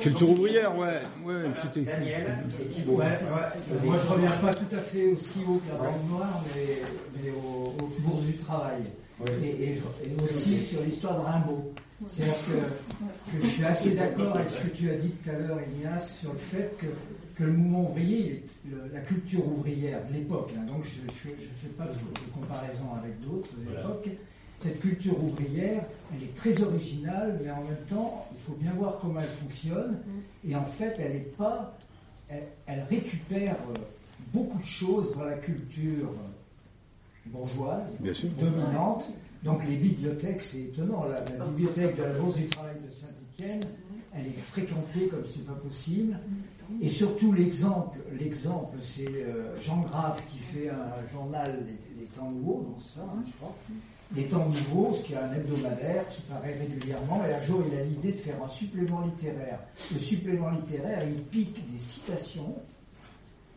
culture ouvrière ouais ouais tu t'es expliqué. Daniel et Thibault. Ouais, ouais. Moi, je reviens pas tout à fait aussi haut que la bande noire, mais, mais aux, aux bourses du travail. Et, et- et aussi sur l'histoire de Rimbaud. C'est-à-dire que, que je suis assez d'accord avec ce que tu as dit tout à l'heure, Ignace, sur le fait que, que le mouvement ouvrier, le- la culture ouvrière de l'époque, hein, donc je ne fais pas de, de comparaison avec d'autres Voilà. époques, cette culture ouvrière, elle est très originale, mais en même temps, il faut bien voir comment elle fonctionne. Et en fait, elle est pas, elle, elle récupère euh, beaucoup de choses dans la culture bourgeoise, Bien sûr. dominante. Donc les bibliothèques, c'est étonnant. La, la bibliothèque de la Bourse du Travail de Saint-Étienne, elle est fréquentée comme c'est pas possible. Et surtout l'exemple, l'exemple, c'est euh, Jean Grave qui fait un journal Les, les Temps Nouveaux, c'est ça, hein, je crois. Les Temps Nouveaux, ce qui est un hebdomadaire qui paraît régulièrement. Et un jour, il a l'idée de faire un supplément littéraire. Le supplément littéraire, il pique des citations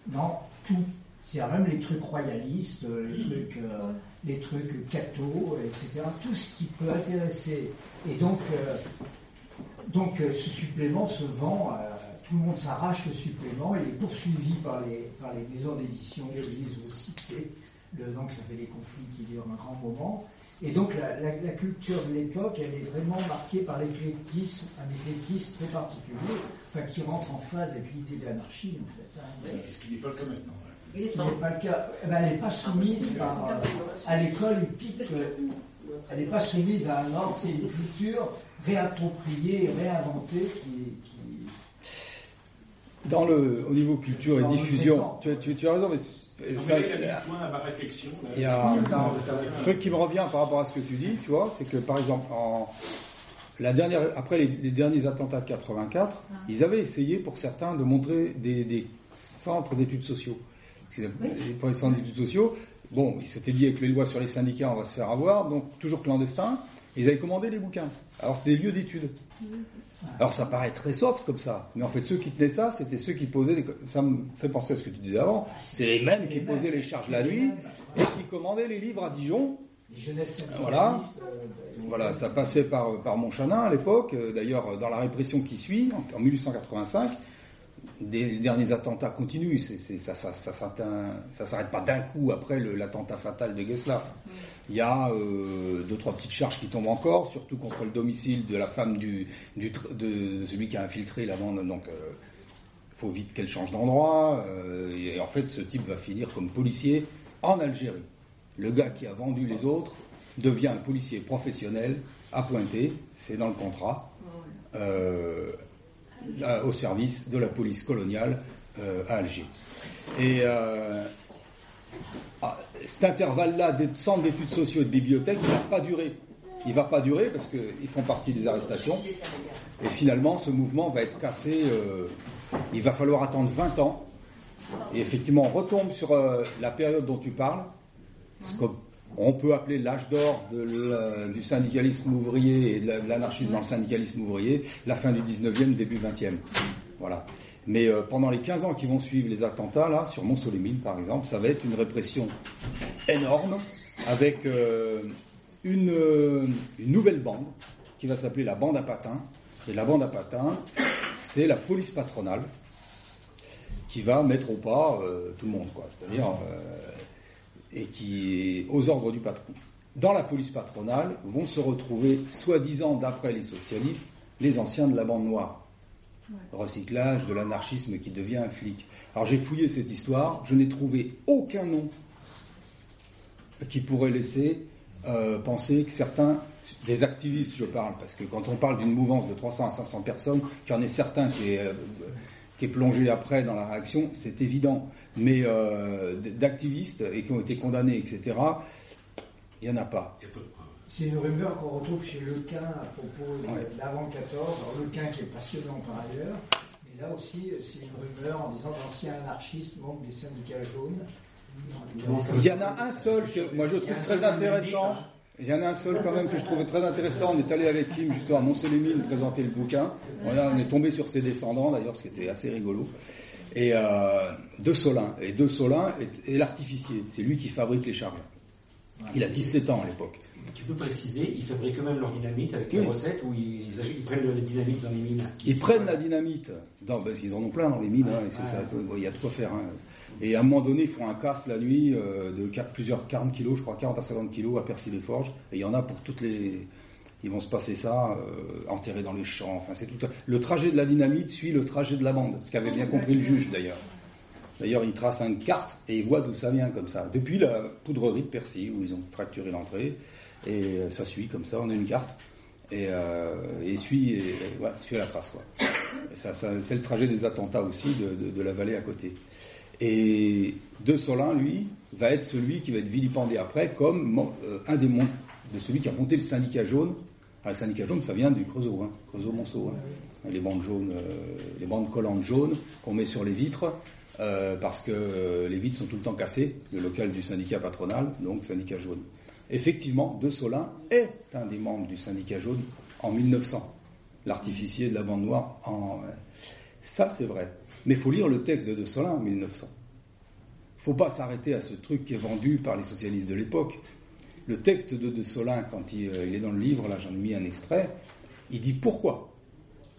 dans tout. C'est-à-dire même les trucs royalistes, euh, les trucs, euh, les trucs catho, etc. Tout ce qui peut intéresser. Et donc, euh, donc ce supplément se vend, euh, tout le monde s'arrache le supplément, il est poursuivi par les, par les maisons d'édition de l'Église vous citez. Le, donc ça fait des conflits qui durent un grand moment. Et donc la, la- la culture de l'époque, elle est vraiment marquée par l'éclectisme, un éclectisme très particulier, enfin, qui rentre en phase avec l'idée de l'anarchie en fait. hein. Ce qui n'est pas le cas maintenant? Ce n'est pas le cas. Eh ben, elle n'est pas soumise par, euh, à l'école, il pique, euh, elle n'est pas soumise à un ordre, c'est une culture réappropriée, réinventée qui, qui- Dans le, au niveau culture et diffusion, tu, tu- tu as raison, mais Non, ça- il a mis le point à ma réflexion. là. il y a un truc qui me revient par rapport à ce que tu dis, tu vois, c'est que par exemple, en, la dernière, après les, les derniers attentats de 84, ils avaient essayé pour certains de montrer des, des centres d'études sociaux. Les- Pour les d'études sociaux, bon, ils s'étaient dit avec les lois sur les syndicats, on va se faire avoir, donc toujours clandestin. Ils avaient commandé les bouquins. Alors c'était des lieux d'études. Alors ça paraît très soft comme ça, mais en fait ceux qui tenaient ça, c'était ceux qui posaient. Les... Ça me fait penser à ce que tu disais avant. C'est les mêmes qui posaient les charges la nuit et qui commandaient les livres à Dijon. Voilà. Voilà, ça passait par, par Montchanin à l'époque. Euh, D'ailleurs, dans la répression qui suit, en 1885, des les derniers attentats continuent. Ça, ça s'arrête pas d'un coup après l'attentat fatal de Gessler. Il y a euh, deux, trois petites charges qui tombent encore, surtout contre le domicile de la femme du, du tr- de, celui qui a infiltré la bande. Donc, euh, faut vite qu'elle change d'endroit. euh, et en fait, ce type va finir comme policier en Algérie. Le gars qui a vendu les autres devient un policier professionnel appointé, c'est dans le contrat, euh, au service de la police coloniale euh, à Alger. Et euh, ah, cet intervalle-là des centres d'études sociaux et de bibliothèques, il va pas durer. Il va pas durer parce qu'ils font partie des arrestations. Et finalement, ce mouvement va être cassé. euh, il va falloir attendre 20 ans. Et effectivement, on retombe sur la période dont tu parles, qu'on peut appeler l'âge d'or du syndicalisme ouvrier et de la- de l'anarchisme dans le syndicalisme ouvrier, la fin du 19e, début 20e. Voilà. Mais euh, pendant les 15 ans qui vont suivre les attentats, là, sur Mont-Solémine par exemple, ça va être une répression énorme avec euh, une, euh, une nouvelle bande qui va s'appeler la bande à patins. Et la bande à patins, c'est la police patronale qui va mettre au pas tout le monde. C'est-à-dire et qui est aux ordres du patron. Dans la police patronale vont se retrouver, soi-disant d'après les socialistes, les anciens de la bande noire. Recyclage de l'anarchisme qui devient un flic. Alors j'ai fouillé cette histoire, je n'ai trouvé aucun nom qui pourrait laisser euh, penser que certains, des activistes je parle, parce que quand on parle d'une mouvance de 300 à 500 personnes, qu'il y en ait certains qui euh, qui est plongé après dans la réaction, c'est évident. Mais euh, d'activistes et qui ont été condamnés, etc., il n'y en a pas. C'est une rumeur qu'on retrouve chez Lequin à propos de Ouais. l'avant 14. Alors Lequin qui est passionnant par ailleurs, mais là aussi c'est une rumeur en disant l'ancien anarchiste membre des syndicats jaunes. Il y en a un seul que moi je trouve très intéressant. Il y en a un seul quand même que je trouvais très intéressant. On est allé avec Kim justement à Mont-Solémine présenter le bouquin. On est tombé sur ses descendants d'ailleurs, ce qui était assez rigolo. Et euh, de Solin. Et de Solin est, est l'artificier. C'est lui qui fabrique les charges. Il a 17 ans à l'époque. Tu peux préciser, ils fabriquent eux-mêmes leur dynamite avec Oui. les recettes ou ils, ils, ils prennent le dynamite dans les mines? Ils prennent la dynamite, dans, parce qu'ils en ont plein dans les mines, hein, et ça, il y a de quoi faire. hein. Et à un moment donné, ils font un casse la nuit euh, de plusieurs 40 kilos, je crois 40 à 50 kilos à Percy-les-Forges, et il y en a pour toutes les... Ils vont se passer ça, euh, enterrés dans les champs, enfin c'est tout... Le trajet de la dynamite suit le trajet de la bande, ce qu'avait bien compris le juge d'ailleurs. D'ailleurs, il trace une carte et il voit d'où ça vient comme ça. Depuis la poudrerie de Percy, où ils ont fracturé l'entrée, et ça suit comme ça, on a une carte, et, euh, suit, la trace. Quoi. Ça, c'est le trajet des attentats aussi de la vallée à côté. Et De Solin, lui, va être celui qui va être vilipendé après comme euh, un des mon- de celui qui a monté le syndicat jaune. Ah, le syndicat jaune, ça vient du Creusot, hein, Creusot-Monceau. hein. Les bandes jaunes, euh, les bandes collantes jaunes qu'on met sur les vitres, euh, parce que euh, les vitres sont tout le temps cassées, le local du syndicat patronal, donc syndicat jaune. Effectivement, De Solin est un des membres du syndicat jaune en 1900. L'artificier de la bande noire en... Ça, c'est vrai. Mais il faut lire le texte de De Solin en 1900. Il faut pas s'arrêter à ce truc qui est vendu par les socialistes de l'époque. Le texte de De Solin, quand il, euh, il est dans le livre, là j'en ai mis un extrait, il dit pourquoi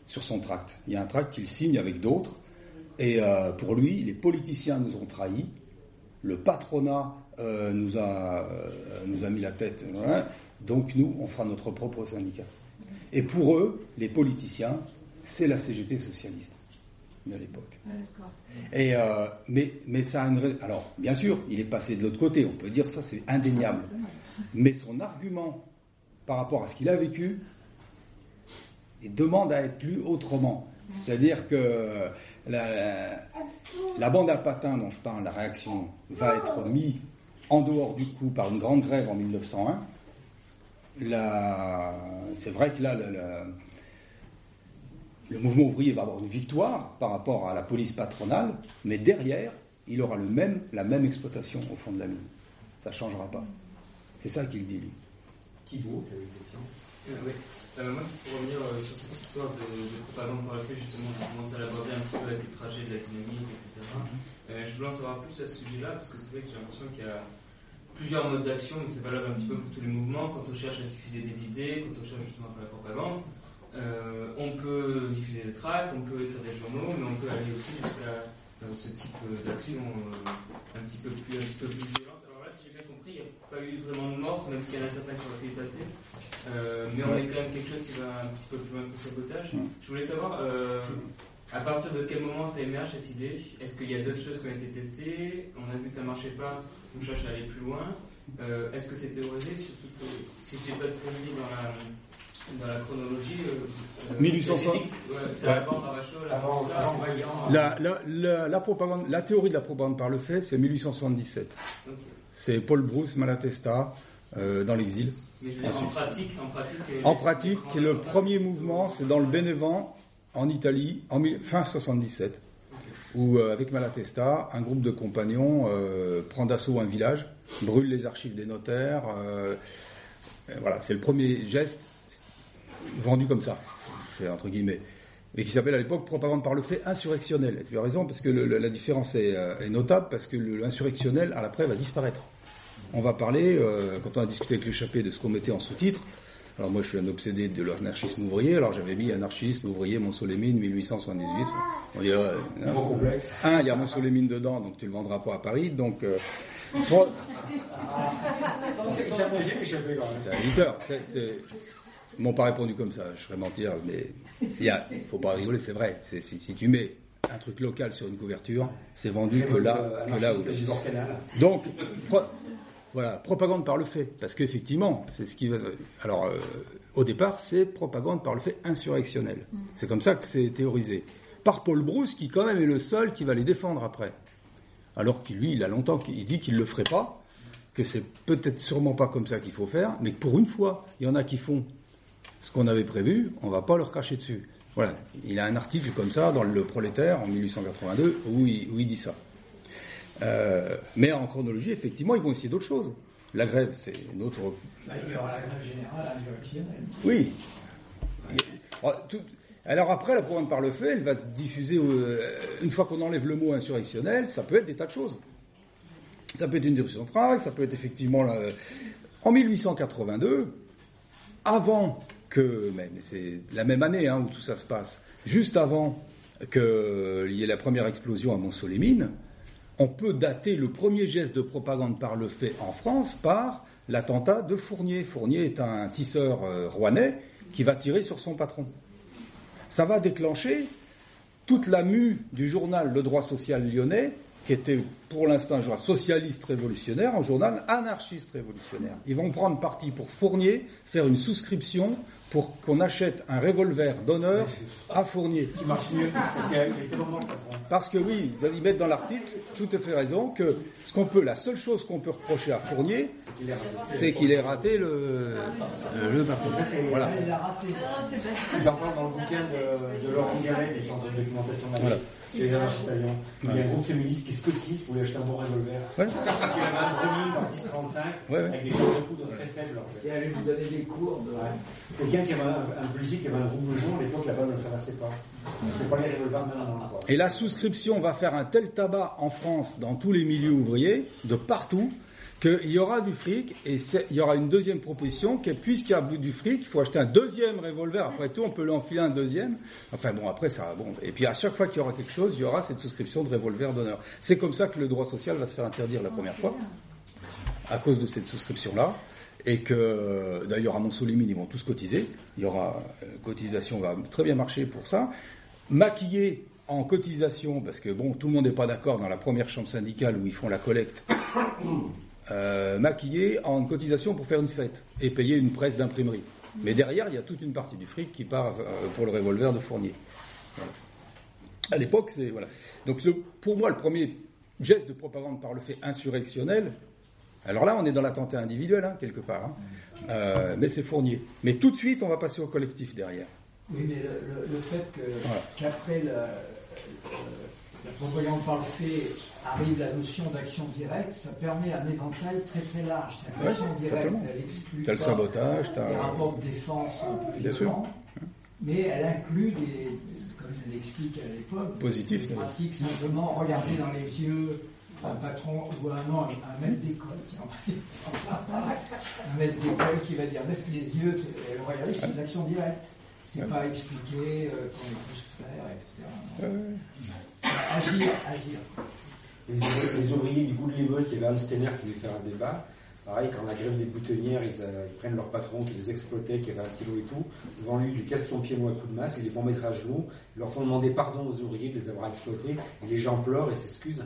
sur son tract. Il y a un tract qu'il signe avec d'autres, et euh, pour lui, les politiciens nous ont trahis, le patronat euh, nous, a, mis la tête, voilà. donc nous, on fera notre propre syndicat. Et pour eux, les politiciens, c'est la CGT socialiste de l'époque. Ah. Et euh, mais, mais ça a une. Alors, bien sûr, il est passé de l'autre côté, on peut dire ça, c'est indéniable. Mais son argument par rapport à ce qu'il a vécu il demande à être lu autrement. C'est-à-dire que la, la bande à patins dont je parle, la réaction, va être mise en dehors du coup par une grande grève en 1901. La- C'est vrai que là, le- le mouvement ouvrier va avoir une victoire par rapport à la police patronale, mais derrière, il aura la même exploitation au fond de la mine. Ça ne changera pas. C'est ça qu'il dit, lui. Thibault, tu avais une question? Euh. Euh, moi, c'est pour revenir euh, sur cette histoire de, de propagande par la fait, justement, j'ai commencé à l'aborder un petit peu avec le trajet de la dynamique, etc. Je voulais en savoir plus à ce sujet-là, parce que c'est vrai que j'ai l'impression qu'il y a plusieurs modes d'action, mais c'est valable un petit peu pour tous les mouvements. Quand on cherche à diffuser des idées, quand on cherche justement à faire la propagande, euh, on peut diffuser des tracts, on peut écrire des journaux, mais on peut aller aussi jusqu'à euh, ce type d'action euh, un petit peu plus, un petit peu plus violente. Alors là, si j'ai bien compris, il n'y a pas eu vraiment de mort, même s'il y en a certains qui y passer. Euh, mais on est quand même quelque chose qui va un petit peu plus loin que le sabotage. Je voulais savoir à partir de quel moment ça émerge cette idée? Est-ce qu'il y a d'autres choses qui ont été testées? On a vu que ça marchait pas, on cherche à aller plus loin. Est-ce que c'est théorisé? Surtout que si je n'ai pas de conneries dans la, dans la chronologie, euh, 1860. j'ai dit que ouais, c'est Ouais. avant Ravachol, Avant- avant ça, avant en voyant- La, la, la, la propagande, la théorie de la propagande par le fait, c'est 1877. Ok. C'est Paul Brousse Malatesta euh, dans l'exil. Mais je veux dire, en pratique, en pratique, En pratique, le premier mouvement, c'est dans le Bénévent, en Italie, en fin 77, où, euh, avec Malatesta, un groupe de compagnons euh, prend d'assaut un village, brûle les archives des notaires. euh, voilà, c'est le premier geste vendu comme ça, entre guillemets, mais qui s'appelle à l'époque propagande par le fait insurrectionnel. Et tu as raison, parce que le- la différence est, euh, est notable, parce que l'insurrectionnel, à l'après, va disparaître. On va parler, euh, quand on a discuté avec l'échappé de ce qu'on mettait en sous-titre, alors moi je suis un obsédé de l'anarchisme ouvrier, alors j'avais mis anarchisme ouvrier Montceau-les-Mines 1878. On dit, euh. Trop complexe. Un, il y a Montceau-les-Mines dedans, donc tu le vendras pas à Paris, donc... euh, pour- Ça m'a jamais échappé quand même. c'est un éditeur. C'est, c'est... Ils m'ont pas répondu comme ça, je serais mentir, mais il y a, faut pas rigoler, c'est vrai. C'est, si, si tu mets un truc local sur une couverture, c'est vendu que là, que là où. Donc, pro- voilà, propagande par le fait, parce qu'effectivement, c'est ce qui va. Alors, euh, au départ, c'est propagande par le fait insurrectionnel. C'est comme ça que c'est théorisé. Par Paul Brousse, qui quand même est le seul qui va les défendre après. Alors que lui, il a longtemps qu'il dit qu'il le ferait pas, que c'est peut-être sûrement pas comme ça qu'il faut faire, mais que pour une fois, il y en a qui font ce qu'on avait prévu, on va pas leur cracher dessus. Voilà, il a un article comme ça dans le Prolétaire en 1882 où il, où il dit ça. Euh, mais en chronologie, effectivement, ils vont essayer d'autres choses. La grève, c'est une autre. Bah, il y aura la grève générale insurrectionnelle. Oui. Oh, tout- Alors après, la propagande par le fait, elle va se diffuser. euh, une fois qu'on enlève le mot insurrectionnel, ça peut être des tas de choses. Ça peut être une disruption de travail, ça peut être effectivement. la- En 1882, avant que. C'est la même année hein, où tout ça se passe, juste avant qu'il y ait la première explosion à Montceau-les-Mines, on peut dater le premier geste de propagande par le fait en France par l'attentat de Fournier. Fournier est un tisseur euh, rouennais qui va tirer sur son patron. Ça va déclencher toute la mue du journal Le Droit Social Lyonnais, qui était pour l'instant un journal socialiste révolutionnaire, un journal anarchiste révolutionnaire. Ils vont prendre parti pour Fournier, faire une souscription pour qu'on achète un revolver d'honneur à Fournier. Qui marche mieux, parce que oui, ils mettent dans l'article, tout à fait raison, que ce qu'on peut, la seule chose qu'on peut reprocher à Fournier, c'est qu'il ait raté le, le, marteau. Voilà. Il a raté. Ils en parlent dans le bouquin de, de Laurent Gallet, des centres de documentation de la Voilà. Les. Il y a un groupe féministe qui est scotiste pour lui acheter un bon revolver. Ouais. Parce qu'il avait un premier dans 635 Ouais, ouais. avec des charges de très faibles. En fait. Et allait lui donner des cours de. Quelqu'un qui avait un, qui avait un gros à l'époque la balle ne traversait pas. C'est pas les revolvers maintenant. Quoi. Et la souscription va faire un tel tabac en France, dans tous les milieux ouvriers, de partout, qu'il y aura du fric, et il y aura une deuxième proposition, qui est, puisqu'il y a du fric, il faut acheter un deuxième revolver. Après tout, on peut l'enfiler un deuxième. Enfin bon, après ça, bon. Et puis à chaque fois qu'il y aura quelque chose, il y aura cette souscription de revolver d'honneur. C'est comme ça que le droit social va se faire interdire la première fois, à cause de cette souscription-là. Et que, d'ailleurs, à Montsolimine, ils vont tous cotiser. Il y aura, euh, cotisation va très bien marcher pour ça. Maquiller en cotisation, parce que bon, tout le monde n'est pas d'accord dans la première chambre syndicale où ils font la collecte. Euh, maquiller en cotisation pour faire une fête et payer une presse d'imprimerie. Mais derrière, il y a toute une partie du fric qui part euh, pour le revolver de Fournier. À l'époque, c'est voilà. Donc pour moi, le premier geste de propagande par le fait insurrectionnel. Alors là, on est dans l'attentat individuel hein, quelque part, hein. Euh, mais c'est Fournier. Mais tout de suite, on va passer au collectif derrière. Oui, mais le, fait Voilà. qu'après la, la propagande par le fait arrive la notion d'action directe, ça permet un éventail très très large. Ouais, L'action directe, elle exclut le sabotage, t'as- les rapports de défense Bien sûr. mais elle inclut des, comme il l'explique à l'époque, Positif, des pratiques simplement regarder dans les yeux un patron ou un, non, un maître d'école, dire. un maître d'école qui va dire baisse les yeux, et regardez, c'est de l'action directe. C'est pas expliquer euh, qu'on est tous frères, etc. Agir, agir. Les, ouvriers- les ouvriers du goût de l'émeute, il y avait Hans Steiner qui voulait faire un débat. Pareil, quand la grève des boutonnières, ils, euh, ils prennent leur patron qui les exploitait, qui avait un kilo et tout. Devant lui, ils lui cassent son pied à coup de masse, ils les font mettre à genoux. Ils leur font demander pardon aux ouvriers de les avoir exploités. Et les gens pleurent et s'excusent.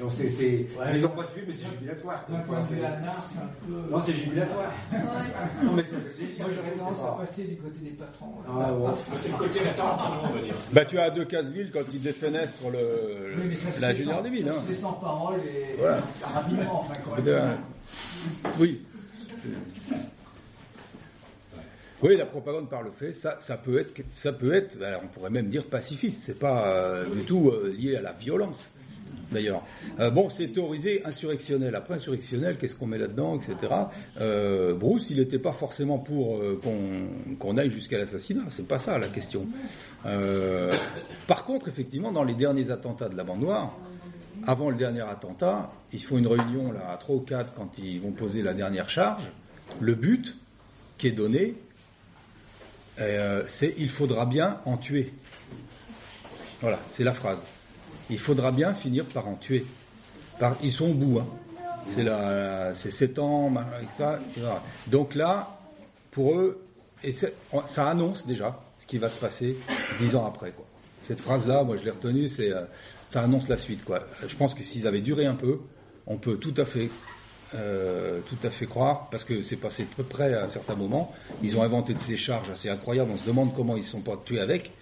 Donc c'est, c'est, Ouais. ils ont pas tué, mais c'est jubilatoire. D'un point de vue anard, c'est un peu. Non, c'est jubilatoire. Non, mais c'est Moi, j'aurais tendance à passer du côté des patrons. Ah, ouais. C'est le côté latent, on va dire. Bah, tu as à deux quand il défenestre le, Oui, mais ça se fait l'ingénieur sans- des mines. ça Hein. se fait sans parole et Voilà. rapidement, enfin, Oui. Oui, la propagande par le fait, ça, ça peut être, ça peut être, alors on pourrait même dire pacifiste. C'est pas euh, du tout euh, lié à la violence. D'ailleurs, Euh, bon, c'est théorisé insurrectionnel. Après insurrectionnel, qu'est-ce qu'on met là-dedans, etc. Euh, Bruce, il n'était pas forcément pour euh, qu'on aille jusqu'à l'assassinat. C'est pas ça la question. Par contre, effectivement, dans les derniers attentats de la bande noire, avant le dernier attentat, ils font une réunion là à 3 ou 4 quand ils vont poser la dernière charge. Le but qui est donné, c'est il faudra bien en tuer. Voilà, c'est la phrase. Il faudra bien finir par en tuer. Par, ils sont au bout. Hein. C'est la, c'est 7 ans, etc. Donc là, pour eux, et ça annonce déjà ce qui va se passer dix ans après. Cette phrase-là, moi je l'ai retenue, c'est, euh, ça annonce la suite. Je pense que s'ils avaient duré un peu, on peut tout à fait, euh, tout à fait croire, parce que c'est passé peu près à un certain moment. Ils ont inventé de ces charges assez incroyables. On se demande comment ils ne sont pas tués avec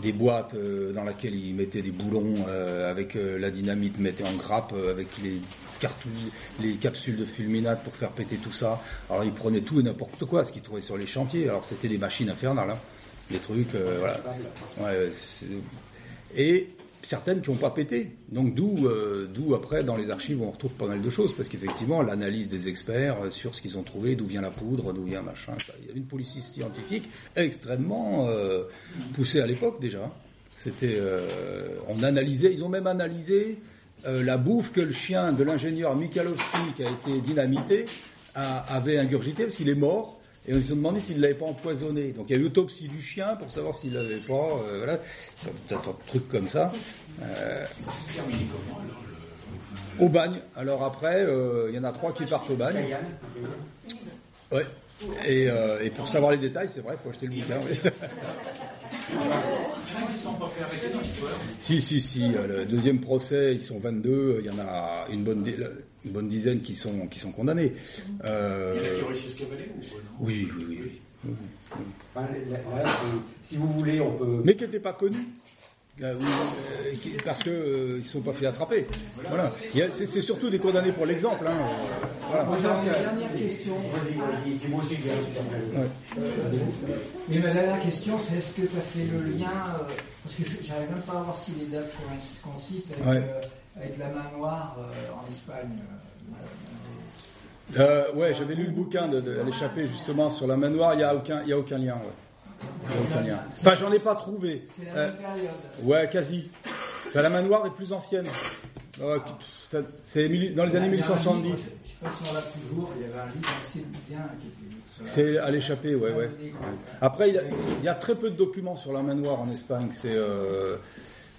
des boîtes euh, dans lesquelles ils mettaient des boulons euh, avec euh, la dynamite, mettaient en grappe avec les cartouches, les capsules de fulminate pour faire péter tout ça. Alors ils prenaient tout et n'importe quoi, ce qu'ils trouvaient sur les chantiers. Alors c'était des machines infernales, hein. des trucs, euh, voilà. Ouais, et certaines qui n'ont pas pété. Donc d'où, euh, d'où après dans les archives on retrouve pas mal de choses parce qu'effectivement l'analyse des experts euh, sur ce qu'ils ont trouvé, d'où vient la poudre, d'où vient machin. ça. Il y avait une police scientifique extrêmement euh, poussée à l'époque déjà. C'était, euh, on analysait, ils ont même analysé la bouffe que le chien de l'ingénieur Michalowski qui a été dynamité a- avait ingurgité parce qu'il est mort. Et ils se demandé s'il ne l'avait pas empoisonné. Donc il y a eu autopsie du chien pour savoir s'il l'avait pas. euh, voilà, un trucs comme ça. Euh, au bagne. Alors après, euh, il y en a trois qui partent au bagne. Ouais. Et, euh, pour savoir les détails, c'est vrai, il faut acheter le bouquin. l'histoire. si, si, si. euh, Le deuxième procès, ils sont 22. Il y en a une bonne, une bonne dizaine qui sont, qui sont condamnés. Il y en a Euh, qui ont réussi à se cavaler ou quoi, non oui, oui, oui. Enfin, là, là, c'est- si vous voulez, on peut. Mais qui n'étaient pas connus. Euh, oui, euh, parce qu'ils ne se sont pas fait attraper. Voilà. C'est c'est surtout des condamnés pour l'exemple. hein. Voilà. Moi, j'aurais une dernière question. Ouais. Euh, Mais ma dernière question, c'est est-ce que tu as fait le lien, euh, parce que je- j'arrive même pas à voir si les dates co- consistent avec, Ouais. euh, avec la main noire euh, en Espagne. euh, Euh, ouais, j'avais lu le bouquin de, de l'échappée justement sur la main noire. Il n'y a aucun, il y a aucun lien. Ouais. Enfin, j'en ai pas trouvé. C'est la Euh, même période. ouais, quasi. Enfin, la main noire est plus ancienne. Euh, ça- c'est mille- dans les années Il y a un livre, 1870. Je sais pas si on l'a toujours, il y avait un livre assez bien qui était sur la- C'est à l'échappée, ouais, ouais. Après, il y, a, il y a très peu de documents sur la main noire en Espagne. C'est, euh,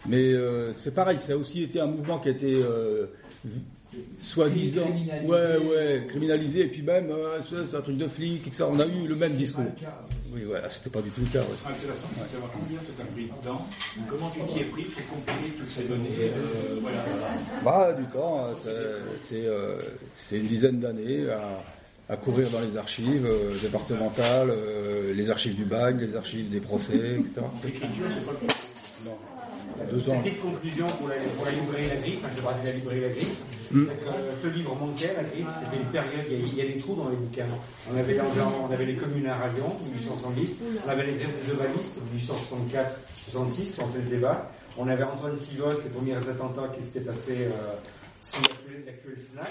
mais euh, c'est pareil, ça a aussi été un mouvement qui a été euh, soi-disant, Criminalisé. ouais, ouais, criminalisé, et puis même, euh, c'est c'est un truc de flic, et que ça, on a eu le même discours. C'est pas le cas. Oui, voilà, c'était pas du tout le cas. Ce qui sera intéressant, c'est de savoir combien ça t'a pris de temps, comment tu t'y es pris pour compiler toutes ces données. euh, voilà. Bah, du temps, euh, c'est- c'est euh, c'est une dizaine d'années à, à courir dans les archives euh, départementales, les archives du bac, les archives des procès, etc. L'écriture, c'est pas deux ans. Petite conclusion pour la, pour la librairie La Griffe, je vais parler de la librairie La Griffe, Mm. c'est que euh, ce livre manquait, La Griffe, c'était une période, il y, a, il y a des trous dans les bouquins. On avait, on avait les communards à Lyon, 1870, on avait les grèves des ovalistes, 1864-66, qui ont fait le débat. On avait Antoine Sivos, les premiers attentats qui s'étaient passés euh, sous l'actuel l'actuel FNAC.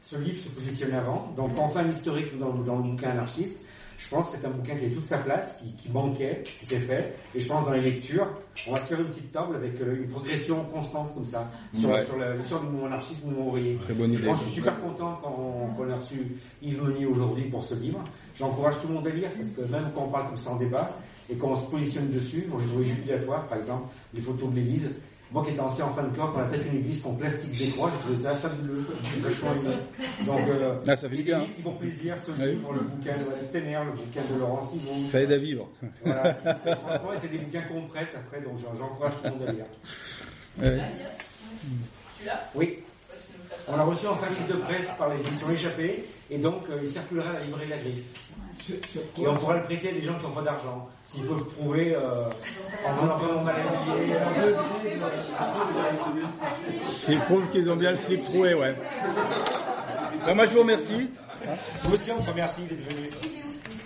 Ce livre se positionnait avant. Donc, enfin, l'historique dans, dans le bouquin anarchiste. Je pense que c'est un bouquin qui a toute sa place, qui, qui manquait, qui s'est fait. Et je pense dans les lectures, on va se faire une petite table avec euh, une progression constante comme ça, sur, Ouais. sur la- l'histoire du mouvement anarchiste, du mouvement ouvrier. Très bonne idée. Je suis super content quand on, qu'on a reçu Yves Meunier aujourd'hui pour ce livre. J'encourage tout le monde à lire, parce que même quand on parle comme ça en débat, et quand on se positionne dessus, moi j'ai trouvé jubilatoire, par exemple, les photos de l'église. Moi qui étais ancien en fin de corps, quand on a fait une église en plastique des croix, j'ai trouvé ça fabuleux, vachement aimé. Donc, euh, Ah, ça fait du bien. livres qui font plaisir, ce Oui. livre, le bouquin de Stenner, le bouquin de Laurent Simon. Ça aide à vivre. Voilà. Franchement, c'est des bouquins qu'on prête après, donc j'en- j'encourage tout le monde à lire. Ouais. Oui. On l'a reçu en service de presse par les éditions Échappées, et donc euh, il circulera à la librairie La Griffe. Sur, sur Et on pourra le prêter à des gens qui n'ont pas d'argent. S'ils peuvent prouver euh, en en vraiment mal habillé. euh, S'ils prouvent qu'ils ont bien le slip troué, ouais. Ben, moi, je vous remercie. Nous aussi, on te remercie d'être venu.